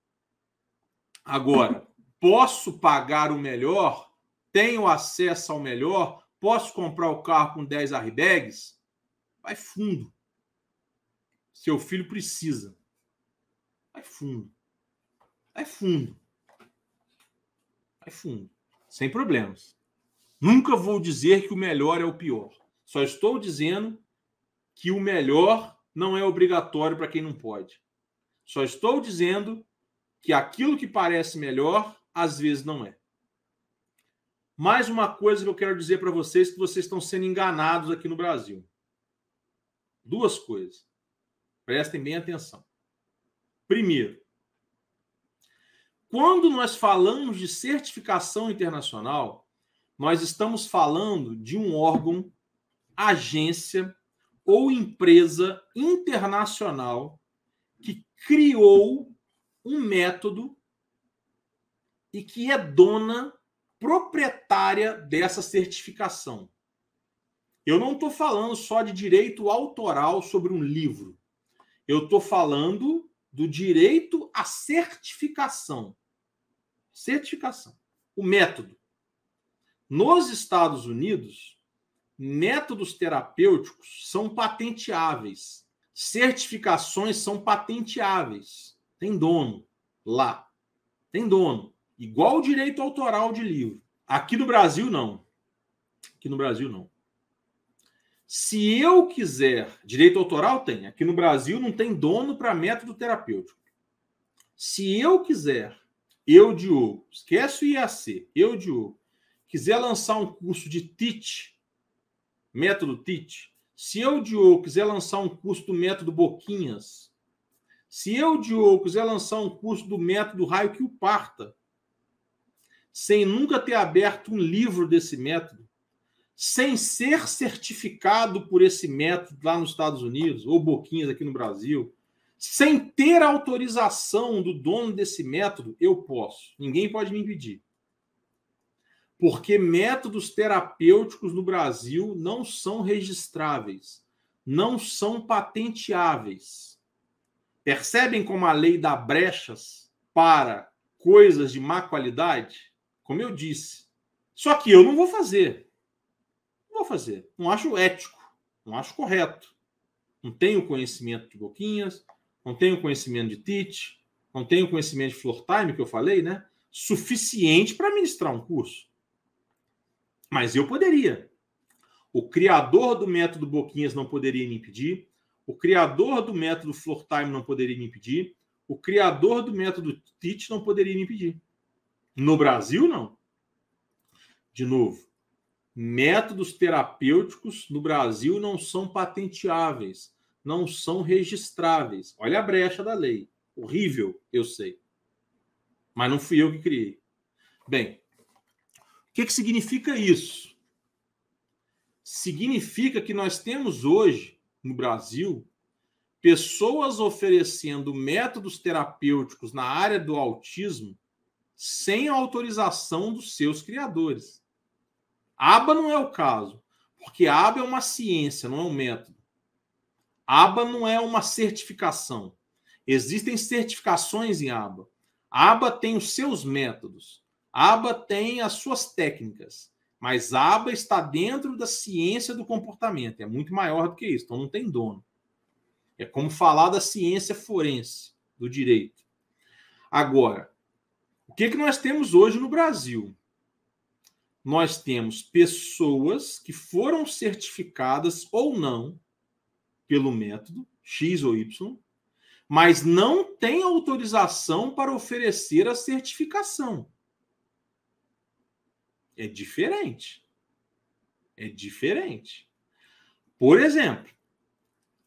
Agora, posso pagar o melhor? Tenho acesso ao melhor? Posso comprar o carro com 10 airbags? Vai fundo. Seu filho precisa. Vai fundo. Vai fundo. Vai fundo. Sem problemas. Nunca vou dizer que o melhor é o pior. Só estou dizendo que o melhor não é obrigatório para quem não pode. Só estou dizendo que aquilo que parece melhor, às vezes não é. Mais uma coisa que eu quero dizer para vocês que vocês estão sendo enganados aqui no Brasil. Duas coisas. Prestem bem atenção. Primeiro, quando nós falamos de certificação internacional, nós estamos falando de um órgão, agência ou empresa internacional que criou um método e que é dona proprietária dessa certificação. Eu não estou falando só de direito autoral sobre um livro. Eu estou falando do direito à certificação. Certificação. O método. Nos Estados Unidos, métodos terapêuticos são patenteáveis. Certificações são patenteáveis. Tem dono lá. Tem dono. Igual o direito autoral de livro. Aqui no Brasil, não. Aqui no Brasil, não. Se eu quiser, direito autoral tem, aqui no Brasil não tem dono para método terapêutico. Se eu quiser, eu, Diogo, esquece o IAC, eu, Diogo, quiser lançar um curso de TIT, método TIT, se eu, Diogo, quiser lançar um curso do método Boquinhas, se eu, Diogo, quiser lançar um curso do método Raio que o Parta, sem nunca ter aberto um livro desse método, sem ser certificado por esse método lá nos Estados Unidos, ou Boquinhas aqui no Brasil, sem ter autorização do dono desse método, eu posso. Ninguém pode me impedir. Porque métodos terapêuticos no Brasil não são registráveis, não são patenteáveis. Percebem como a lei dá brechas para coisas de má qualidade? Como eu disse. Só que eu não vou fazer vou fazer. Não acho ético, não acho correto. Não tenho conhecimento de Boquinhas, não tenho conhecimento de Tite, não tenho conhecimento de Floor Time, que eu falei, né? Suficiente para ministrar um curso. Mas eu poderia. O criador do método Boquinhas não poderia me impedir. O criador do método Floor Time não poderia me impedir. O criador do método Tite não poderia me impedir. No Brasil, não. De novo, métodos terapêuticos no Brasil não são patenteáveis, não são registráveis. Olha a brecha da lei. Horrível, eu sei. Mas não fui eu que criei. Bem, que, que significa isso? Significa que nós temos hoje, no Brasil, pessoas oferecendo métodos terapêuticos na área do autismo sem autorização dos seus criadores. ABA não é o caso, porque ABA é uma ciência, não é um método. ABA não é uma certificação. Existem certificações em ABA. ABA tem os seus métodos. ABA tem as suas técnicas. Mas ABA está dentro da ciência do comportamento. É muito maior do que isso. Então não tem dono. É como falar da ciência forense, do direito. Agora, o que, que nós temos hoje no Brasil? nós temos pessoas que foram certificadas ou não pelo método X ou Y, mas não têm autorização para oferecer a certificação. É diferente. É diferente. Por exemplo,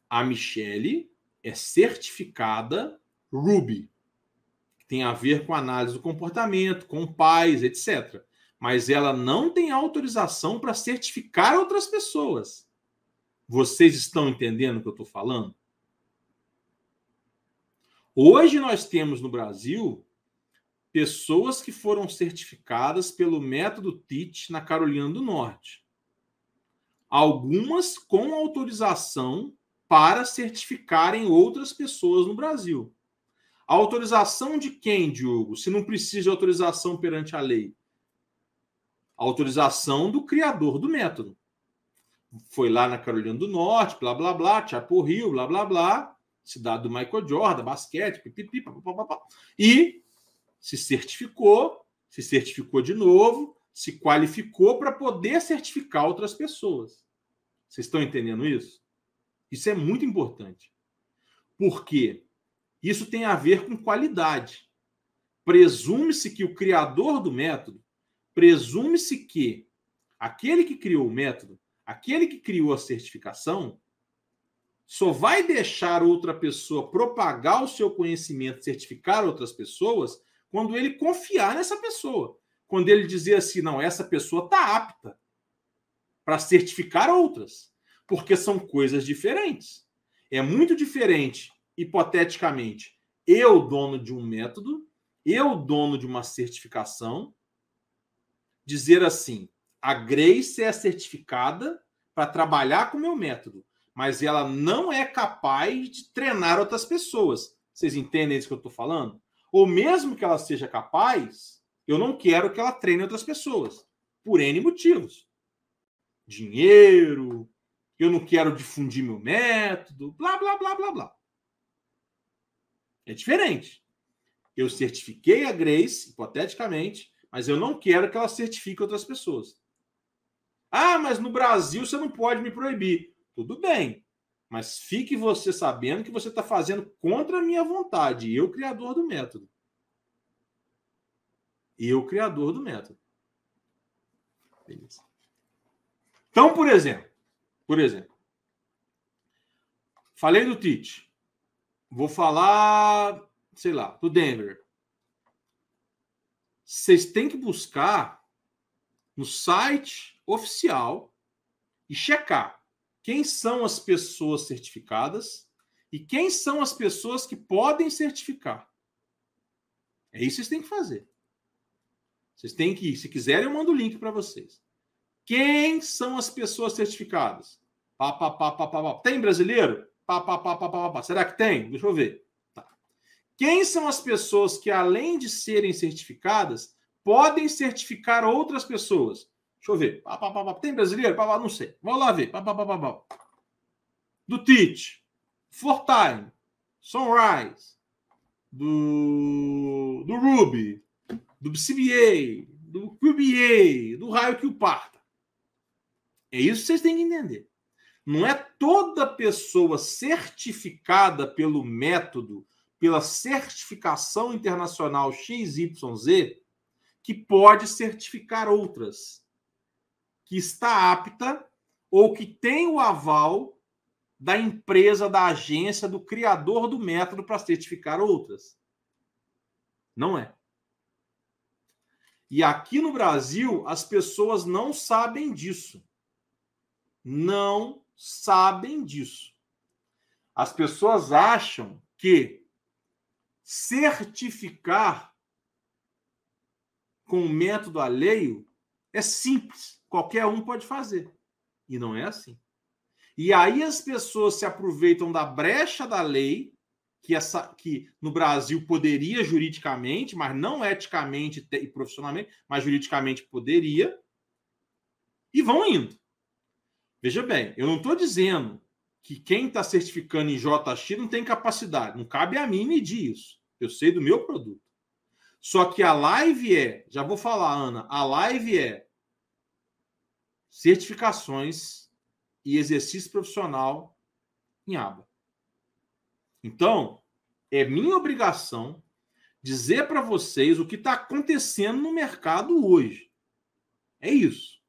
a Michele é certificada Ruby, tem a ver com análise do comportamento, com pais, etc mas ela não tem autorização para certificar outras pessoas. Vocês estão entendendo o que eu estou falando? Hoje nós temos no Brasil pessoas que foram certificadas pelo método TIT na Carolina do Norte. Algumas com autorização para certificarem outras pessoas no Brasil. A autorização de quem, Diogo? Se não precisa de autorização perante a lei? A autorização do criador do método. Foi lá na Carolina do Norte, blá blá blá, Chapel Hill, blá blá blá, cidade do Michael Jordan, basquete, pipipi, papapá, e se certificou, se certificou de novo, se qualificou para poder certificar outras pessoas. Vocês estão entendendo isso? Isso é muito importante. Porque isso tem a ver com qualidade. Presume-se que o criador do método, presume-se que aquele que criou o método, aquele que criou a certificação, só vai deixar outra pessoa propagar o seu conhecimento, certificar outras pessoas, quando ele confiar nessa pessoa. Quando ele dizer assim, não, essa pessoa está apta para certificar outras. Porque são coisas diferentes. É muito diferente, hipoteticamente, eu, dono de um método, eu, dono de uma certificação, dizer assim: a Grace é certificada para trabalhar com o meu método mas ela não é capaz de treinar outras pessoas. Vocês entendem isso que eu estou falando? Ou mesmo que ela seja capaz, eu não quero que ela treine outras pessoas, por N motivos. Dinheiro, eu não quero difundir meu método, blá, blá, blá, blá, blá. É diferente. Eu certifiquei a Grace, hipoteticamente, mas eu não quero que ela certifique outras pessoas. Ah, mas no Brasil você não pode me proibir. Tudo bem. Mas fique você sabendo que você está fazendo contra a minha vontade. Eu, criador do método. Eu, criador do método. Beleza. Então, por exemplo, por exemplo, falei do Tite. Vou falar, sei lá, do Denver. Vocês têm que buscar no site oficial e checar quem são as pessoas certificadas e quem são as pessoas que podem certificar. É isso que vocês têm que fazer. Vocês têm que, se quiserem, eu mando o link para vocês. Quem são as pessoas certificadas? Pá, pá, pá, pá, pá, pá. Tem brasileiro? Pá, pá, pá, pá, pá, pá. Será que tem? Deixa eu ver. Tá. Quem são as pessoas que, além de serem certificadas, podem certificar outras pessoas? Deixa eu ver. Pá, pá, pá, Tem brasileiro? não sei. Vamos lá ver. Do Tite, Fortime, Sunrise, do, do Ruby, do CBA, do QBA, do raio que o parta. É isso que vocês têm que entender. Não é toda pessoa certificada pelo método, pela certificação internacional XYZ, que pode certificar outras que está apta ou que tem o aval da empresa, da agência, do criador do método para certificar outras. Não é. E aqui no Brasil, as pessoas não sabem disso. Não sabem disso. As pessoas acham que certificar com o método alheio é simples qualquer um pode fazer. E não é assim. E aí as pessoas se aproveitam da brecha da lei, que, essa, que no Brasil poderia juridicamente, mas não eticamente e profissionalmente, mas juridicamente poderia, e vão indo. Veja bem, eu não estou dizendo que quem está certificando em JX não tem capacidade. Não cabe a mim medir isso. Eu sei do meu produto. Só que a live é, já vou falar, Ana, a live é certificações e exercício profissional em aba. Então, é minha obrigação dizer para vocês o que está acontecendo no mercado hoje. É isso.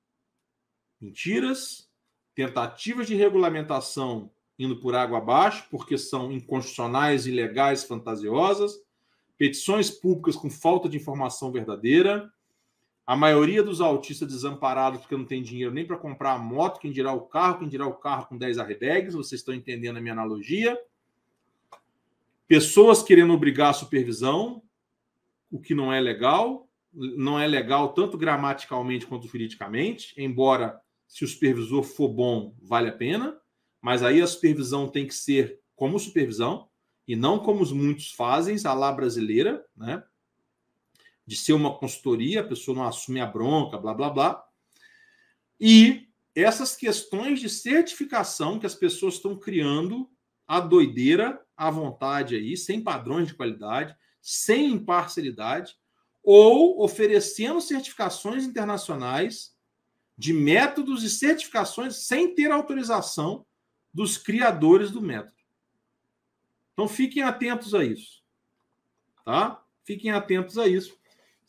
Mentiras, tentativas de regulamentação indo por água abaixo, porque são inconstitucionais, ilegais, fantasiosas, petições públicas com falta de informação verdadeira, a maioria dos autistas desamparados porque não tem dinheiro nem para comprar a moto, quem dirá o carro, quem dirá o carro com 10 airbags, vocês estão entendendo a minha analogia. Pessoas querendo obrigar a supervisão, o que não é legal, não é legal tanto gramaticalmente quanto juridicamente, embora se o supervisor for bom, vale a pena, mas aí a supervisão tem que ser como supervisão e não como os muitos fazem, a lá brasileira, né? De ser uma consultoria, a pessoa não assume a bronca, blá blá blá. E essas questões de certificação que as pessoas estão criando a doideira à vontade aí, sem padrões de qualidade, sem imparcialidade, ou oferecendo certificações internacionais de métodos e certificações sem ter autorização dos criadores do método. Então fiquem atentos a isso. Tá? Fiquem atentos a isso,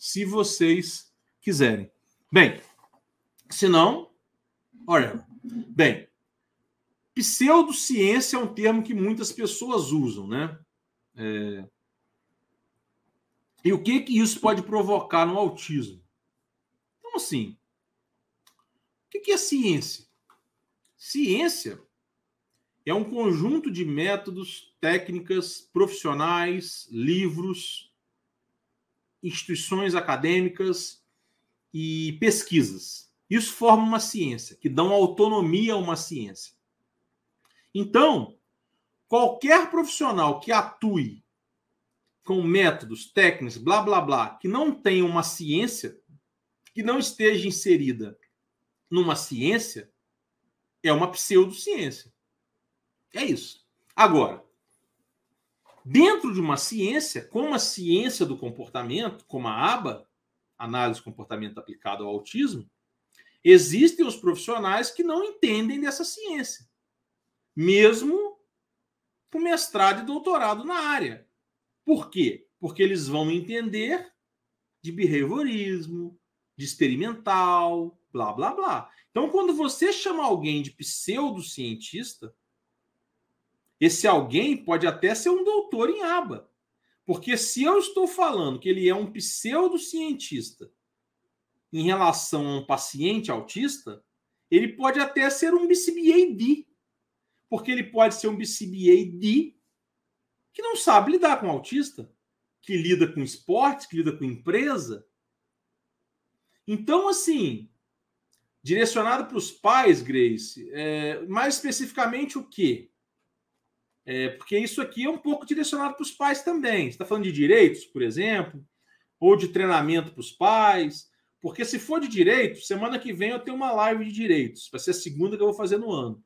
se vocês quiserem. Bem, se não, olha, bem, pseudociência é um termo que muitas pessoas usam, né? É... E o que que isso pode provocar no autismo? Então, assim, o que, que é ciência? Ciência é um conjunto de métodos, técnicas, profissionais, livros, instituições acadêmicas e pesquisas. Isso forma uma ciência, que dão autonomia a uma ciência. Então, qualquer profissional que atue com métodos, técnicas, blá, blá, blá, que não tenha uma ciência, que não esteja inserida numa ciência, é uma pseudociência. É isso. Agora, dentro de uma ciência, como a ciência do comportamento, como a ABA, análise do comportamento aplicado ao autismo, existem os profissionais que não entendem dessa ciência, mesmo com mestrado e doutorado na área. Por quê? Porque eles vão entender de behaviorismo, de experimental, blá, blá, blá. Então, quando você chama alguém de pseudocientista, esse alguém pode até ser um doutor em aba. Porque se eu estou falando que ele é um pseudocientista em relação a um paciente autista, ele pode até ser um BCBAD. Porque ele pode ser um BCBAD que não sabe lidar com autista, que lida com esporte, que lida com empresa. Então, assim, direcionado para os pais, Grace, é, mais especificamente o quê? É, porque isso aqui é um pouco direcionado para os pais também. Você está falando de direitos, por exemplo, ou de treinamento para os pais. Porque se for de direito, semana que vem eu tenho uma live de direitos. Vai ser a segunda que eu vou fazer no ano.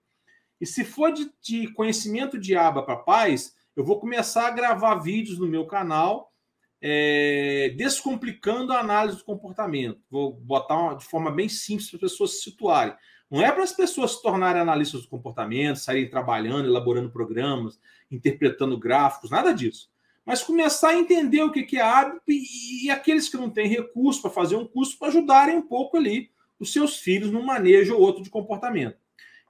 E se for de, de conhecimento de aba para pais, eu vou começar a gravar vídeos no meu canal é, descomplicando a análise do comportamento. Vou botar uma, de forma bem simples para as pessoas se situarem. Não é para as pessoas se tornarem analistas do comportamento, saírem trabalhando, elaborando programas, interpretando gráficos, nada disso. Mas começar a entender o que é hábito e, e aqueles que não têm recurso para fazer um curso para ajudarem um pouco ali os seus filhos no manejo ou outro de comportamento.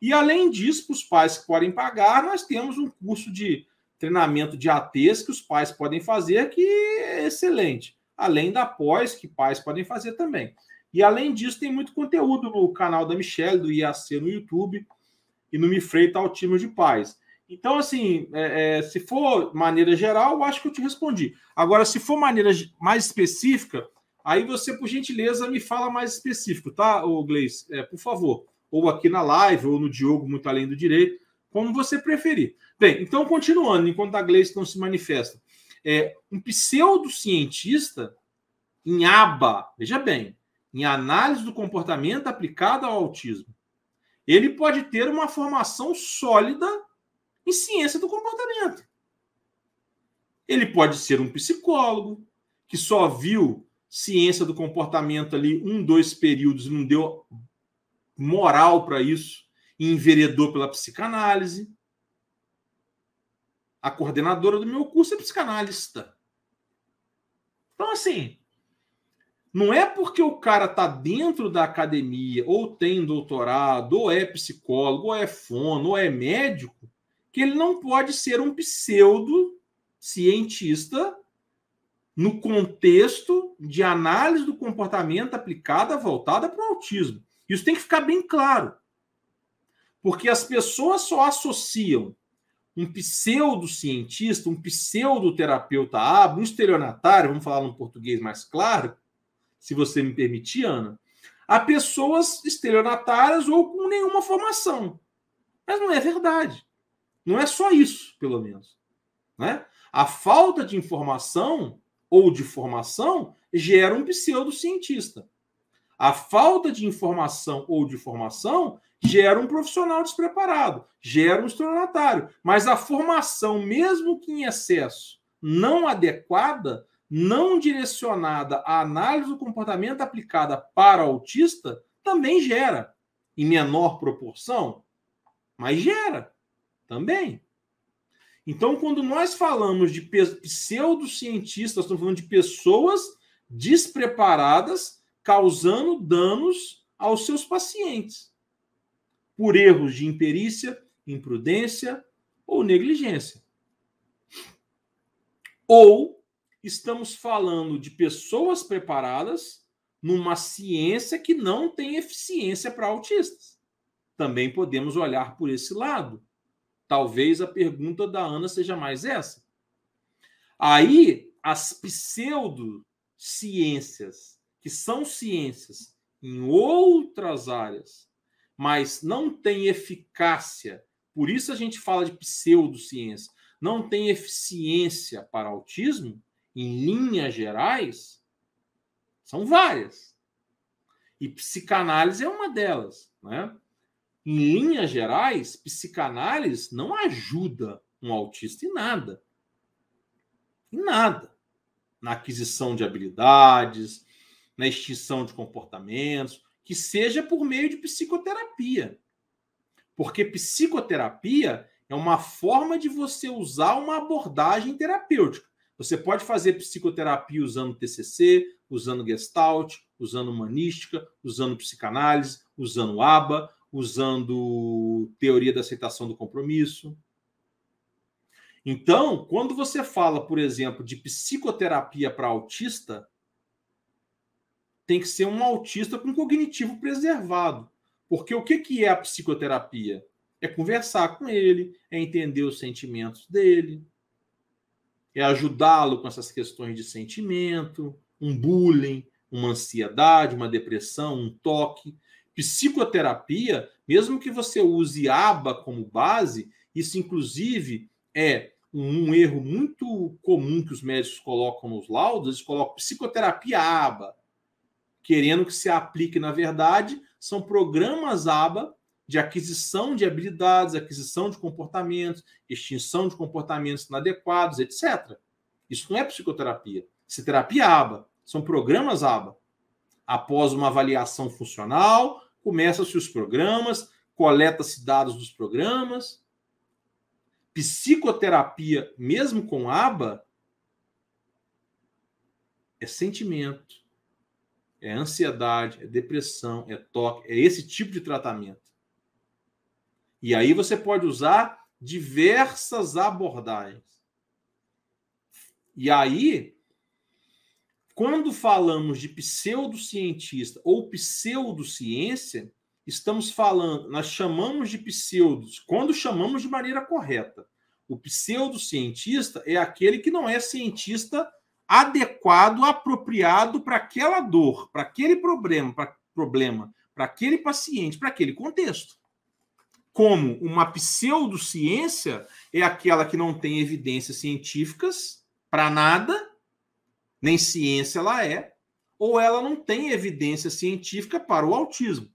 E além disso, para os pais que podem pagar, nós temos um curso de treinamento de ATs que os pais podem fazer, que é excelente. Além da pós, que pais podem fazer também. E além disso, tem muito conteúdo no canal da Michelle, do IAC no YouTube, e no Me Freita ao time de pais. Então, assim, é, é, se for maneira geral, eu acho que eu te respondi. Agora, se for maneira mais específica, aí você, por gentileza, me fala mais específico, tá, ô Gleice? É, por favor. Ou aqui na live, ou no Diogo, muito além do direito, como você preferir. Bem, então, continuando, enquanto a Gleice não se manifesta. É, um pseudocientista em aba, veja bem, em análise do comportamento aplicado ao autismo, ele pode ter uma formação sólida em ciência do comportamento. Ele pode ser um psicólogo que só viu ciência do comportamento ali um, dois períodos, não deu moral para isso e enveredou pela psicanálise. A coordenadora do meu curso é psicanalista. Então, assim, não é porque o cara está dentro da academia, ou tem doutorado, ou é psicólogo, ou é fono, ou é médico, que ele não pode ser um pseudo cientista no contexto de análise do comportamento aplicada voltada para o autismo. Isso tem que ficar bem claro. Porque as pessoas só associam um pseudocientista, um pseudoterapeuta aba, um estelionatário, vamos falar num português mais claro, se você me permitir, Ana, a pessoas estelionatárias ou com nenhuma formação. Mas não é verdade. Não é só isso, pelo menos. Né? A falta de informação ou de formação gera um pseudocientista. A falta de informação ou de formação gera um profissional despreparado, gera um estelionatário. Mas a formação, mesmo que em excesso, não adequada, não direcionada à análise do comportamento aplicada para o autista, também gera, em menor proporção, mas gera também. Então, quando nós falamos de pseudocientistas, estamos falando de pessoas despreparadas causando danos aos seus pacientes por erros de imperícia, imprudência ou negligência. Ou estamos falando de pessoas preparadas numa ciência que não tem eficiência para autistas. Também podemos olhar por esse lado. Talvez a pergunta da Ana seja mais essa. Aí, as pseudociências, que são ciências em outras áreas, mas não tem eficácia, por isso a gente fala de pseudociência, não tem eficiência para autismo, em linhas gerais, são várias. E psicanálise é uma delas. Né? Em linhas gerais, psicanálise não ajuda um autista em nada. Em nada. Na aquisição de habilidades, na extinção de comportamentos, que seja por meio de psicoterapia. Porque psicoterapia é uma forma de você usar uma abordagem terapêutica. Você pode fazer psicoterapia usando TCC, usando Gestalt, usando humanística, usando psicanálise, usando ABA, usando teoria da aceitação do compromisso. Então, quando você fala, por exemplo, de psicoterapia para autista, tem que ser um autista com cognitivo preservado. Porque o que, que é a psicoterapia? É conversar com ele, é entender os sentimentos dele, é ajudá-lo com essas questões de sentimento, um bullying, uma ansiedade, uma depressão, um toque. Psicoterapia, mesmo que você use aba como base, isso inclusive é um, erro muito comum que os médicos colocam nos laudos, eles colocam psicoterapia aba, querendo que se aplique, na verdade, são programas aba de aquisição de habilidades, aquisição de comportamentos, extinção de comportamentos inadequados, etc. Isso não é psicoterapia. Isso é terapia ABA. São programas ABA. Após uma avaliação funcional, começam-se os programas, coleta-se dados dos programas. Psicoterapia, mesmo com ABA, é sentimento, é ansiedade, é depressão, é toque, é esse tipo de tratamento. E aí você pode usar diversas abordagens. E aí, quando falamos de pseudocientista ou pseudociência, estamos falando, nós chamamos de pseudos, quando chamamos de maneira correta. O pseudocientista é aquele que não é cientista adequado, apropriado para aquela dor, para aquele problema, para problema, para aquele paciente, para aquele contexto como uma pseudociência é aquela que não tem evidências científicas para nada, nem ciência ela é, ou ela não tem evidência científica para o autismo,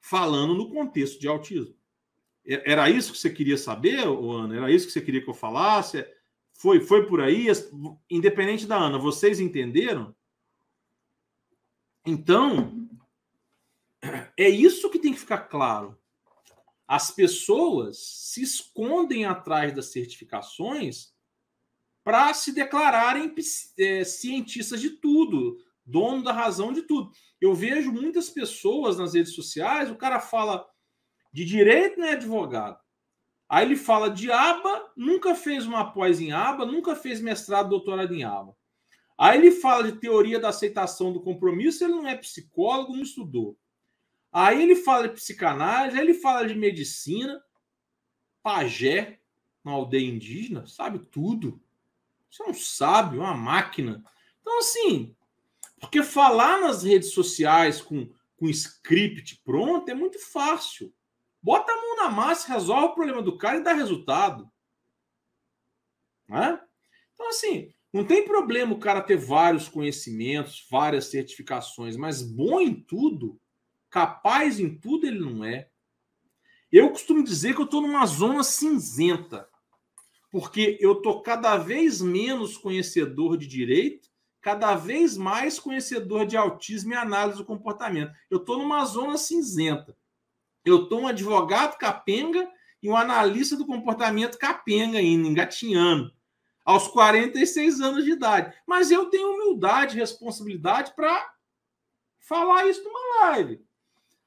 falando no contexto de autismo. Era isso que você queria saber, Ana? Era isso que você queria que eu falasse? Foi, foi por aí? Independente da Ana, vocês entenderam? Então, é isso que tem que ficar claro. As pessoas se escondem atrás das certificações para se declararem é, cientistas de tudo, dono da razão de tudo. Eu vejo muitas pessoas nas redes sociais, o cara fala de direito, não é advogado. Aí ele fala de aba, nunca fez uma pós em aba, nunca fez mestrado, doutorado em aba. Aí ele fala de teoria da aceitação do compromisso, ele não é psicólogo, não estudou. Aí ele fala de psicanálise, aí ele fala de medicina, pajé, na aldeia indígena, sabe tudo. Você não sabe, é uma máquina. Então, assim, porque falar nas redes sociais com, com script pronto é muito fácil. Bota a mão na massa, resolve o problema do cara e dá resultado. Né? Então, assim, não tem problema o cara ter vários conhecimentos, várias certificações, mas bom em tudo, capaz em tudo, ele não é. Eu costumo dizer que eu estou numa zona cinzenta, porque eu estou cada vez menos conhecedor de direito, cada vez mais conhecedor de autismo e análise do comportamento. Eu estou numa zona cinzenta. Eu estou um advogado capenga e um analista do comportamento capenga ainda, engatinhando aos 46 anos de idade. Mas eu tenho humildade responsabilidade para falar isso numa live.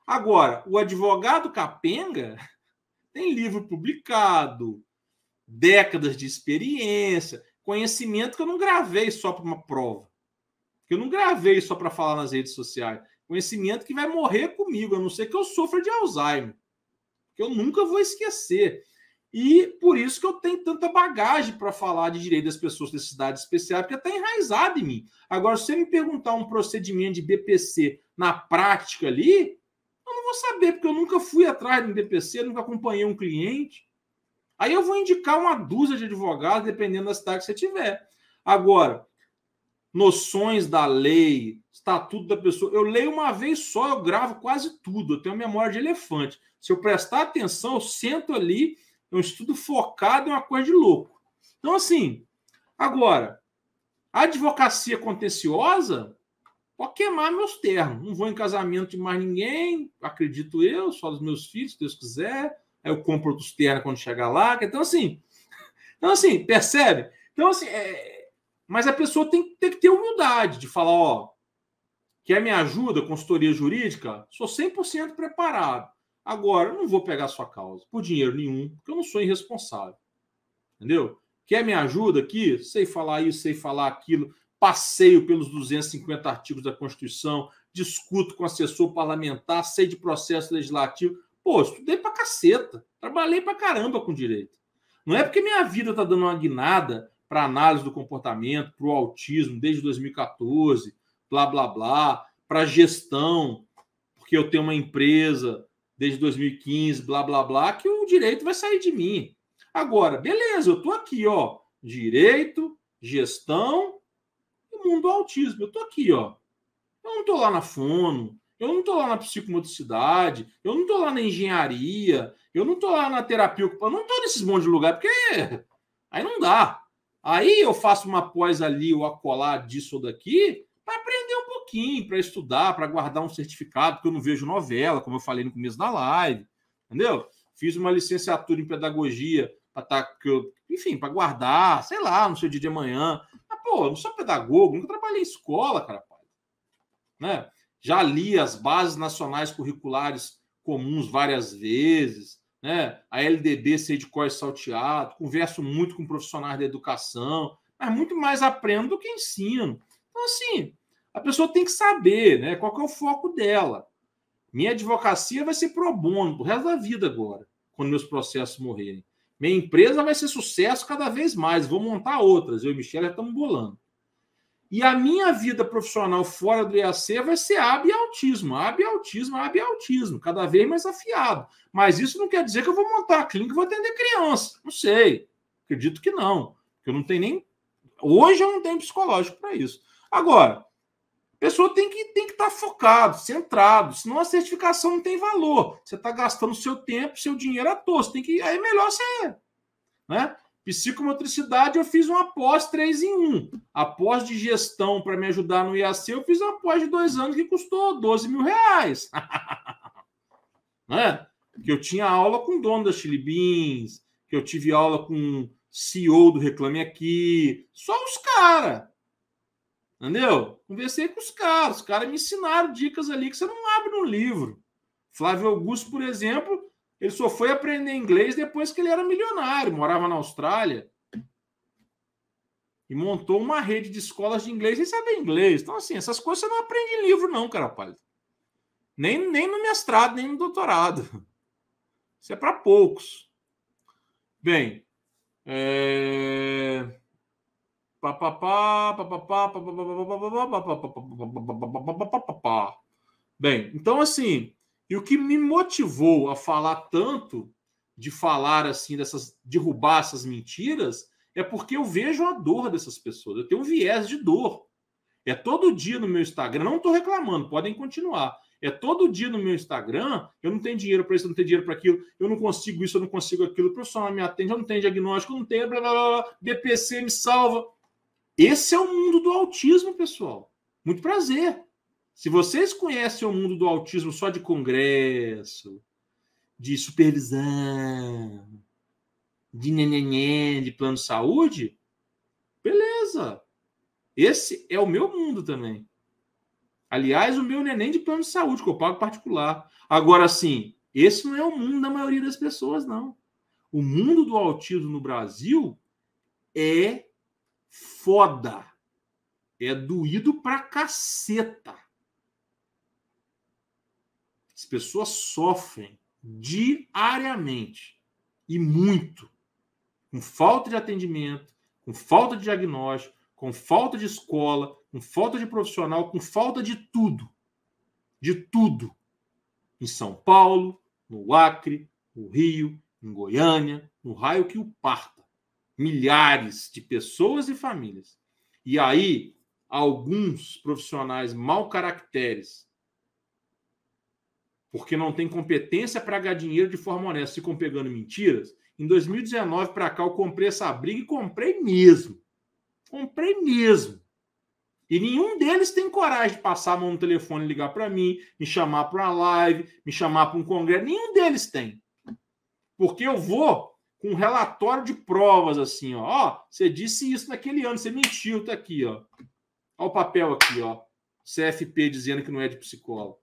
Agora, o advogado capenga tem livro publicado, décadas de experiência, conhecimento que eu não gravei só para uma prova. Que eu não gravei só para falar nas redes sociais. Conhecimento que vai morrer comigo, a não ser que eu sofra de Alzheimer. Que eu nunca vou esquecer. E por isso que eu tenho tanta bagagem para falar de direito das pessoas da cidade especial, porque está enraizado em mim. Agora, se você me perguntar um procedimento de BPC na prática ali, não vou saber, porque eu nunca fui atrás um BPC, nunca acompanhei um cliente. Aí eu vou indicar uma dúzia de advogados, dependendo da cidade que você tiver. Agora, noções da lei, estatuto da pessoa. Eu leio uma vez só, eu gravo quase tudo. Eu tenho memória de elefante. Se eu prestar atenção, eu sento ali é um estudo focado em uma coisa de louco. Então, assim, agora, a advocacia contenciosa pode queimar meus termos. Não vou em casamento de mais ninguém, acredito eu, só dos meus filhos, se Deus quiser. Aí eu compro outros ternos quando chegar lá. Então, assim, então, assim, percebe? Então, assim, é... mas a pessoa tem, tem que ter humildade de falar, ó, quer me ajuda, consultoria jurídica? Sou 100% preparado. Agora, eu não vou pegar sua causa por dinheiro nenhum, porque eu não sou irresponsável. Entendeu? Quer me ajuda aqui? Sei falar isso, sei falar aquilo. Passeio pelos 250 artigos da Constituição, discuto com assessor parlamentar, sei de processo legislativo. Pô, estudei pra caceta. Trabalhei pra caramba com direito. Não é porque minha vida tá dando uma guinada para análise do comportamento, para o autismo desde 2014, blá blá blá, para gestão, porque eu tenho uma empresa desde 2015, blá blá blá, que o direito vai sair de mim. Agora, beleza, eu tô aqui, ó, direito, gestão mundo do autismo. Eu tô aqui, ó. Eu não tô lá na fono, eu não tô lá na psicomotricidade, eu não tô lá na engenharia, eu não tô lá na terapia eu não tô nesses monte de lugar, porque aí não dá. Aí eu faço uma pós ali, ou acolá disso ou daqui, para aprender um pouquinho, para estudar, para guardar um certificado, porque eu não vejo novela, como eu falei no começo da live, entendeu? Fiz uma licenciatura em pedagogia para tá, enfim, para guardar, sei lá, no seu dia de amanhã. Pô, eu não sou pedagogo, nunca trabalhei em escola, cara. Né? Já li as bases nacionais curriculares comuns várias vezes, né? A LDB sei de cor salteado, converso muito com profissionais da educação, mas muito mais aprendo do que ensino. Então, assim, a pessoa tem que saber né, qual que é o foco dela. Minha advocacia vai ser pro bono, pro resto da vida agora, quando meus processos morrerem. Minha empresa vai ser sucesso cada vez mais. Vou montar outras. Eu e Michelle já estamos bolando. E a minha vida profissional fora do IAC vai ser AB e autismo. AB e autismo, AB e autismo. Cada vez mais afiado. Mas isso não quer dizer que eu vou montar a clínica e vou atender criança. Não sei. Acredito que não. Eu não tenho nem. Hoje eu não tenho psicológico para isso. Agora, pessoa tem que tem que estar tá focado, centrado, senão a certificação não tem valor. Você está gastando seu tempo, seu dinheiro à toa. Você tem que aí é melhor você, né? Psicomotricidade, eu fiz uma pós 3 em 1. A pós de gestão para me ajudar no IAC, eu fiz uma pós de dois anos que custou 12 mil reais. né? Que eu tinha aula com o dono da Chili Beans, que eu tive aula com CEO do Reclame Aqui. Só os caras. Entendeu? Conversei com os caras, os caras me ensinaram dicas ali que você não abre no livro. Flávio Augusto, por exemplo, ele só foi aprender inglês depois que ele era milionário, morava na Austrália. E montou uma rede de escolas de inglês e sabe inglês. Então, assim, essas coisas você não aprende em livro, não, cara. Nem, nem no mestrado, nem no doutorado. Isso é para poucos. Bem, É... Bem, então assim, e o que me motivou a falar tanto de falar assim dessas derrubar essas mentiras é porque eu vejo a dor dessas pessoas. Eu tenho um viés de dor. É todo dia no meu Instagram, não estou reclamando, podem continuar. É todo dia no meu Instagram, eu não tenho dinheiro para isso, eu não tenho dinheiro para aquilo, eu não consigo isso, eu não consigo aquilo, o profissional me atende, eu não tenho diagnóstico, eu não tenho, blá, blá, blá, BPC me salva. Esse é o mundo do autismo, pessoal. Muito prazer. Se vocês conhecem o mundo do autismo só de congresso, de supervisão, de neneném, de plano de saúde, beleza. Esse é o meu mundo também. Aliás, o meu neném de plano de saúde, que eu pago particular. Agora, sim, esse não é o mundo da maioria das pessoas, não. O mundo do autismo no Brasil é foda. É doído pra caceta. As pessoas sofrem diariamente e muito com falta de atendimento, com falta de diagnóstico, com falta de escola, com falta de profissional, com falta de tudo. De tudo. Em São Paulo, no Acre, no Rio, em Goiânia, no raio que o parta. Milhares de pessoas e famílias. E aí, alguns profissionais mau caracteres, porque não tem competência para ganhar dinheiro de forma honesta, ficam pegando mentiras. Em 2019 para cá, eu comprei essa briga e comprei mesmo. Comprei mesmo. E nenhum deles tem coragem de passar a mão no telefone e ligar para mim, me chamar para uma live, me chamar para um congresso. Nenhum deles tem. Porque eu vou com um relatório de provas assim, ó. ó você disse isso naquele ano, você mentiu, tá aqui, ó. Olha o papel aqui, ó. CFP dizendo que não é de psicólogo.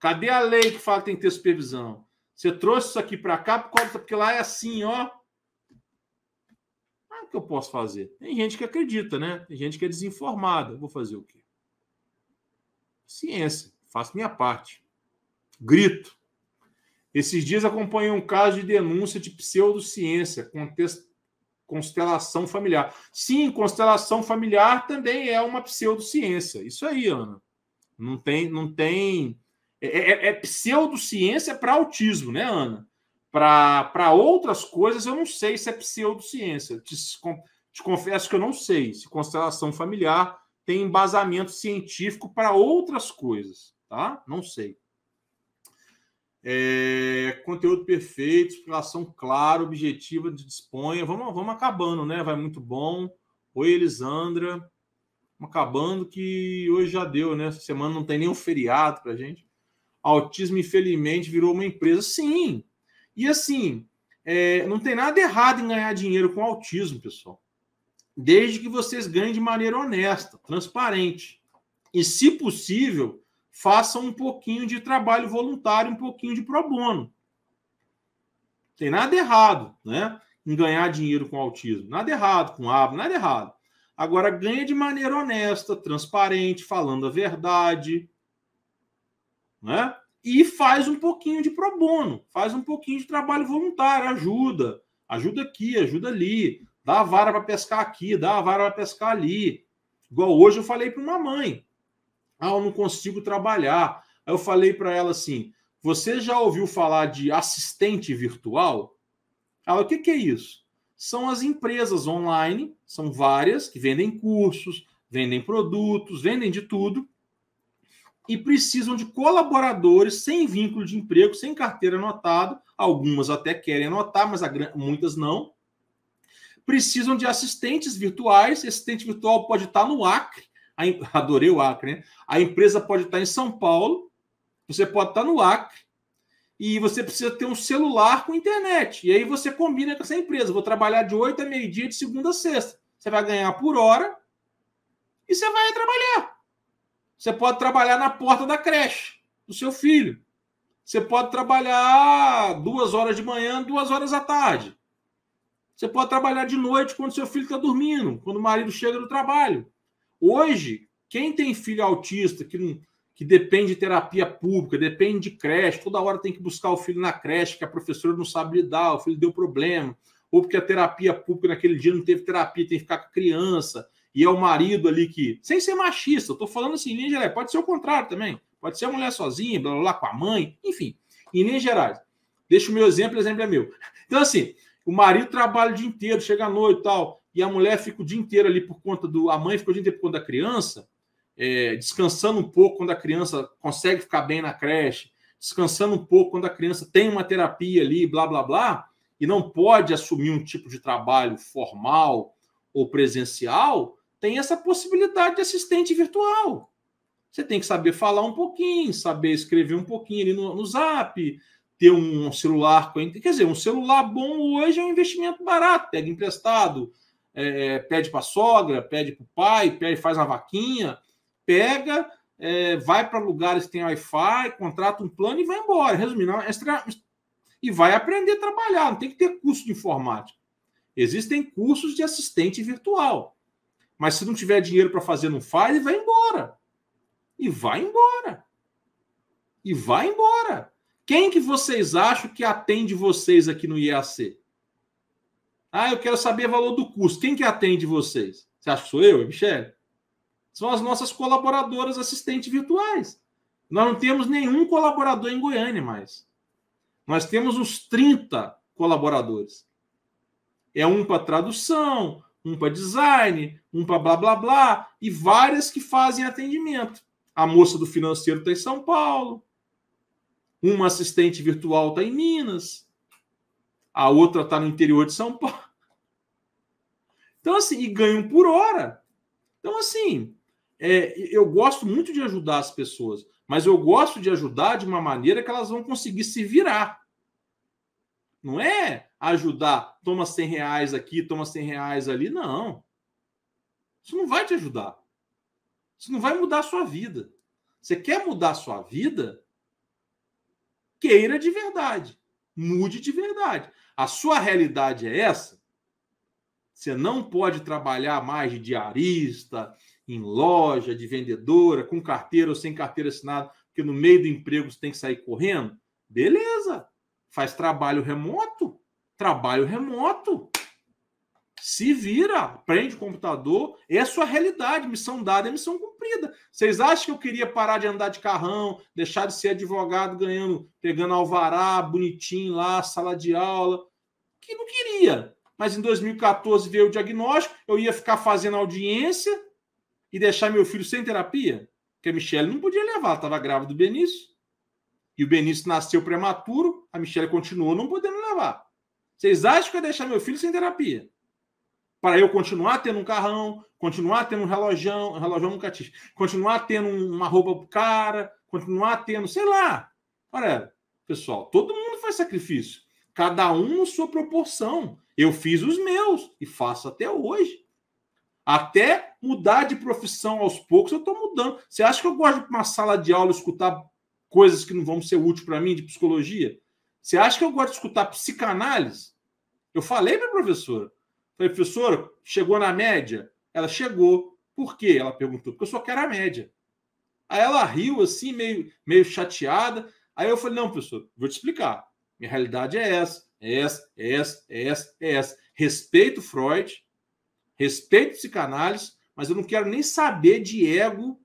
Cadê a lei que fala que tem que ter supervisão? Você trouxe isso aqui para cá porque lá é assim, ó o que eu posso fazer? Tem gente que acredita, né? Tem gente que é desinformada. vou fazer o quê? Ciência. Faço minha parte. Grito. Esses dias acompanhei um caso de denúncia de pseudociência, constelação familiar. Sim, constelação familiar também é uma pseudociência. Isso aí, Ana. Não tem, não tem. É, é, é pseudociência para autismo, né, Ana? Para outras coisas, eu não sei se é pseudociência. Te, te confesso que eu não sei se constelação familiar tem embasamento científico para outras coisas, tá? Não sei. É, conteúdo perfeito, explicação clara, objetiva, disponha. Vamos, vamos acabando, né? Vai muito bom. Oi, Elisandra. Vamos acabando que hoje já deu, né? Essa semana não tem nenhum feriado para gente. Autismo, infelizmente, virou uma empresa. Sim, e assim, é, não tem nada errado em ganhar dinheiro com autismo, pessoal. Desde que vocês ganhem de maneira honesta, transparente. E, se possível, façam um pouquinho de trabalho voluntário, um pouquinho de pro bono. Tem nada errado, né? Em ganhar dinheiro com autismo. Nada errado com abo, nada errado. Agora, ganha de maneira honesta, transparente, falando a verdade. Né? e faz um pouquinho de pro bono, faz um pouquinho de trabalho voluntário, ajuda, ajuda aqui, ajuda ali, dá a vara para pescar aqui, dá a vara para pescar ali. Igual hoje eu falei para uma mãe, ah, eu não consigo trabalhar. Aí eu falei para ela assim: você já ouviu falar de assistente virtual? Ela, o que, que é isso? São as empresas online, são várias que vendem cursos, vendem produtos, vendem de tudo e precisam de colaboradores sem vínculo de emprego, sem carteira anotada. Algumas até querem anotar, mas muitas não. Precisam de assistentes virtuais. Assistente virtual pode estar no Acre. Adorei o Acre, né? A empresa pode estar em São Paulo. Você pode estar no Acre. E você precisa ter um celular com internet. E aí você combina com essa empresa. Vou trabalhar de 8 a meio-dia, de segunda a sexta. Você vai ganhar por hora e você vai trabalhar. Você pode trabalhar na porta da creche do seu filho. Você pode trabalhar duas horas de manhã, duas horas à tarde. Você pode trabalhar de noite quando seu filho está dormindo, quando o marido chega do trabalho. Hoje, quem tem filho autista, que, não, que depende de terapia pública, depende de creche, toda hora tem que buscar o filho na creche, que a professora não sabe lidar, o filho deu problema, ou porque a terapia pública naquele dia não teve terapia, tem que ficar com a criança, e é o marido ali que, sem ser machista, eu tô falando assim, em geral, pode ser o contrário também, pode ser a mulher sozinha, blá, blá, blá, com a mãe, enfim, em linhas gerais. Deixa o meu exemplo, o exemplo é meu. Então, assim, o marido trabalha o dia inteiro, chega à noite e tal, e a mulher fica o dia inteiro ali por conta do. A mãe fica o dia inteiro por conta da criança, é, descansando um pouco quando a criança consegue ficar bem na creche, descansando um pouco quando a criança tem uma terapia ali, blá, blá, blá, e não pode assumir um tipo de trabalho formal ou presencial, tem essa possibilidade de assistente virtual. Você tem que saber falar um pouquinho, saber escrever um pouquinho ali no, no zap, ter um celular. Quer dizer, um celular bom hoje é um investimento barato, pega emprestado, é, é pede para a sogra, pede para o pai, pede, faz uma vaquinha, pega, é, vai para lugares que tem Wi-Fi, contrata um plano e vai embora. Resumindo, é e vai aprender a trabalhar, não tem que ter curso de informática. Existem cursos de assistente virtual. Mas se não tiver dinheiro para fazer, não faz e vai embora. E vai embora. E vai embora. Quem que vocês acham que atende vocês aqui no IAC? Ah, eu quero saber o valor do curso. Quem que atende vocês? Você acha que sou eu, Michele? São as nossas colaboradoras assistentes virtuais. Nós não temos nenhum colaborador em Goiânia mais. Nós temos uns 30 colaboradores. É um para tradução, um para design, um para blá blá blá, e várias que fazem atendimento. A moça do financeiro está em São Paulo, uma assistente virtual está em Minas. A outra está no interior de São Paulo. Então, assim, e ganham por hora. Então, assim, é, eu gosto muito de ajudar as pessoas, mas eu gosto de ajudar de uma maneira que elas vão conseguir se virar. Não é ajudar, toma 100 reais aqui, toma 100 reais ali. Não. Isso não vai te ajudar. Isso não vai mudar a sua vida. Você quer mudar a sua vida? queira de verdade, mude de verdade. A sua realidade é essa? Você não pode trabalhar mais de diarista, em loja, de vendedora, com carteira ou sem carteira assinada, porque no meio do emprego você tem que sair correndo? Beleza. Faz trabalho remoto. Trabalho remoto. Se vira, aprende o computador, é a sua realidade, missão dada é missão cumprida. Vocês acham que eu queria parar de andar de carrão, deixar de ser advogado ganhando, pegando alvará bonitinho lá, sala de aula? Que não queria. Mas em 2014 veio o diagnóstico, eu ia ficar fazendo audiência e deixar meu filho sem terapia? Porque a Michelle não podia levar, estava grávida do Benício. E o Benício nasceu prematuro, a Michelle continuou não podendo levar. Vocês acham que eu ia deixar meu filho sem terapia? Para eu continuar tendo um carrão, continuar tendo um relojão, um relojão nunca tive, continuar tendo uma roupa cara, continuar tendo, sei lá. Olha, pessoal, todo mundo faz sacrifício. Cada um na sua proporção. Eu fiz os meus e faço até hoje. Até mudar de profissão aos poucos, eu estou mudando. Você acha que eu gosto de uma sala de aula escutar coisas que não vão ser úteis para mim de psicologia? Você acha que eu gosto de escutar psicanálise? Eu falei para a professora, Falei, professora, chegou na média? Ela chegou. Por quê? Ela perguntou. Porque eu só quero a média. Aí ela riu assim, meio, meio chateada. Aí eu falei, não, professor, vou te explicar. Minha realidade é essa, é essa, é essa, é essa, é essa. Respeito Freud, respeito psicanálise, mas eu não quero nem saber de ego,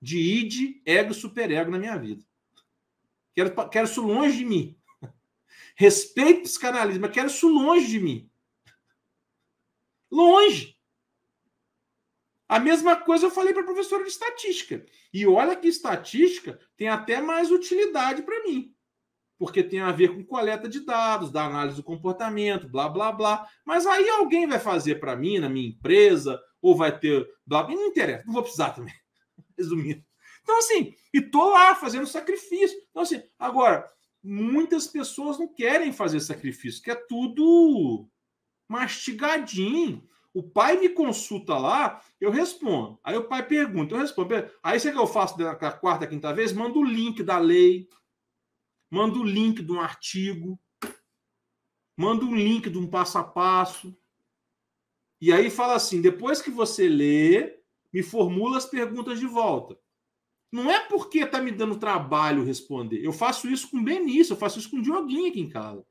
de id, ego e superego na minha vida. Quero, quero isso longe de mim. Respeito psicanálise, mas quero isso longe de mim. Longe. A mesma coisa eu falei para a professora de estatística. E olha que estatística tem até mais utilidade para mim. Porque tem a ver com coleta de dados, da análise do comportamento, blá, blá, blá. Mas aí alguém vai fazer para mim, na minha empresa, ou vai ter. Blá, blá, não interessa, não vou precisar também. Resumindo. Então, assim, e tô lá fazendo sacrifício. Então, assim, agora, muitas pessoas não querem fazer sacrifício, que é tudo mastigadinho. O pai me consulta lá, eu respondo. Aí o pai pergunta, eu respondo. Aí você que eu faço da quarta, quinta vez, manda o link da lei, manda o link de um artigo, manda um link de um passo a passo. E aí fala assim: depois que você lê, me formula as perguntas de volta. Não é porque está me dando trabalho responder. Eu faço isso com Benício, eu faço isso com o Dioguinho aqui em casa.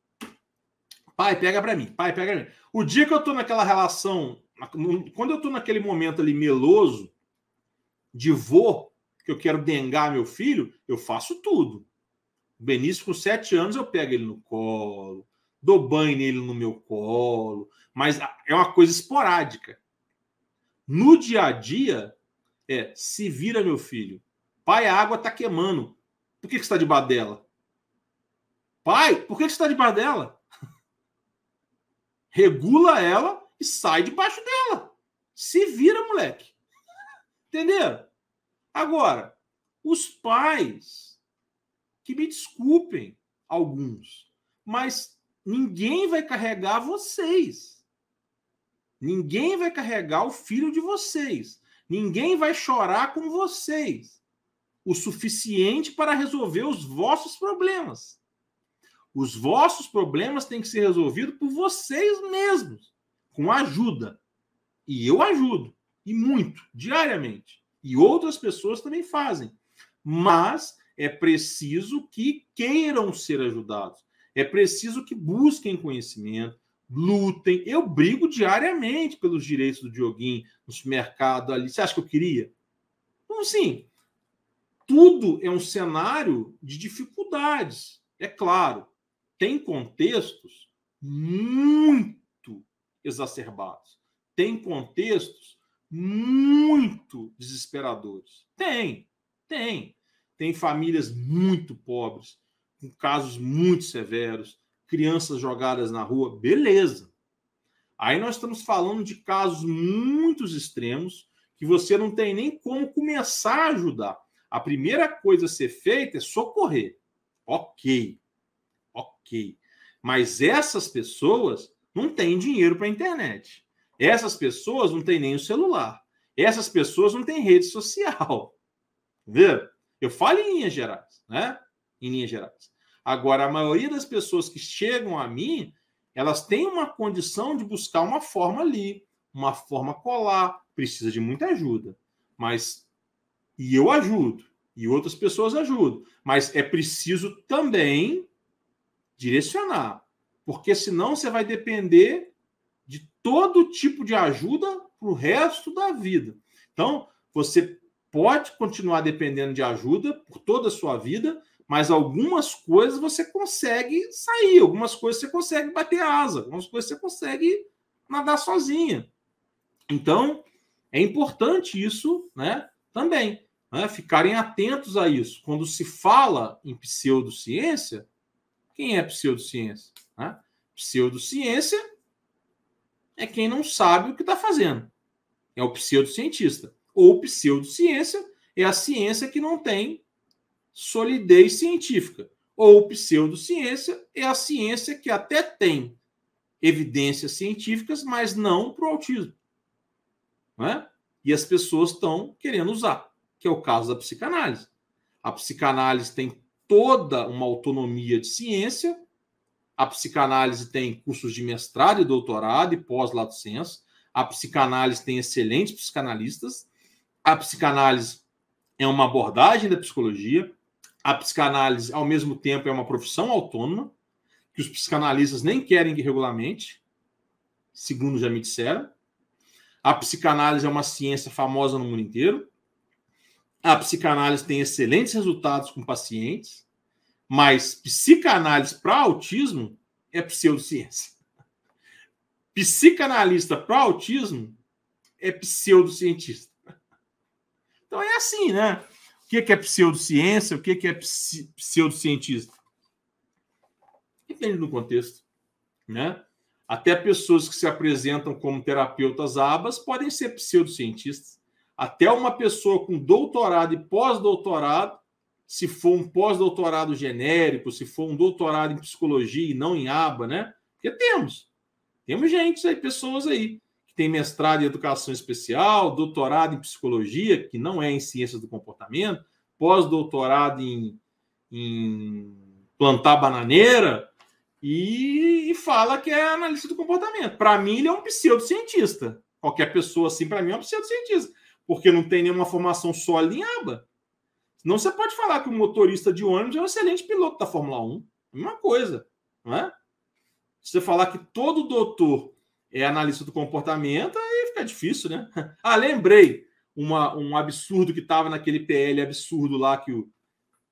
Pai, pega para mim. Pai, pega pra mim. O dia que eu tô naquela relação, quando eu tô naquele momento ali meloso, de vô, que eu quero dengar meu filho, eu faço tudo. O Benício, com sete anos, eu pego ele no colo, dou banho nele no meu colo, mas é uma coisa esporádica. No dia a dia, é se vira, meu filho. Pai, a água está queimando. Por que, que você está debaixo dela? Pai, por que, que você está debaixo dela? Regula ela e sai debaixo dela. Se vira, moleque. Entenderam? Agora, os pais, que me desculpem, alguns, mas ninguém vai carregar vocês. Ninguém vai carregar o filho de vocês. Ninguém vai chorar com vocês o suficiente para resolver os vossos problemas. Os vossos problemas têm que ser resolvidos por vocês mesmos, com ajuda. E eu ajudo, e muito, diariamente. E outras pessoas também fazem. Mas é preciso que queiram ser ajudados. É preciso que busquem conhecimento, lutem. Eu brigo diariamente pelos direitos do Dioguinho no supermercado ali. Você acha que eu queria? Então, sim, tudo é um cenário de dificuldades. É claro, tem contextos muito exacerbados, tem contextos muito desesperadores. Tem, tem. Tem famílias muito pobres, com casos muito severos, crianças jogadas na rua, beleza. Aí nós estamos falando de casos muito extremos que você não tem nem como começar a ajudar. A primeira coisa a ser feita é socorrer. Ok. Ok. Mas essas pessoas não têm dinheiro para a internet. Essas pessoas não têm nem o celular. Essas pessoas não têm rede social. Vê? Eu falo em linhas gerais, né? Em linhas gerais. Agora, a maioria das pessoas que chegam a mim, elas têm uma condição de buscar uma forma ali, uma forma colar, precisa de muita ajuda. Mas, e eu ajudo, e outras pessoas ajudam. Mas é preciso também direcionar, porque senão você vai depender de todo tipo de ajuda para o resto da vida. Então, você pode continuar dependendo de ajuda por toda a sua vida, mas algumas coisas você consegue sair, algumas coisas você consegue bater asa, algumas coisas você consegue nadar sozinha. Então, é importante isso né, também, né, ficarem atentos a isso. Quando se fala em pseudociência, quem é pseudociência? Né? Pseudociência é quem não sabe o que está fazendo. É o pseudocientista. Ou pseudociência é a ciência que não tem solidez científica. Ou pseudociência é a ciência que até tem evidências científicas, mas não para o autismo. Não é? E as pessoas estão querendo usar, que é o caso da psicanálise. A psicanálise tem toda uma autonomia de ciência, a psicanálise tem cursos de mestrado e doutorado e pós-lato senso, a psicanálise tem excelentes psicanalistas, a psicanálise é uma abordagem da psicologia, a psicanálise, ao mesmo tempo, é uma profissão autônoma, que os psicanalistas nem querem que regulamente, segundo já me disseram. A psicanálise é uma ciência famosa no mundo inteiro. A psicanálise tem excelentes resultados com pacientes, mas psicanálise para autismo é pseudociência. Psicanalista para autismo é pseudocientista. Então é assim, né? O que é pseudociência? O que é pseudocientista? Depende do contexto. Né? Até pessoas que se apresentam como terapeutas abas podem ser pseudocientistas. Até uma pessoa com doutorado e pós-doutorado, se for um pós-doutorado genérico, se for um doutorado em psicologia e não em aba, né? Porque temos. Temos gente aí, pessoas aí tem mestrado em educação especial, doutorado em psicologia, que não é em ciências do comportamento, pós-doutorado em, em, plantar bananeira, e, e, fala que é analista do comportamento. Para mim, ele é um pseudocientista. Qualquer pessoa assim, para mim, é um pseudocientista, porque não tem nenhuma formação sólida em aba. Não você pode falar que o motorista de ônibus é um excelente piloto da Fórmula 1. É mesma coisa, não é? Se você falar que todo doutor é analista do comportamento, aí fica difícil, né? Ah, lembrei uma, um absurdo que estava naquele PL absurdo lá que, o,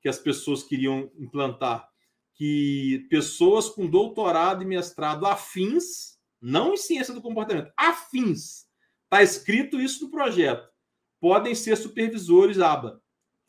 que as pessoas queriam implantar. Que pessoas com doutorado e mestrado afins, não em ciência do comportamento, afins, está escrito isso no projeto, podem ser supervisores ABA.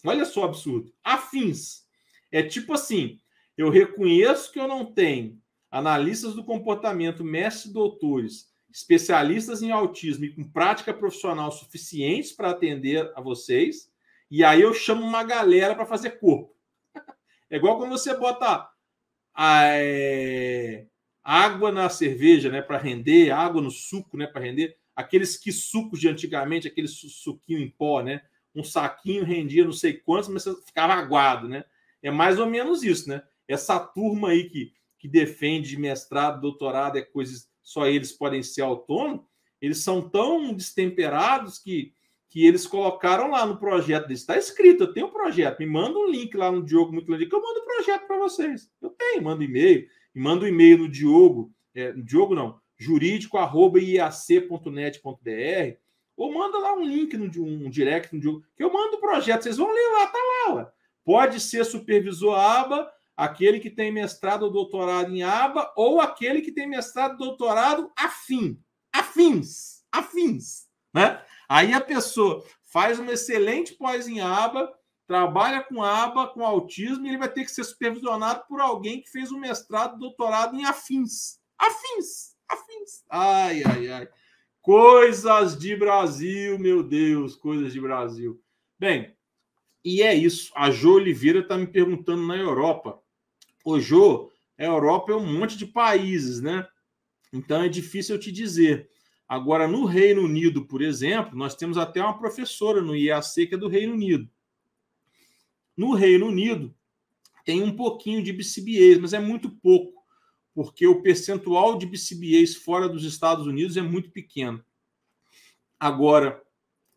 Olha só absurdo. Afins. É tipo assim: eu reconheço que eu não tenho analistas do comportamento, mestres doutores, especialistas em autismo e com prática profissional suficientes para atender a vocês, e aí eu chamo uma galera para fazer corpo. É igual quando você bota a, é, água na cerveja, né, para render, água no suco, né, para render, aqueles que sucos de antigamente, aquele suquinho em pó, né? Um saquinho rendia não sei quantos, mas ficava aguado, né? É mais ou menos isso, né? Essa turma aí que que defende mestrado, doutorado, é coisas só eles podem ser autônomos, eles são tão destemperados que, que eles colocaram lá no projeto deles. Está escrito, eu tenho um projeto, me manda um link lá no Diogo muito que eu mando o um projeto para vocês. Eu tenho, mando e-mail, e mando e-mail no Diogo, é, no Diogo não, jurídico.iac.net.br, ou manda lá um link no um direct no Diogo, que eu mando o projeto, vocês vão ler lá, tá lá. Ué. Pode ser supervisor aba, aquele que tem mestrado ou doutorado em aba ou aquele que tem mestrado ou doutorado afim, afins, afins, né? Aí a pessoa faz uma excelente pós em aba, trabalha com aba, com autismo, e ele vai ter que ser supervisionado por alguém que fez um mestrado, doutorado em afins. Afins, afins. Ai, ai, ai. Coisas de Brasil, meu Deus, coisas de Brasil. Bem, e é isso. A Jo Oliveira está me perguntando na Europa Ô, Jô, a Europa é um monte de países, né? Então é difícil eu te dizer. Agora, no Reino Unido, por exemplo, nós temos até uma professora no IAC que é do Reino Unido. No Reino Unido, tem um pouquinho de BCBAs, mas é muito pouco, porque o percentual de BCBAs fora dos Estados Unidos é muito pequeno. Agora,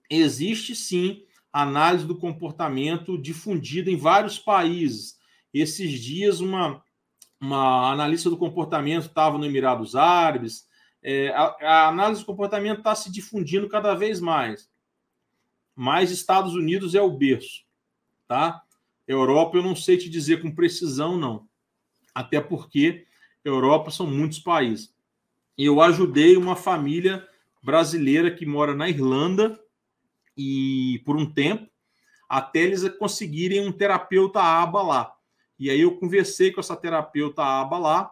existe sim análise do comportamento difundida em vários países. Esses dias, uma, uma analista do comportamento estava no Emirados Árabes. É, a, a, análise do comportamento está se difundindo cada vez mais. Mas Estados Unidos é o berço, tá? Europa eu não sei te dizer com precisão, não. Até porque Europa são muitos países. Eu ajudei uma família brasileira que mora na Irlanda e por um tempo até eles conseguirem um terapeuta aba lá. E aí eu conversei com essa terapeuta aba lá,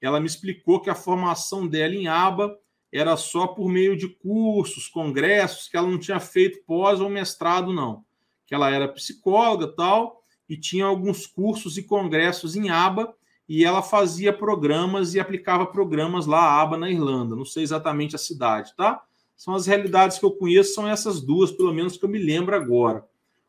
ela me explicou que a formação dela em aba era só por meio de cursos, congressos, que ela não tinha feito pós ou mestrado, não. Que ela era psicóloga tal, e tinha alguns cursos e congressos em aba, e ela fazia programas e aplicava programas lá, aba na Irlanda. Não sei exatamente a cidade, tá? São as realidades que eu conheço, são essas duas, pelo menos que eu me lembro agora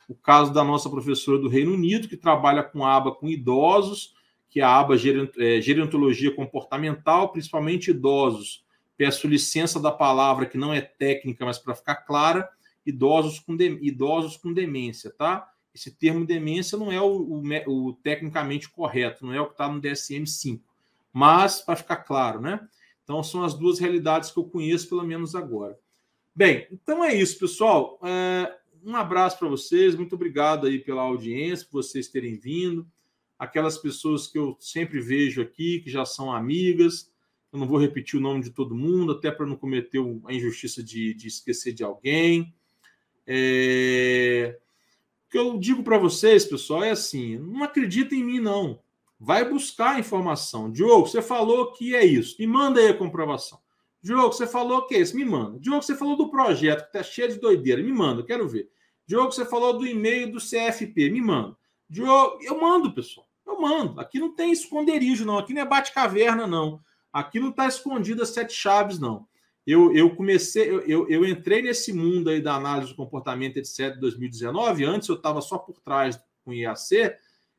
o caso da nossa professora do Reino Unido, que trabalha com aba com idosos, que é a aba é, gerontologia comportamental, principalmente idosos. Peço licença da palavra que não é técnica, mas para ficar clara, idosos com, de, idosos com demência, tá? Esse termo demência não é o, o, o tecnicamente correto, não é o que está no DSM-5, mas para ficar claro, né? Então são as duas realidades que eu conheço, pelo menos agora. Bem, então é isso, pessoal. É, um abraço para vocês, muito obrigado aí pela audiência, por vocês terem vindo. Aquelas pessoas que eu sempre vejo aqui, que já são amigas, eu não vou repetir o nome de todo mundo, até para não cometer a injustiça de, de esquecer de alguém. É... Que eu digo para vocês, pessoal, é assim: não acredita em mim, não. Vai buscar a informação. Diogo, você falou que é isso. Me manda aí a comprovação. Diogo, você falou que é isso? Me manda. Diogo, você falou do projeto que está cheio de doideira. Me manda, quero ver. Diogo, você falou do e-mail do CFP. Me manda. Diogo, eu mando, pessoal. Eu mando. Aqui não tem esconderijo, não. Aqui não é bate-caverna, não. Aqui não está escondido as sete chaves, não. Eu, eu comecei, eu, eu, entrei nesse mundo aí da análise do comportamento, etc., de 2019. Antes eu estava só por trás com IAC,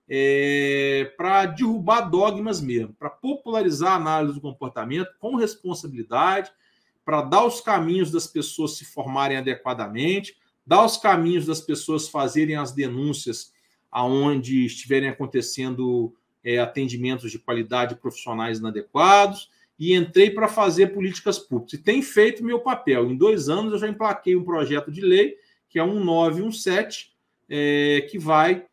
é, para derrubar dogmas mesmo, para popularizar a análise do comportamento com responsabilidade, para dar os caminhos das pessoas se formarem adequadamente, dar os caminhos das pessoas fazerem as denúncias aonde estiverem acontecendo é, atendimentos de qualidade profissionais inadequados e entrei para fazer políticas públicas. E tem feito meu papel. Em dois anos eu já emplaquei um projeto de lei, que é 1917, é, que vai,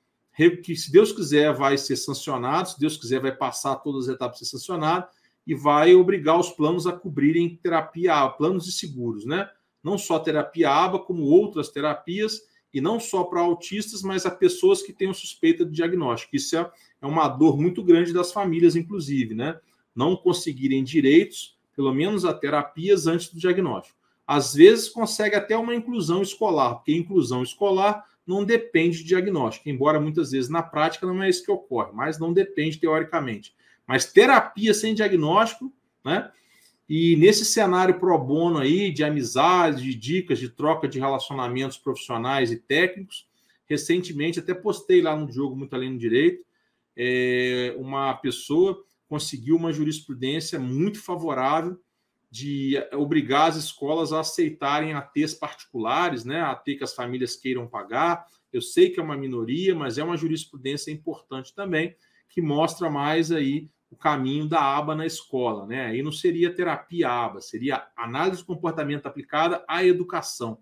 que se Deus quiser, vai ser sancionado, se Deus quiser, vai passar todas as etapas de ser sancionado, e vai obrigar os planos a cobrirem terapia, planos de seguros, né? Não só terapia ABA, como outras terapias, e não só para autistas, mas a pessoas que tenham suspeita de diagnóstico. Isso é, é uma dor muito grande das famílias, inclusive, né? Não conseguirem direitos, pelo menos a terapias antes do diagnóstico. Às vezes consegue até uma inclusão escolar, porque inclusão escolar não depende de diagnóstico, embora muitas vezes na prática não é isso que ocorre, mas não depende teoricamente. Mas terapia sem diagnóstico, né? E nesse cenário pro bono aí, de amizade, de dicas, de troca de relacionamentos profissionais e técnicos, recentemente até postei lá no jogo Muito Além do Direito, é, uma pessoa conseguiu uma jurisprudência muito favorável de obrigar as escolas a aceitarem ATs particulares, né, AT que as famílias queiram pagar. Eu sei que é uma minoria, mas é uma jurisprudência importante também, que mostra mais aí o caminho da aba na escola, né? Aí não seria terapia aba, seria análise do comportamento aplicada à educação,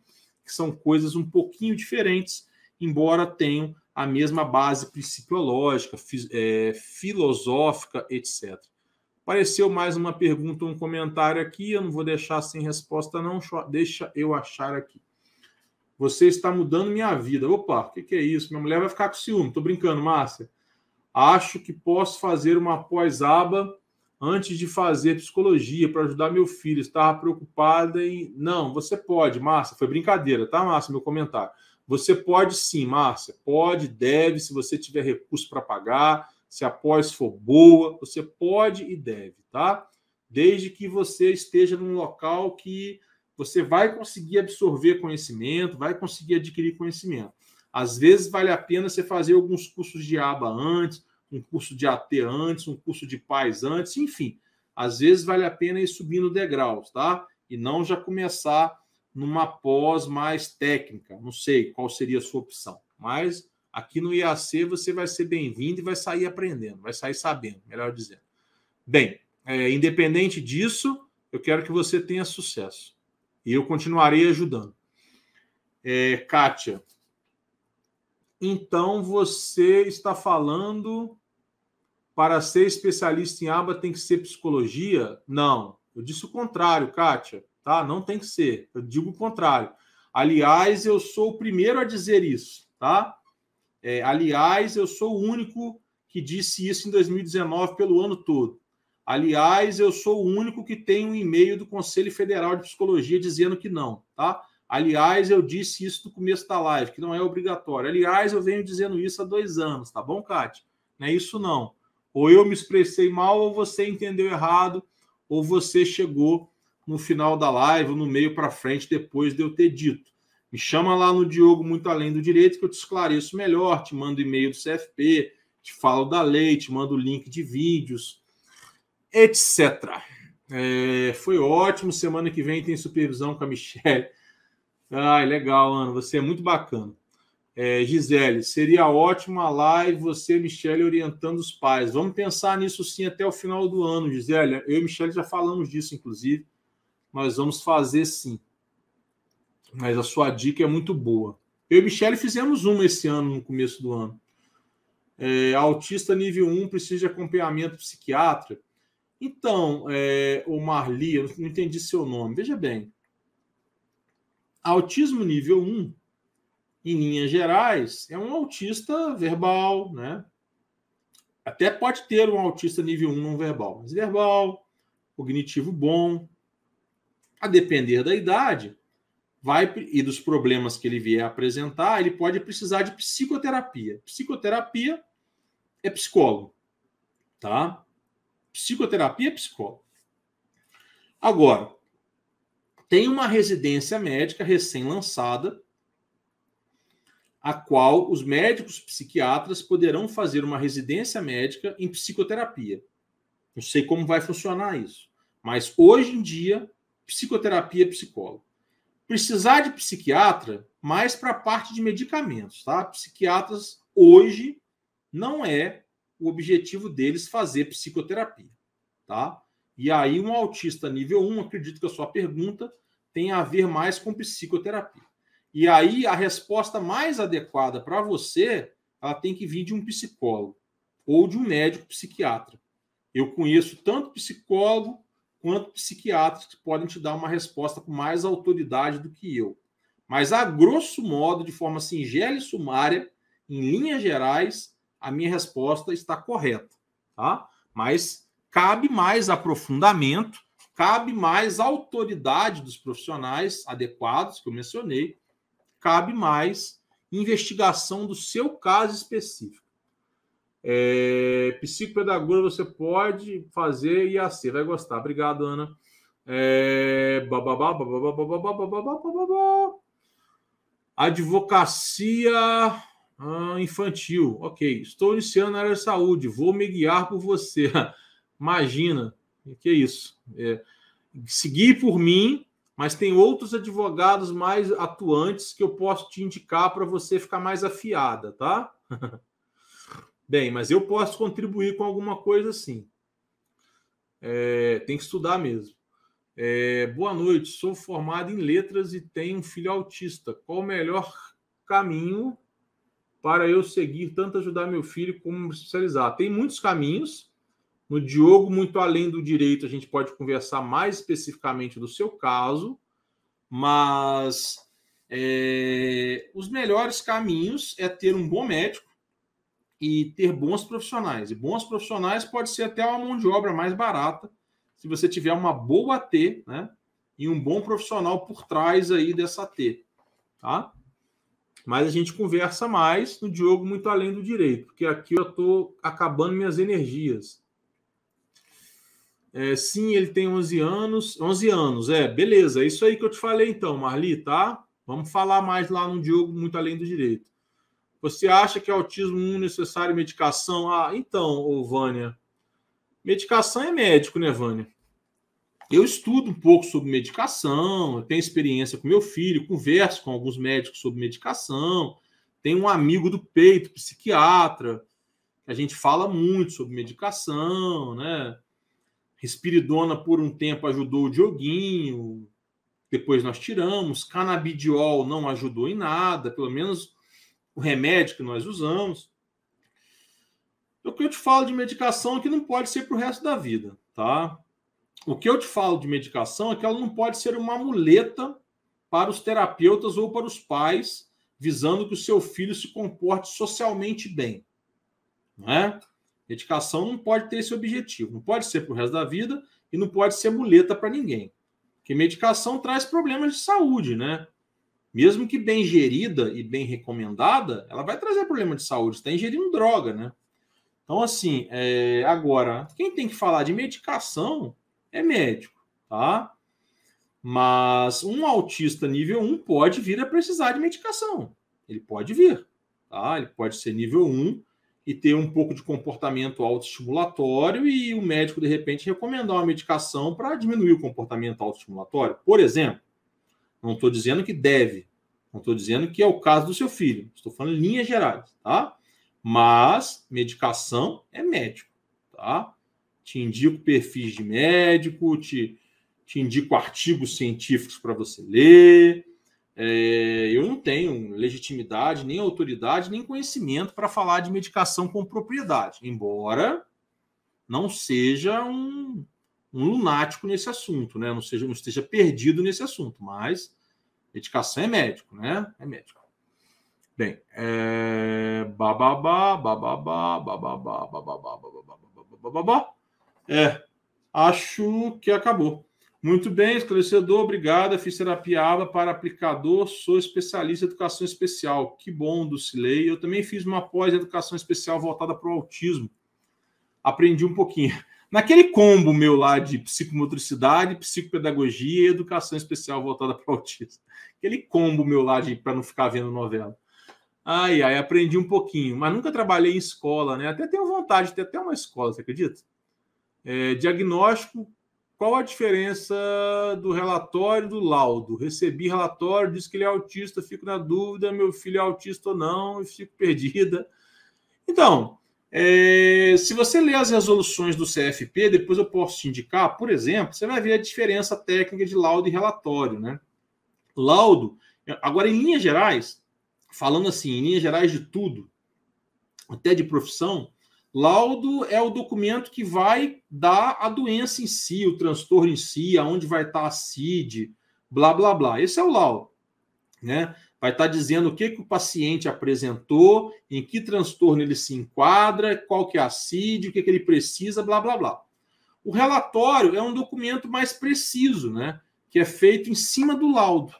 que são coisas um pouquinho diferentes, embora tenham a mesma base principiológica, é, filosófica, etc. Apareceu mais uma pergunta, um comentário aqui, eu não vou deixar sem resposta, não, deixa eu achar aqui. Você está mudando minha vida. Opa, o que, que, é isso? Minha mulher vai ficar com ciúme. Estou brincando, Márcia. Acho que posso fazer uma pós-aba antes de fazer psicologia para ajudar meu filho. Estava preocupada em. Não, você pode, Márcia. Foi brincadeira, tá, Márcia? Meu comentário. Você pode sim, Márcia. Pode, deve, se você tiver recurso para pagar, se a pós for boa, você pode e deve, tá? Desde que você esteja num local que você vai conseguir absorver conhecimento, vai conseguir adquirir conhecimento. Às vezes vale a pena você fazer alguns cursos de aba antes, um curso de AT antes, um curso de paz antes, enfim. Às vezes vale a pena ir subindo degraus, tá? E não já começar numa pós mais técnica. Não sei qual seria a sua opção, mas aqui no IAC você vai ser bem-vindo e vai sair aprendendo, vai sair sabendo, melhor dizendo. Bem, é, independente disso, eu quero que você tenha sucesso. E eu continuarei ajudando. É, Kátia, então você está falando para ser especialista em aba tem que ser psicologia? Não, eu disse o contrário, Kátia tá? Não tem que ser. Eu digo o contrário. Aliás, eu sou o primeiro a dizer isso, tá? É, aliás, eu sou o único que disse isso em 2019 pelo ano todo. Aliás, eu sou o único que tem um e-mail do Conselho Federal de Psicologia dizendo que não, tá? Aliás, eu disse isso no começo da live, que não é obrigatório. Aliás, eu venho dizendo isso há dois anos, tá bom, Kátia? Não é isso não. Ou eu me expressei mal, ou você entendeu errado, ou você chegou no final da live, no meio para frente, depois de eu ter dito. Me chama lá no Diogo Muito Além do Direito, que eu te esclareço melhor, te mando e-mail do CFP, te falo da lei, te mando link de vídeos, etc. É, foi ótimo. Semana que vem tem supervisão com a Michelle. Ai, legal, Ana. Você é muito bacana. É, Gisele, seria ótimo a live você, Michelle, orientando os pais. Vamos pensar nisso sim até o final do ano, Gisele. Eu e Michelle já falamos disso, inclusive nós vamos fazer sim. Mas a sua dica é muito boa. Eu e Michele fizemos uma esse ano, no começo do ano. É, autista nível 1 precisa de acompanhamento psiquiatra. Então, é, o Marli, eu não entendi seu nome. Veja bem. Autismo nível 1, em linhas gerais, é um autista verbal, né? Até pode ter um autista nível 1 não verbal, mas verbal, cognitivo bom, a depender da idade, vai e dos problemas que ele vier apresentar, ele pode precisar de psicoterapia. Psicoterapia é psicólogo, tá? Psicoterapia é psicólogo. Agora, tem uma residência médica recém-lançada, a qual os médicos psiquiatras poderão fazer uma residência médica em psicoterapia. Não sei como vai funcionar isso, mas hoje em dia psicoterapia, psicólogo. Precisar de psiquiatra, mais para a parte de medicamentos, tá? Psiquiatras hoje não é o objetivo deles fazer psicoterapia, tá? E aí, um autista nível 1, acredito que a sua pergunta tem a ver mais com psicoterapia. E aí, a resposta mais adequada para você, ela tem que vir de um psicólogo ou de um médico psiquiatra. Eu conheço tanto psicólogo quanto psiquiatras que podem te dar uma resposta com mais autoridade do que eu. Mas, a grosso modo, de forma singela e sumária, em linhas gerais, a minha resposta está correta. Tá? Mas cabe mais aprofundamento, cabe mais autoridade dos profissionais adequados, que eu mencionei, cabe mais investigação do seu caso específico. É, psicopedagoga você pode fazer e assim, vai gostar. Obrigado, Ana. É, Advocacia ah, infantil. Ok. Estou iniciando na área de saúde. Vou me guiar por você. Imagina. Que é isso? É, seguir por mim, mas tem outros advogados mais atuantes que eu posso te indicar para você ficar mais afiada, tá? Bem, mas eu posso contribuir com alguma coisa sim. É, tem que estudar mesmo. É, boa noite, sou formado em letras e tenho um filho autista. Qual o melhor caminho para eu seguir, tanto ajudar meu filho como me especializar? Tem muitos caminhos. No Diogo, muito além do direito, a gente pode conversar mais especificamente do seu caso, mas é, os melhores caminhos é ter um bom médico e ter bons profissionais. E bons profissionais pode ser até uma mão de obra mais barata, se você tiver uma boa T, né? E um bom profissional por trás aí dessa T, tá? Mas a gente conversa mais no Diogo muito além do direito, porque aqui eu estou acabando minhas energias. É, sim, ele tem 11 anos. 11 anos, é, beleza. É isso aí que eu te falei então, Marli, tá? Vamos falar mais lá no Diogo muito além do direito. Você acha que autismo é necessário medicação? Ah, então, Vânia, medicação é médico, né, Vânia? Eu estudo um pouco sobre medicação, tenho experiência com meu filho, converso com alguns médicos sobre medicação, tenho um amigo do peito, psiquiatra, a gente fala muito sobre medicação, né? Respiridona por um tempo ajudou o Dioguinho, depois nós tiramos, canabidiol não ajudou em nada, pelo menos o remédio que nós usamos. O que eu te falo de medicação é que não pode ser para o resto da vida, tá? O que eu te falo de medicação é que ela não pode ser uma muleta para os terapeutas ou para os pais, visando que o seu filho se comporte socialmente bem. Não é? Medicação não pode ter esse objetivo, não pode ser para o resto da vida e não pode ser muleta para ninguém. Porque medicação traz problemas de saúde, né? Mesmo que bem gerida e bem recomendada, ela vai trazer problema de saúde. Está ingerindo droga, né? Então, assim, é, agora, quem tem que falar de medicação é médico, tá? Mas um autista nível 1 pode vir a precisar de medicação. Ele pode vir, tá? Ele pode ser nível 1 e ter um pouco de comportamento autoestimulatório e o médico, de repente, recomendar uma medicação para diminuir o comportamento autoestimulatório. Por exemplo, não estou dizendo que deve. Não estou dizendo que é o caso do seu filho. Estou falando em linhas gerais, tá? Mas medicação é médico, tá? Te indico perfis de médico, te, te indico artigos científicos para você ler. É, eu não tenho legitimidade, nem autoridade, nem conhecimento para falar de medicação com propriedade, embora não seja um, um lunático nesse assunto, né? Não seja, não esteja perdido nesse assunto, mas medicação é médico, né? É médico. Bem, é... bababá, bababá, bababá, bababá, bababá, bababá. É, acho que acabou. Muito bem, esclarecedor, obrigado. Fiz terapia ABA para aplicador, sou especialista em educação especial. Que bom, Dulcilei. Eu também fiz uma pós-educação especial voltada para o autismo. Aprendi um pouquinho. Naquele combo meu lá de psicomotricidade, psicopedagogia e educação especial voltada para autismo. Aquele combo meu lá de para não ficar vendo novela. Ai, ai, aprendi um pouquinho, mas nunca trabalhei em escola, né? Até tenho vontade de ter até uma escola, você acredita? É, diagnóstico, qual a diferença do relatório do laudo? Recebi relatório, diz que ele é autista, fico na dúvida, meu filho é autista ou não, e fico perdida. Então, É, se você ler as resoluções do CFP, depois eu posso te indicar, por exemplo, você vai ver a diferença técnica de laudo e relatório, né? Laudo, agora em linhas gerais, falando assim, em linhas gerais de tudo, até de profissão, laudo é o documento que vai dar a doença em si, o transtorno em si, aonde vai estar a CID, blá blá blá. Esse é o laudo, né? Vai estar dizendo o que, que o paciente apresentou, em que transtorno ele se enquadra, qual que é a CID, o que, que ele precisa, blá, blá, blá. O relatório é um documento mais preciso, né? Que é feito em cima do laudo.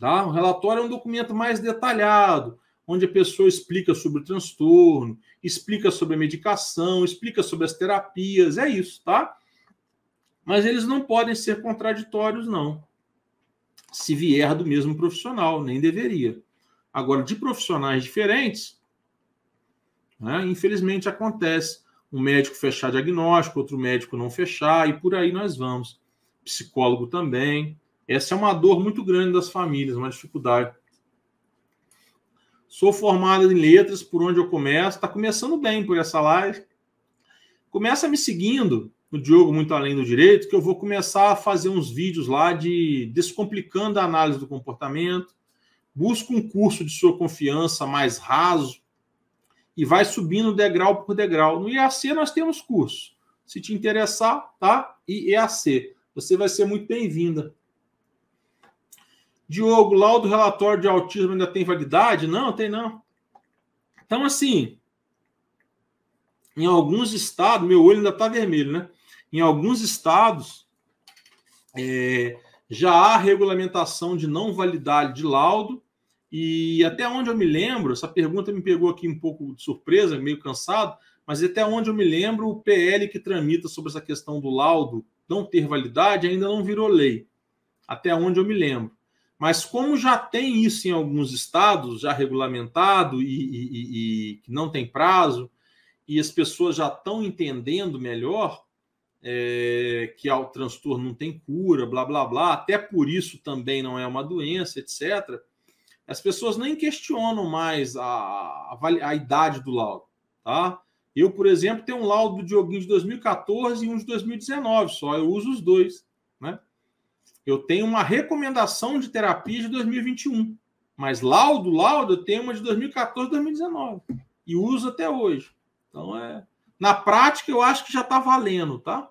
Tá? O relatório é um documento mais detalhado, onde a pessoa explica sobre o transtorno, explica sobre a medicação, explica sobre as terapias, é isso, tá? Mas eles não podem ser contraditórios, não se vier do mesmo profissional, nem deveria. Agora, de profissionais diferentes, né, infelizmente acontece um médico fechar diagnóstico, outro médico não fechar, e por aí nós vamos. Psicólogo também. Essa é uma dor muito grande das famílias, uma dificuldade. Sou formado em letras, por onde eu começo. Está começando bem por essa live. Começa me seguindo no Diogo Muito Além do Direito, que eu vou começar a fazer uns vídeos lá de descomplicando a análise do comportamento. Busca um curso de sua confiança mais raso e vai subindo degrau por degrau. No IAC nós temos curso. Se te interessar, tá? E IAC. Você vai ser muito bem-vinda. Diogo, laudo relatório de autismo ainda tem validade? Não, tem não. Então, assim, em alguns estados, meu olho ainda está vermelho, né? Em alguns estados, é, já há regulamentação de não validade de laudo, e até onde eu me lembro, essa pergunta me pegou aqui um pouco de surpresa, meio cansado, mas até onde eu me lembro, o PL que tramita sobre essa questão do laudo não ter validade ainda não virou lei. Até onde eu me lembro. Mas como já tem isso em alguns estados, já regulamentado e, que não tem prazo, e as pessoas já estão entendendo melhor, é, que o transtorno não tem cura, blá blá blá, até por isso também não é uma doença, etc. As pessoas nem questionam mais a, a, a idade do laudo, tá? Eu, por exemplo, tenho um laudo do Dioguinho de 2014 e um de 2019 só, eu uso os dois, né? Eu tenho uma recomendação de terapia de 2021, mas laudo, laudo, eu tenho uma de 2014 e 2019 e uso até hoje. Então é na prática eu acho que já está valendo, tá?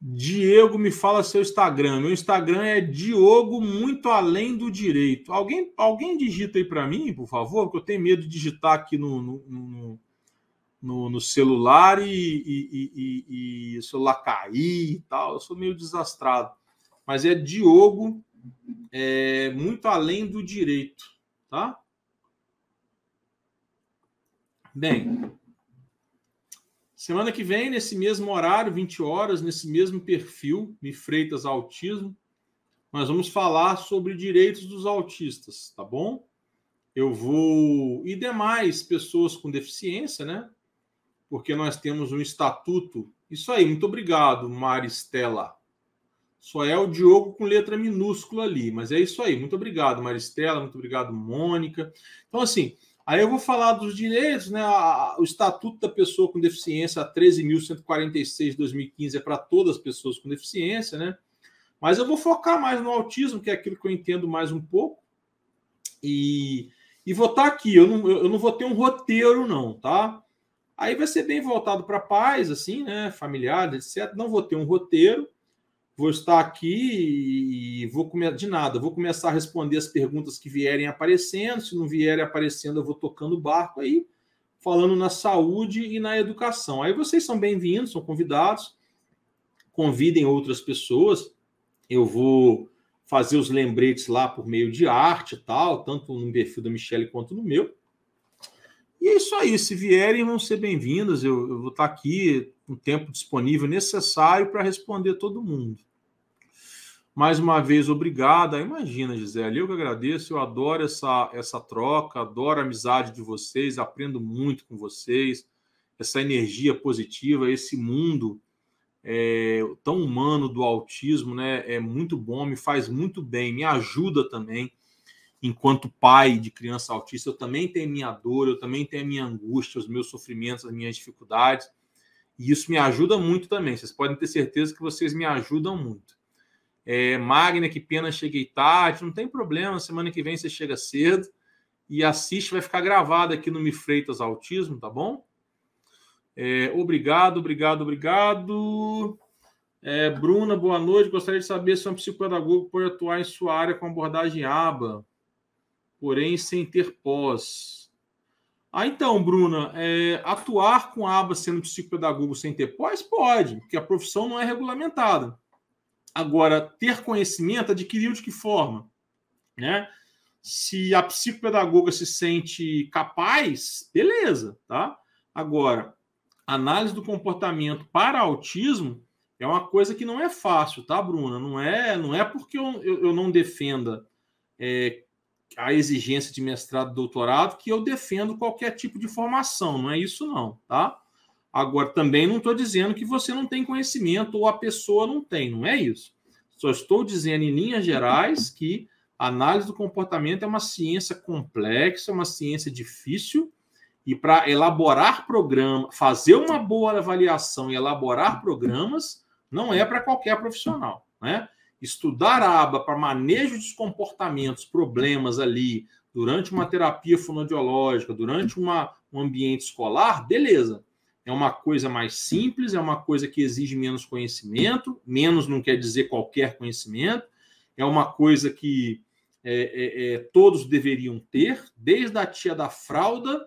Diego, me fala seu Instagram. Meu Instagram é Diogo Muito Além do Direito. Alguém, alguém digita aí para mim, por favor, porque eu tenho medo de digitar aqui no, no, no, no celular e, e, e, e, o celular cair e tal. Eu sou meio desastrado. Mas é Diogo é, Muito Além do Direito, tá? Bem, Semana que vem, nesse mesmo horário, 20 horas, nesse mesmo perfil, Me Freitas Autismo, nós vamos falar sobre direitos dos autistas, tá bom? Eu vou. E demais pessoas com deficiência, né? Porque nós temos um estatuto. Isso aí, muito obrigado, Maristela. Só é o Diogo com letra minúscula ali, mas é isso aí. Muito obrigado, Maristela. Muito obrigado, Mônica. Então, assim, Aí eu vou falar dos direitos, né? O Estatuto da Pessoa com Deficiência, 13.146 de 2015, é para todas as pessoas com deficiência, né? Mas eu vou focar mais no autismo, que é aquilo que eu entendo mais um pouco. E, e vou estar aqui, eu não, eu não vou ter um roteiro, não, tá? Aí vai ser bem voltado para pais, assim, né? Familiares, etc. Não vou ter um roteiro vou estar aqui e vou comer de nada, vou começar a responder as perguntas que vierem aparecendo. Se não vierem aparecendo, eu vou tocando o barco aí, falando na saúde e na educação. Aí vocês são bem-vindos, são convidados. Convidem outras pessoas. Eu vou fazer os lembretes lá por meio de arte e tal, tanto no perfil da Michelle quanto no meu. E é isso aí. Se vierem, vão ser bem-vindas. Eu, eu, vou estar aqui com o tempo disponível necessário para responder todo mundo. Mais uma vez, obrigada. Imagina, Gisele, eu que agradeço, eu adoro essa, essa troca, adoro a amizade de vocês, aprendo muito com vocês, essa energia positiva, esse mundo é, tão humano do autismo, né? É muito bom, me faz muito bem, me ajuda também. enquanto pai de criança autista, eu também tenho minha dor, eu também tenho a minha angústia, os meus sofrimentos, as minhas dificuldades. E isso me ajuda muito também. Vocês podem ter certeza que vocês me ajudam muito. É, Magna, que pena, cheguei tarde. Não tem problema, semana que vem você chega cedo e assiste, vai ficar gravado aqui no Me Freitas Autismo, tá bom? É, obrigado, obrigado, obrigado. É, Bruna, boa noite. Gostaria de saber se um psicopedagogo pode atuar em sua área com abordagem aba, porém sem ter pós. Ah, então, Bruna, é, atuar com aba sendo psicopedagogo sem ter pós? Pode, porque a profissão não é regulamentada. Agora, ter conhecimento, adquiriu de que forma? Né? Se a psicopedagoga se sente capaz, beleza, tá? Agora, análise do comportamento para autismo é uma coisa que não é fácil, tá, Bruna? Não é, não é porque eu, eu, eu não defenda é, a exigência de mestrado doutorado que eu defendo qualquer tipo de formação. Não é isso, não, tá? Agora, também não estou dizendo que você não tem conhecimento ou a pessoa não tem, não é isso. Só estou dizendo, em linhas gerais, que a análise do comportamento é uma ciência complexa, uma ciência difícil, e para elaborar programa, fazer uma boa avaliação e elaborar programas, não é para qualquer profissional. Né? Estudar a aba para manejo dos comportamentos, problemas ali, durante uma terapia fonodiológica, durante uma, um ambiente escolar, beleza. É uma coisa mais simples, é uma coisa que exige menos conhecimento, menos não quer dizer qualquer conhecimento, é uma coisa que é, é, é, todos deveriam ter, desde a tia da fralda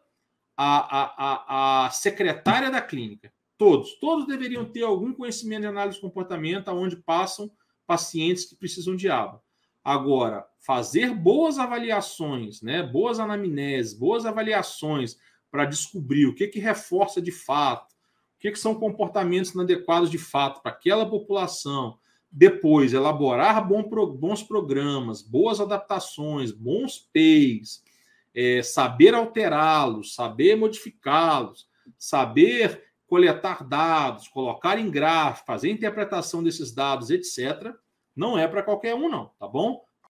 à, à, à, secretária da clínica. Todos, todos deveriam ter algum conhecimento de análise de comportamento, onde passam pacientes que precisam de aba. Agora, fazer boas avaliações, né, boas anamneses, boas avaliações para descobrir o que, que reforça de fato, o que, que são comportamentos inadequados de fato para aquela população. Depois, elaborar bons programas, boas adaptações, bons PEIs, é, saber alterá-los, saber modificá-los, saber coletar dados, colocar em gráfico, fazer interpretação desses dados, etc., não é para qualquer um, não, tá bom?